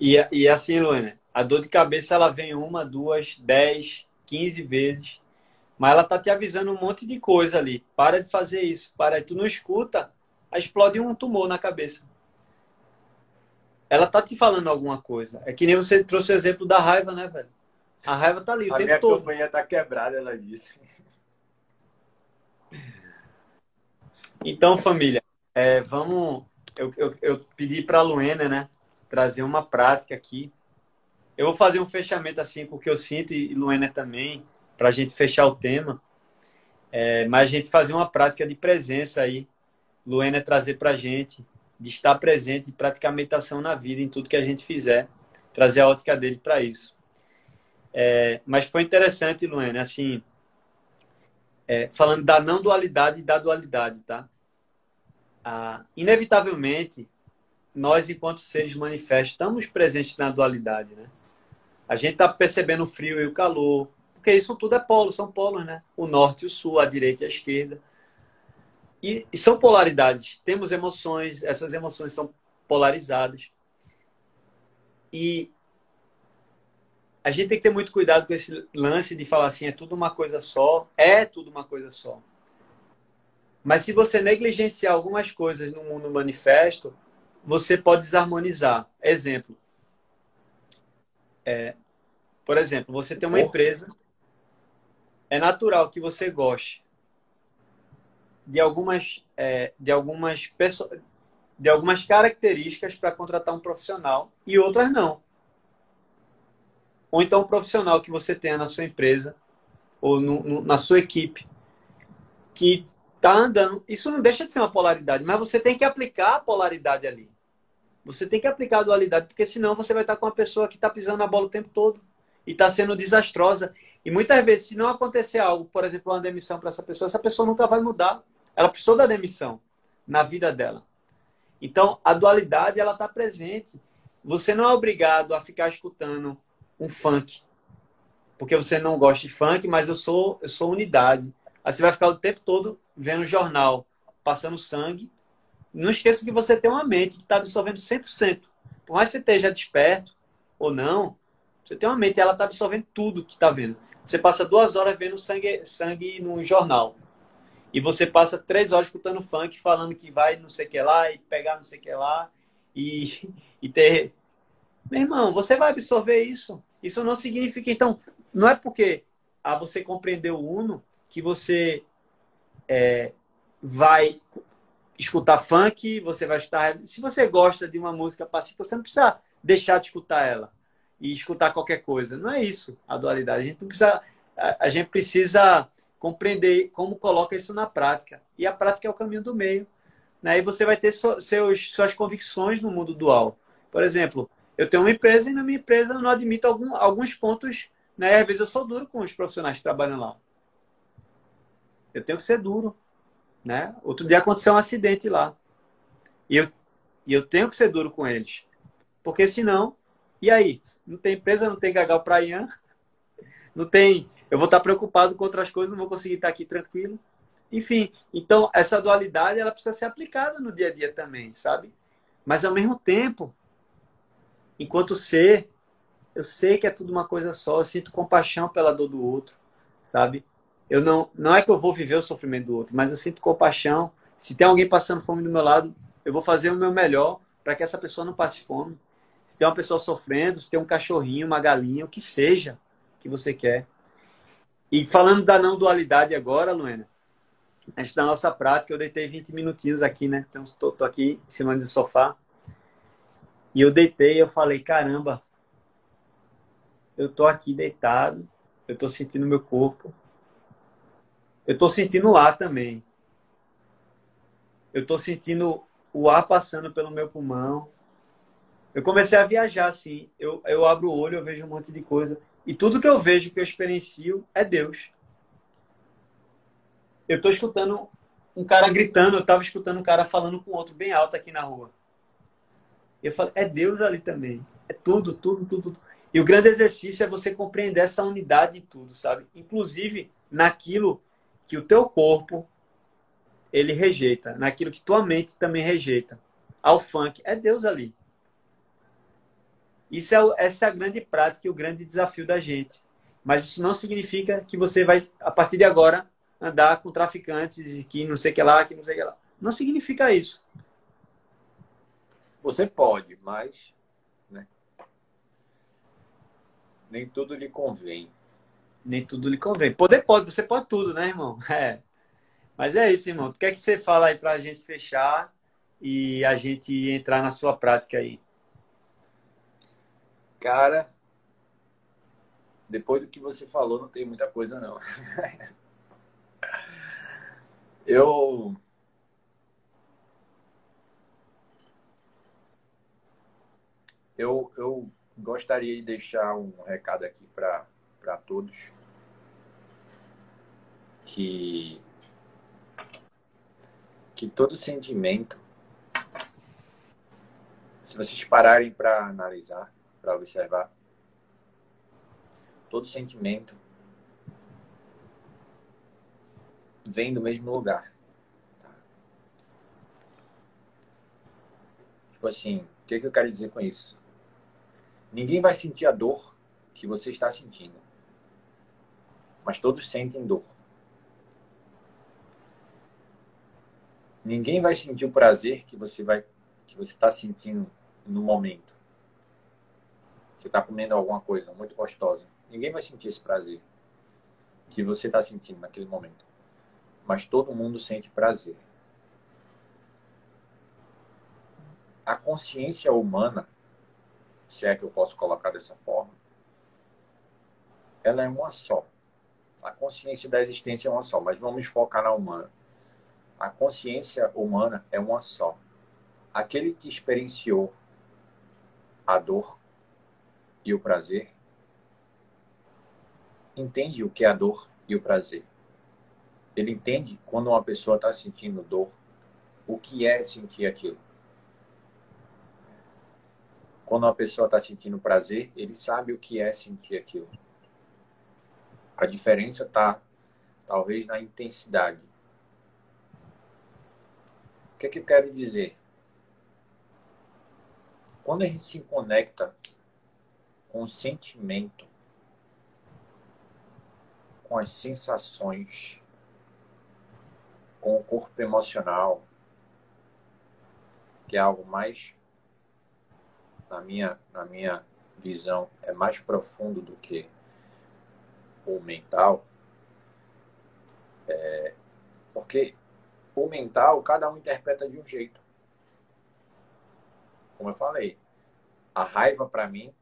S1: E, e assim, Luana, a dor de cabeça ela vem uma, duas, dez, quinze vezes, mas ela tá te avisando um monte de coisa ali. Para de fazer isso, para. Tu não escuta, explode um tumor na cabeça. Ela tá te falando alguma coisa. É que nem você trouxe o exemplo da raiva, né, velho? A raiva tá ali o
S2: a
S1: tempo
S2: minha
S1: todo.
S2: companhia tá quebrada, ela disse.
S1: Então, família, é, vamos. Eu, eu, eu pedi para a Luena, né? trazer uma prática aqui. Eu vou fazer um fechamento assim, porque eu sinto, e Luena também, para a gente fechar o tema. É, mas a gente fazer uma prática de presença aí. Luena trazer para a gente, de estar presente e praticar meditação na vida, em tudo que a gente fizer. Trazer a ótica dele para isso. É, mas foi interessante, Luena, assim, é, falando da não dualidade e da dualidade, tá? Ah, inevitavelmente, nós, enquanto seres manifestos, estamos presentes na dualidade, né? A gente está percebendo o frio e o calor, porque isso tudo é polo, são polos, né? O norte e o sul, a direita e a esquerda. E, e são polaridades. Temos emoções, essas emoções são polarizadas. E a gente tem que ter muito cuidado com esse lance de falar assim, é tudo uma coisa só. É tudo uma coisa só. Mas se você negligenciar algumas coisas no mundo manifesto, você pode desarmonizar. Exemplo. É, por exemplo, você tem uma empresa, é natural que você goste de algumas, é, de algumas pessoas, de algumas características para contratar um profissional e outras não. Ou então um profissional que você tenha na sua empresa ou no, no, na sua equipe que tá andando. Isso não deixa de ser uma polaridade, mas você tem que aplicar a polaridade ali. Você tem que aplicar a dualidade, porque senão você vai estar com uma pessoa que está pisando na bola o tempo todo e está sendo desastrosa. E muitas vezes, se não acontecer algo, por exemplo, uma demissão para essa pessoa, essa pessoa nunca vai mudar. Ela precisou da demissão na vida dela. Então, a dualidade ela está presente. Você não é obrigado a ficar escutando um funk, porque você não gosta de funk, mas eu sou eu sou unidade. Aí você vai ficar o tempo todo vendo jornal, passando sangue. Não esqueça que você tem uma mente que está absorvendo 100%. Por mais que você esteja desperto ou não, você tem uma mente ela está absorvendo tudo que está vendo. Você passa duas horas vendo sangue, sangue no jornal. E você passa três horas escutando funk, falando que vai não sei o que lá e pegar não sei o que lá e, e ter. Meu irmão, você vai absorver isso. Isso não significa. Então, não é porque a você compreender o Uno que você é, vai escutar funk, você vai escutar. Se você gosta de uma música pacífica, você não precisa deixar de escutar ela e escutar qualquer coisa. Não é isso a dualidade. A gente precisa, a, a gente precisa compreender como coloca isso na prática. E a prática é o caminho do meio. Né? E você vai ter so, seus, suas convicções no mundo dual. Por exemplo, eu tenho uma empresa e na minha empresa eu não admito algum, alguns pontos. Né? Às vezes eu sou duro com os profissionais que trabalham lá. Eu tenho que ser duro. Né? Outro dia aconteceu um acidente lá. E eu, e eu tenho que ser duro com eles. Porque senão, e aí? Não tem empresa, não tem gagal para Ian, não tem. Eu vou estar preocupado com outras coisas, não vou conseguir estar aqui tranquilo. Enfim, então essa dualidade ela precisa ser aplicada no dia a dia também, sabe? Mas ao mesmo tempo, enquanto ser, eu sei que é tudo uma coisa só, eu sinto compaixão pela dor do outro, sabe? eu não, não é que eu vou viver o sofrimento do outro, mas eu sinto compaixão. Se tem alguém passando fome do meu lado, eu vou fazer o meu melhor para que essa pessoa não passe fome. Se tem uma pessoa sofrendo, se tem um cachorrinho, uma galinha, o que seja que você quer. E falando da não dualidade agora, Luena, a gente na nossa prática, eu deitei 20 minutinhos aqui, né? Então, estou aqui em cima do sofá. E eu deitei, eu falei, caramba, eu tô aqui deitado, eu tô sentindo meu corpo, eu tô sentindo o ar também. Eu tô sentindo o ar passando pelo meu pulmão. Eu comecei a viajar assim. Eu, eu abro o olho, eu vejo um monte de coisa. E tudo que eu vejo, que eu experiencio, é Deus. Eu estou escutando um cara gritando, eu estava escutando um cara falando com outro bem alto aqui na rua. Eu falei, é Deus ali também. É tudo, tudo, tudo, tudo. E o grande exercício é você compreender essa unidade de tudo, sabe? Inclusive naquilo que o teu corpo ele rejeita, naquilo que tua mente também rejeita. Ao funk, é Deus ali. Isso é, essa é a grande prática e o grande desafio da gente. Mas isso não significa que você vai, a partir de agora, andar com traficantes e que não sei o que lá, que não sei o que lá. Não significa isso.
S2: Você pode, mas né? nem tudo lhe convém.
S1: Nem tudo lhe convém. Poder pode, você pode tudo, né, irmão? É. Mas é isso, irmão. O que é que você fala aí para a gente fechar e a gente entrar na sua prática aí?
S2: Cara, depois do que você falou, não tem muita coisa, não. Eu. Eu, eu gostaria de deixar um recado aqui para todos que que todo sentimento, se vocês pararem para analisar, para observar, todo sentimento vem do mesmo lugar. Tá? Tipo assim, o que, que eu quero dizer com isso? Ninguém vai sentir a dor que você está sentindo, mas todos sentem dor. Ninguém vai sentir o prazer que você vai que você está sentindo no momento. Você está comendo alguma coisa muito gostosa. Ninguém vai sentir esse prazer que você está sentindo naquele momento. Mas todo mundo sente prazer. A consciência humana, se é que eu posso colocar dessa forma, ela é uma só. A consciência da existência é uma só, mas vamos focar na humana a consciência humana é uma só. Aquele que experienciou a dor e o prazer entende o que é a dor e o prazer. Ele entende quando uma pessoa está sentindo dor, o que é sentir aquilo. Quando uma pessoa está sentindo prazer, ele sabe o que é sentir aquilo. A diferença está, talvez, na intensidade que, é que eu quero dizer? Quando a gente se conecta com o sentimento, com as sensações, com o corpo emocional, que é algo mais, na minha, na minha visão, é mais profundo do que o mental, é, porque o mental, cada um interpreta de um jeito. Como eu falei, a raiva para mim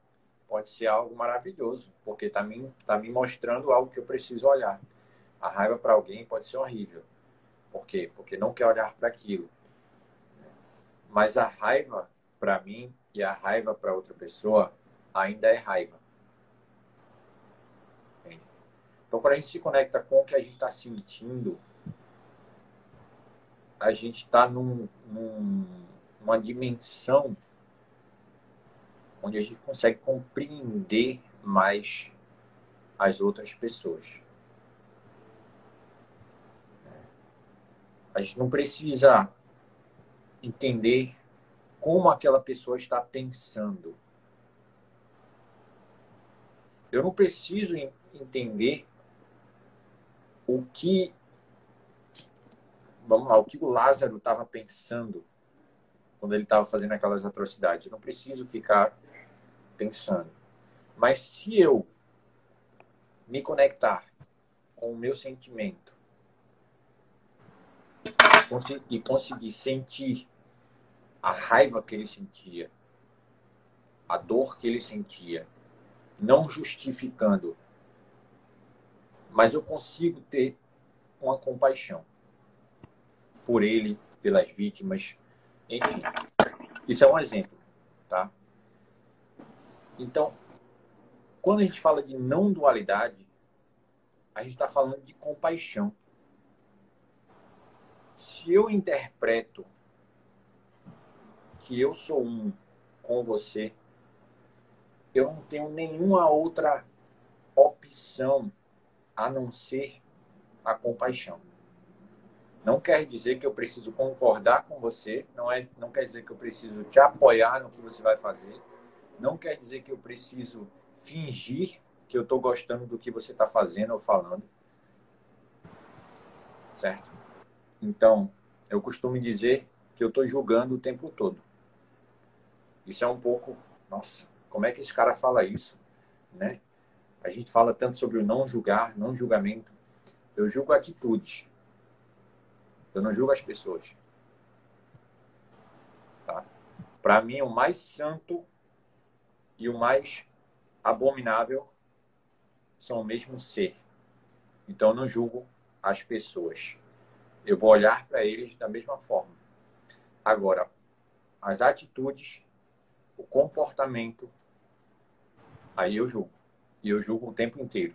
S2: pode ser algo maravilhoso, porque está me, tá me mostrando algo que eu preciso olhar. A raiva para alguém pode ser horrível. Por quê? Porque não quer olhar para aquilo. Mas a raiva para mim e a raiva para outra pessoa ainda é raiva. Então, quando a gente se conecta com o que a gente está sentindo, a gente está num, num, numa dimensão onde a gente consegue compreender mais as outras pessoas. A gente não precisa entender como aquela pessoa está pensando. Eu não preciso entender o que vamos lá, o que o Lázaro estava pensando quando ele estava fazendo aquelas atrocidades. Eu não preciso ficar pensando. Mas se eu me conectar com o meu sentimento e conseguir sentir a raiva que ele sentia, a dor que ele sentia, não justificando, mas eu consigo ter uma compaixão por ele, pelas vítimas, enfim. Isso é um exemplo, tá? Então, quando a gente fala de não dualidade, a gente está falando de compaixão. Se eu interpreto que eu sou um com você, eu não tenho nenhuma outra opção a não ser a compaixão. Não quer dizer que eu preciso concordar com você, não, é, não quer dizer que eu preciso te apoiar no que você vai fazer, não quer dizer que eu preciso fingir que eu estou gostando do que você está fazendo ou falando. Certo? Então, eu costumo dizer que eu estou julgando o tempo todo. Isso é um pouco. Nossa, como é que esse cara fala isso? Né? A gente fala tanto sobre o não julgar, não julgamento. Eu julgo atitudes. Eu não julgo as pessoas. Tá? Para mim, o mais santo e o mais abominável são o mesmo ser. Então, não julgo as pessoas. Eu vou olhar para eles da mesma forma. Agora, as atitudes, o comportamento, aí eu julgo. E eu julgo o tempo inteiro.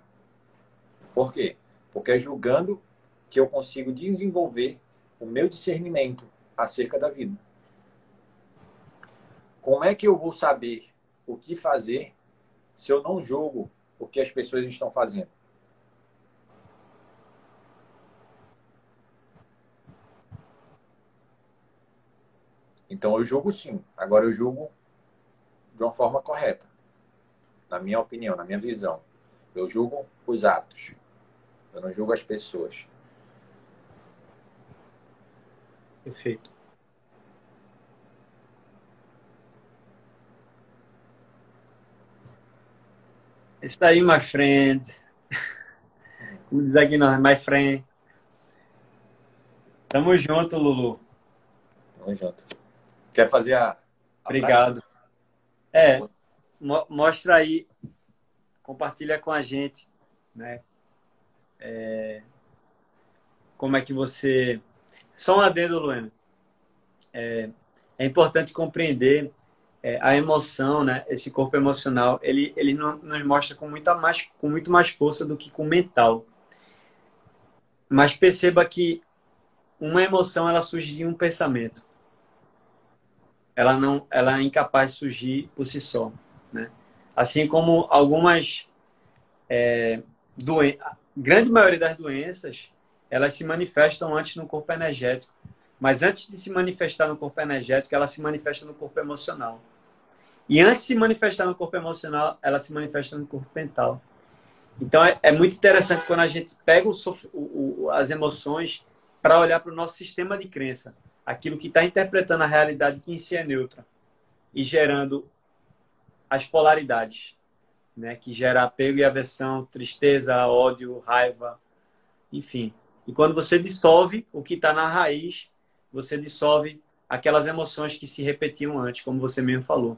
S2: Por quê? Porque é julgando que eu consigo desenvolver o meu discernimento acerca da vida. Como é que eu vou saber o que fazer se eu não julgo o que as pessoas estão fazendo? Então eu julgo sim. Agora eu julgo de uma forma correta. Na minha opinião, na minha visão. Eu julgo os atos. Eu não julgo as pessoas.
S1: Perfeito. Isso daí, my friend. Como diz aqui nós, my friend. Tamo junto, Lulu.
S2: Tamo junto. Quer fazer a. a
S1: Obrigado. É, mo mostra aí, compartilha com a gente, né? É, como é que você. Só um adendo, Luana. É, é importante compreender é, a emoção, né? Esse corpo emocional, ele, ele nos mostra com, muita mais, com muito mais força do que com mental. Mas perceba que uma emoção ela surge de um pensamento. Ela não, ela é incapaz de surgir por si só, né? Assim como algumas é, doen grande maioria das doenças elas se manifestam antes no corpo energético, mas antes de se manifestar no corpo energético, ela se manifesta no corpo emocional. E antes de se manifestar no corpo emocional, ela se manifesta no corpo mental. Então é, é muito interessante quando a gente pega o, o, as emoções para olhar para o nosso sistema de crença, aquilo que está interpretando a realidade que em si é neutra e gerando as polaridades, né? que gera apego e aversão, tristeza, ódio, raiva, enfim. E quando você dissolve o que está na raiz, você dissolve aquelas emoções que se repetiam antes, como você mesmo falou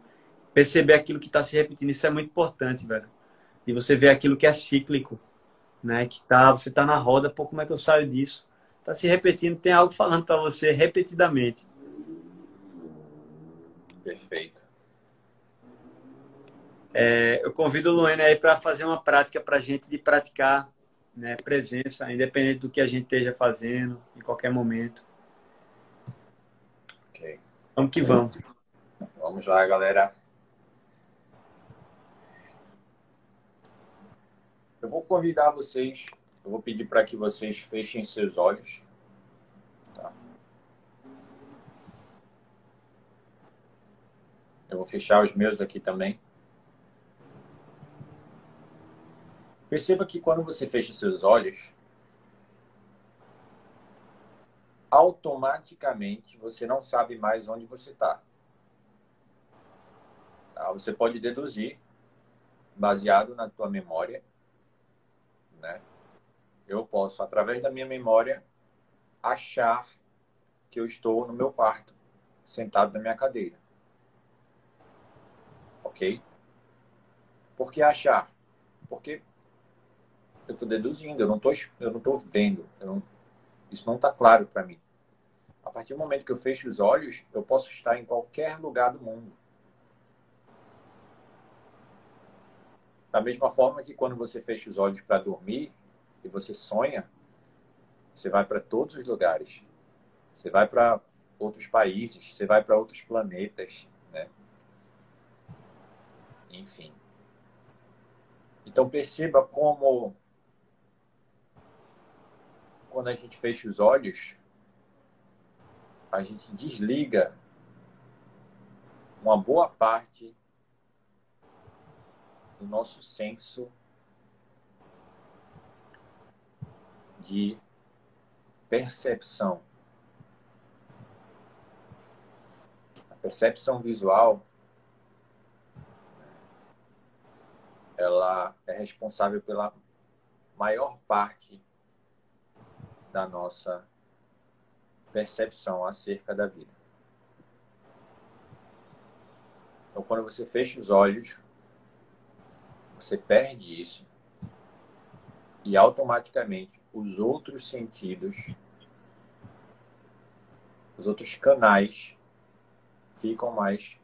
S1: perceber aquilo que está se repetindo. Isso é muito importante, velho. E você ver aquilo que é cíclico, né? Que tá, você tá na roda, pô, como é que eu saio disso? Tá se repetindo, tem algo falando para você repetidamente.
S2: Perfeito.
S1: É, eu convido o Luane aí para fazer uma prática para a gente de praticar né, presença, independente do que a gente esteja fazendo, em qualquer momento.
S2: Ok.
S1: Vamos que vamos.
S2: Vamos lá, galera. Eu vou convidar vocês, eu vou pedir para que vocês fechem seus olhos. Tá? Eu vou fechar os meus aqui também. Perceba que quando você fecha seus olhos, automaticamente você não sabe mais onde você está. Ah, você pode deduzir, baseado na tua memória, né? Eu posso, através da minha memória, achar que eu estou no meu quarto, sentado na minha cadeira. Ok? Por que achar? Porque eu estou deduzindo, eu não estou eu não vendo. Não, isso não está claro para mim. A partir do momento que eu fecho os olhos, eu posso estar em qualquer lugar do mundo. Da mesma forma que quando você fecha os olhos para dormir e você sonha, você vai para todos os lugares. Você vai para outros países, você vai para outros planetas, né? Enfim. Então perceba como quando a gente fecha os olhos, a gente desliga uma boa parte do nosso senso de percepção. A percepção visual ela é responsável pela maior parte da nossa percepção acerca da vida. Então, quando você fecha os olhos, você perde isso e automaticamente os outros sentidos, os outros canais ficam mais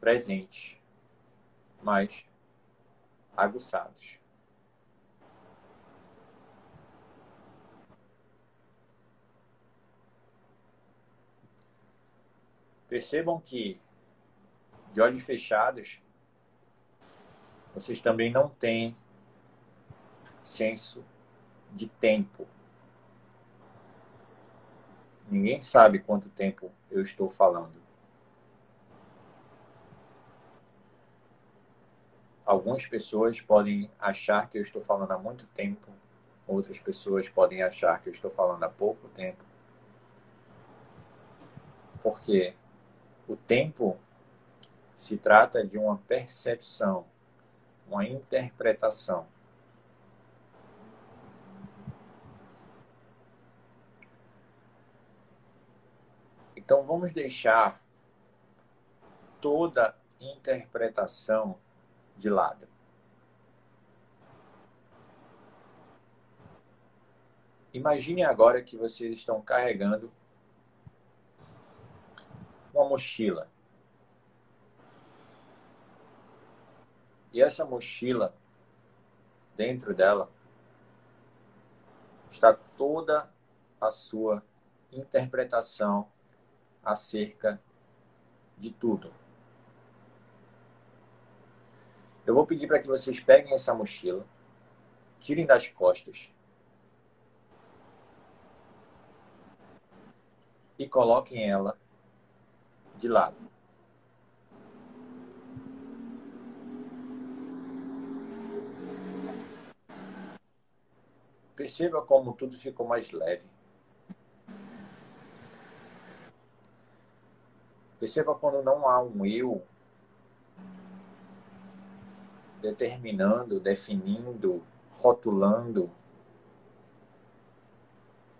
S2: presentes, mais aguçados. Percebam que, de olhos fechados, vocês também não têm senso de tempo. Ninguém sabe quanto tempo eu estou falando. Algumas pessoas podem achar que eu estou falando há muito tempo, outras pessoas podem achar que eu estou falando há pouco tempo. Porque o tempo se trata de uma percepção, uma interpretação. Então vamos deixar toda interpretação de lado. Imagine agora que vocês estão carregando uma mochila. E essa mochila, dentro dela, está toda a sua interpretação acerca de tudo. Eu vou pedir para que vocês peguem essa mochila, tirem das costas e coloquem ela de lado. Perceba como tudo ficou mais leve. Perceba quando não há um eu determinando, definindo, rotulando.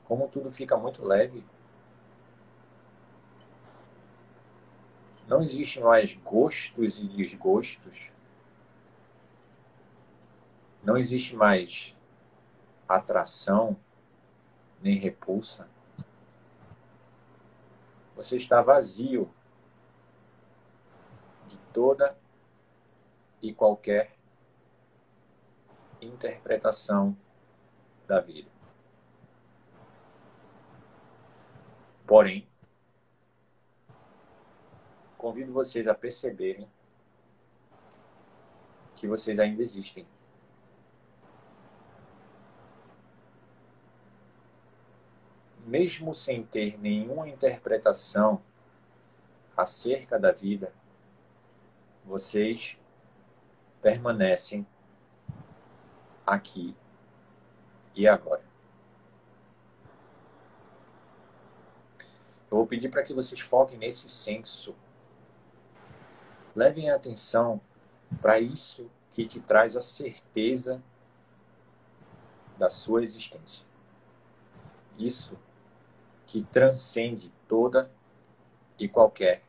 S2: Como tudo fica muito leve. Não existe mais gostos e desgostos. Não existe mais atração nem repulsa. Você está vazio de toda e qualquer interpretação da vida. Porém, convido vocês a perceberem que vocês ainda existem. Mesmo sem ter nenhuma interpretação acerca da vida, vocês permanecem aqui e agora. Eu vou pedir para que vocês foquem nesse senso Levem atenção para isso que te traz a certeza da sua existência. Isso que transcende toda e qualquer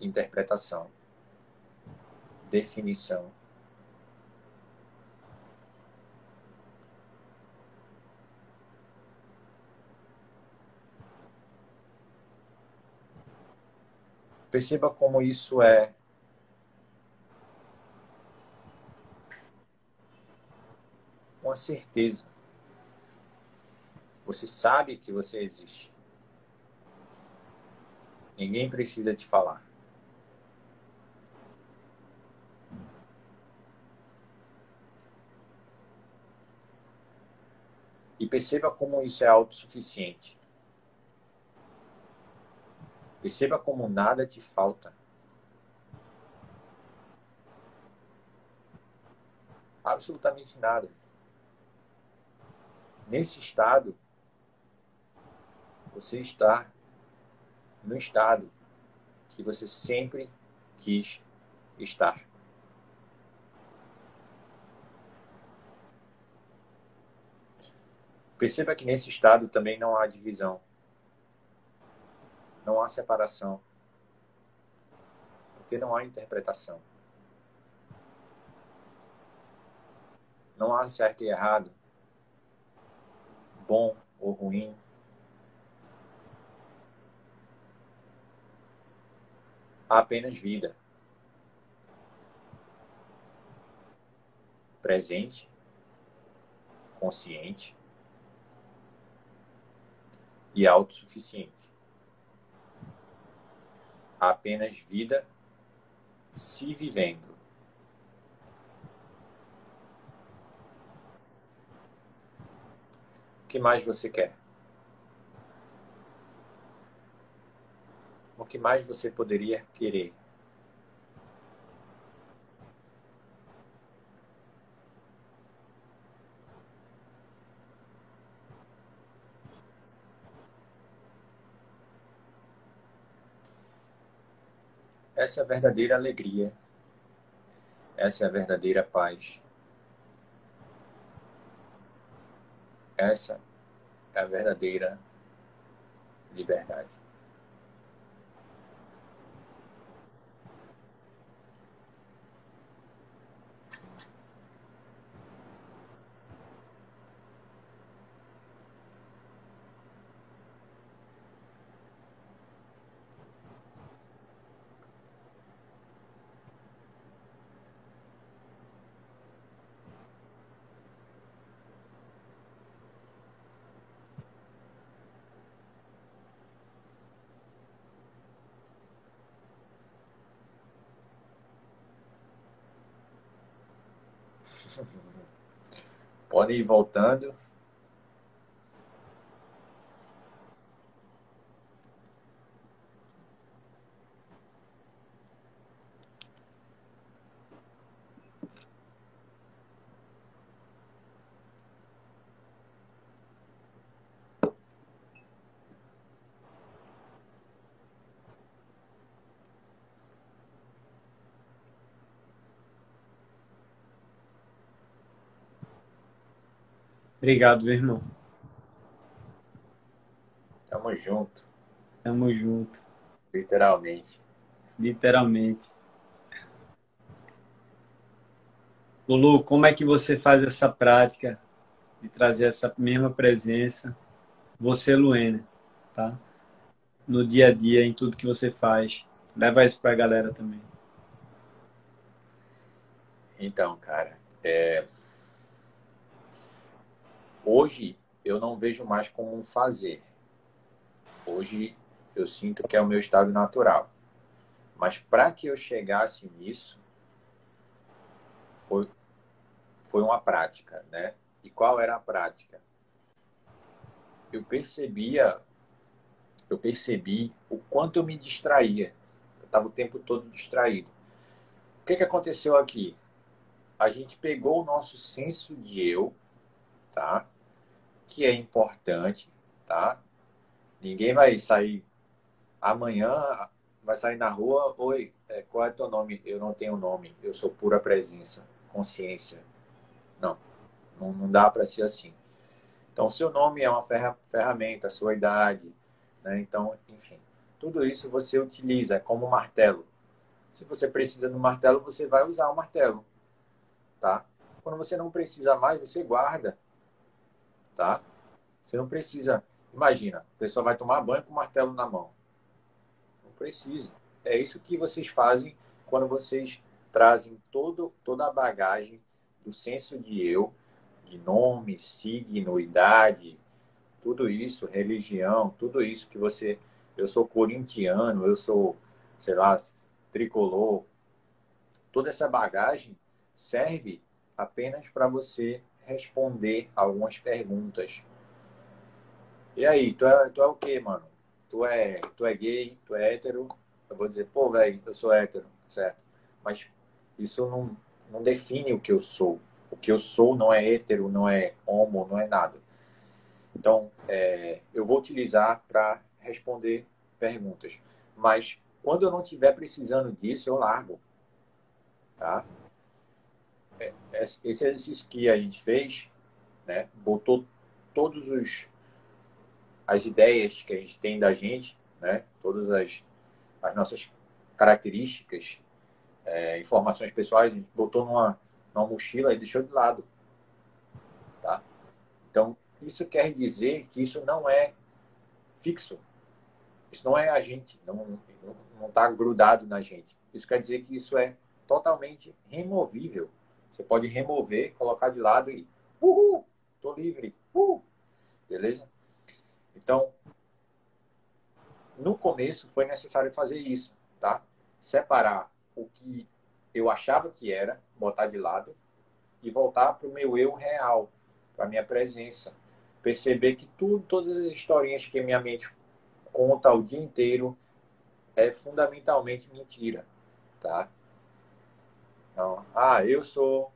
S2: interpretação, definição Perceba como isso é uma certeza. Você sabe que você existe. Ninguém precisa te falar. E perceba como isso é autossuficiente. Perceba como nada te falta. Absolutamente nada. Nesse estado, você está no estado que você sempre quis estar. Perceba que nesse estado também não há divisão. Não há separação. Porque não há interpretação. Não há certo e errado, bom ou ruim. Apenas vida. Presente, consciente e autossuficiente apenas vida se vivendo. O que mais você quer? O que mais você poderia querer? Essa é a verdadeira alegria. Essa é a verdadeira paz. Essa é a verdadeira liberdade. Podem ir voltando.
S1: Obrigado, meu irmão.
S2: Tamo junto.
S1: Tamo junto.
S2: Literalmente.
S1: Literalmente. Lulu, como é que você faz essa prática de trazer essa mesma presença, você, Luena, tá? No dia a dia, em tudo que você faz. Leva isso pra galera também.
S2: Então, cara, é, Hoje eu não vejo mais como fazer. Hoje eu sinto que é o meu estado natural. Mas para que eu chegasse nisso, foi, foi uma prática, né? E qual era a prática? Eu percebia, eu percebi o quanto eu me distraía. Eu estava o tempo todo distraído. O que, que aconteceu aqui? A gente pegou o nosso senso de eu, tá? Que é importante, tá? Ninguém vai sair amanhã, vai sair na rua, oi, é, qual é teu nome? Eu não tenho nome, eu sou pura presença, consciência. Não, não, não dá para ser assim. Então, seu nome é uma ferramenta, sua idade, né? Então, enfim, tudo isso você utiliza como martelo. Se você precisa do martelo, você vai usar o martelo, tá? Quando você não precisa mais, você guarda, tá? Você não precisa. Imagina, a pessoa vai tomar banho com o martelo na mão. Não precisa. É isso que vocês fazem quando vocês trazem todo, toda a bagagem do senso de eu, de nome, signo, idade, tudo isso, religião, tudo isso que você. Eu sou corintiano, eu sou, sei lá, tricolor. Toda essa bagagem serve apenas para você responder algumas perguntas. E aí, tu é, tu é o quê, mano? Tu é, tu é gay, tu é hétero? Eu vou dizer, pô, velho, eu sou hétero, certo? Mas isso não, não define o que eu sou. O que eu sou não é hétero, não é homo, não é nada. Então, é, eu vou utilizar para responder perguntas. Mas quando eu não estiver precisando disso, eu largo. Tá? É, esse exercício que a gente fez, né, botou todos os as ideias que a gente tem da gente, né, todas as, as nossas características, é, informações pessoais, a gente botou numa, numa mochila e deixou de lado. Tá? Então, isso quer dizer que isso não é fixo. Isso não é a gente, não está grudado na gente. Isso quer dizer que isso é totalmente removível. Você pode remover, colocar de lado e uhul, tô livre, uhul. beleza? Então, no começo foi necessário fazer isso, tá? Separar o que eu achava que era, botar de lado e voltar para o meu eu real, para minha presença, perceber que tudo, todas as historinhas que minha mente conta o dia inteiro é fundamentalmente mentira, tá? Então, ah, eu sou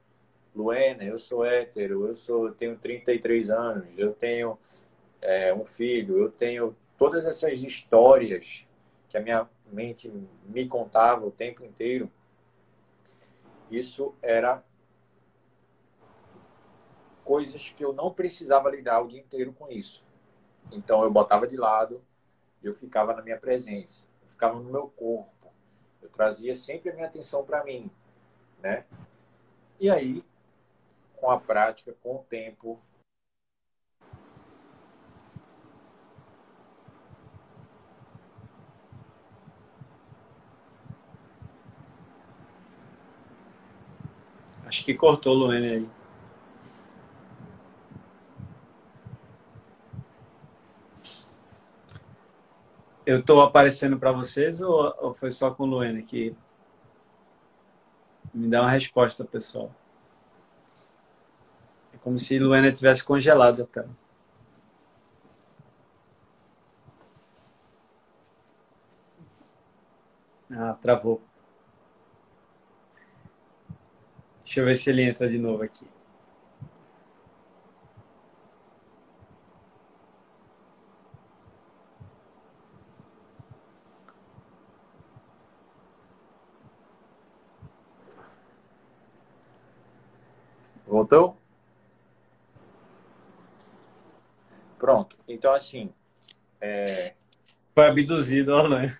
S2: Luena, eu sou hétero, eu sou, tenho 33 anos, eu tenho é, um filho, eu tenho todas essas histórias que a minha mente me contava o tempo inteiro. Isso era coisas que eu não precisava lidar o dia inteiro com isso. Então eu botava de lado, eu ficava na minha presença, eu ficava no meu corpo. Eu trazia sempre a minha atenção para mim, né? E aí, com a prática, com o tempo,
S1: Acho que cortou Luene aí. Eu estou aparecendo para vocês ou, foi só com o Luene que me dá uma resposta, pessoal? É como se Luene tivesse congelado a tela. Ah, travou. Deixa eu ver se ele entra de novo aqui.
S2: Voltou? Pronto. Então, assim. É...
S1: Foi abduzido, Orlando.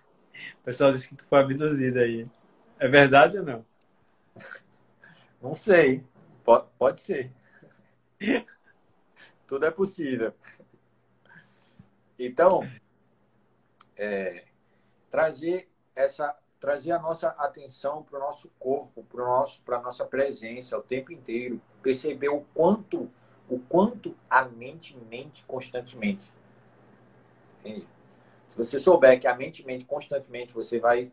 S1: O pessoal disse que tu foi abduzido aí. É verdade ou não?
S2: Não sei. Pode, pode ser. Tudo é possível. Então, é, trazer essa trazer a nossa atenção para o nosso corpo, para nosso para nossa presença o tempo inteiro, perceber o quanto o quanto a mente mente constantemente. Entende? Se você souber que a mente mente constantemente, você vai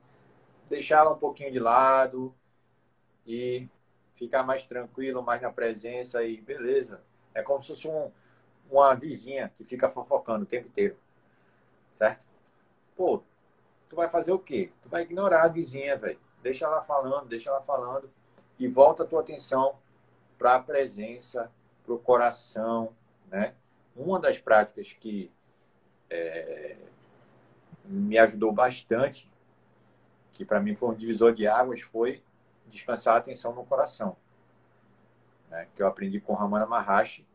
S2: deixá-la um pouquinho de lado e ficar mais tranquilo, mais na presença e beleza. É como se fosse um, uma vizinha que fica fofocando o tempo inteiro. Certo? Pô, tu vai fazer o quê? Tu vai ignorar a vizinha, velho. Deixa ela falando, deixa ela falando e volta a tua atenção para a presença, para o coração, né? Uma das práticas que é, me ajudou bastante, que para mim foi um divisor de águas, foi descansar a atenção no coração. Né? Que eu aprendi com Ramana Maharshi,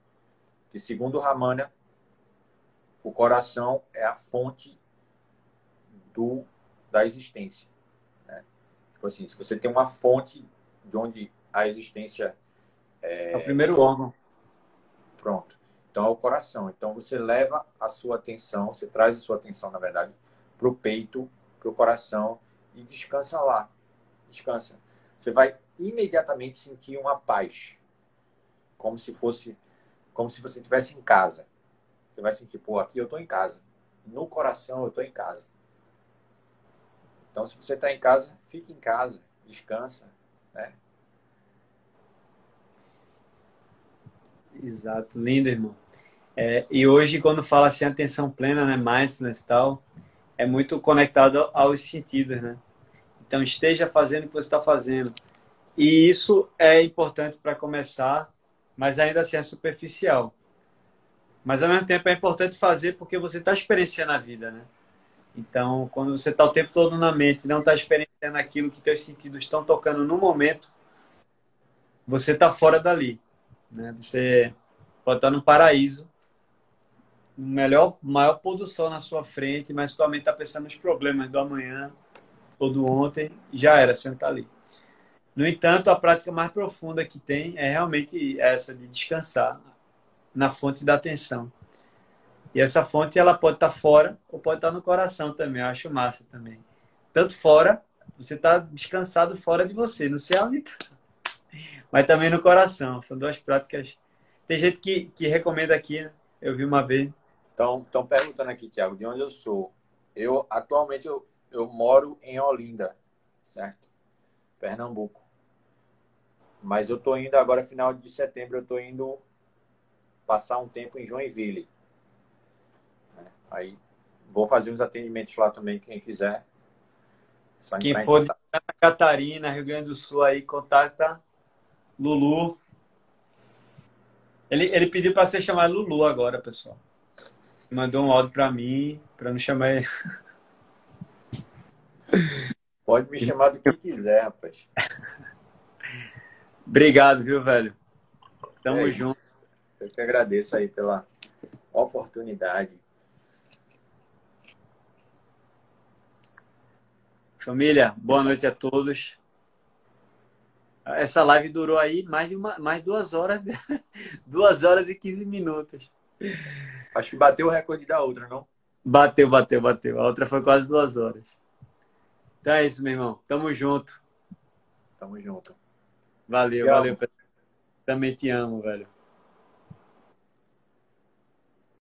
S2: que segundo Ramana, o coração é a fonte do, da existência. Né? Tipo assim, se você tem uma fonte de onde a existência
S1: é, é o primeiro órgão.
S2: Pronto. Então é o coração. Então você leva a sua atenção, você traz a sua atenção, na verdade, para o peito, para o coração e descansa lá. Descansa. Você vai imediatamente sentir uma paz, como se fosse, como se você estivesse em casa. Você vai sentir, pô, aqui eu estou em casa. No coração eu estou em casa. Então, se você está em casa, fique em casa, descansa, né?
S1: Exato, lindo, irmão. É, e hoje, quando fala assim, atenção plena, né, mindfulness e tal, é muito conectado aos sentidos, né? Então, esteja fazendo o que você está fazendo. E isso é importante para começar, mas ainda assim é superficial. Mas, ao mesmo tempo, é importante fazer porque você está experienciando a vida, né? Então, quando você está o tempo todo na mente, não está experienciando aquilo que teus sentidos estão tocando no momento, você está fora dali. Né? Você pode estar no paraíso, melhor, maior pôr do sol na sua frente, mas sua mente está pensando nos problemas do amanhã ou do ontem, já era, você está ali. No entanto, a prática mais profunda que tem é realmente essa de descansar na fonte da atenção. E essa fonte ela pode estar fora ou pode estar no coração também. Eu acho massa também. Tanto fora, você está descansado fora de você, no céu, mas também no coração. São duas práticas. Tem gente que, que recomenda aqui, né? Eu vi uma vez.
S2: Estão perguntando aqui, Tiago, de onde eu sou. Eu atualmente eu, eu moro em Olinda, certo? Pernambuco. Mas eu tô indo agora final de setembro, eu tô indo passar um tempo em Joinville. Aí vou fazer uns atendimentos lá também, quem quiser.
S1: quem for de Santa Catarina, Rio Grande do Sul aí, contata Lulu. Ele, ele pediu para ser chamado Lulu agora, pessoal. Mandou um áudio para mim, para não chamar ele.
S2: Pode me chamar do que quiser, rapaz.
S1: Obrigado, viu, velho? Tamo é junto.
S2: Eu que agradeço aí pela oportunidade.
S1: Família, boa noite a todos. Essa live durou aí mais de uma, mais duas horas, duas horas e 15 minutos.
S2: Acho que bateu o recorde da outra, não?
S1: Bateu, bateu, bateu. A outra foi quase duas horas. Então é isso, meu irmão. Tamo junto.
S2: Tamo junto.
S1: Valeu, valeu. Também te amo, velho.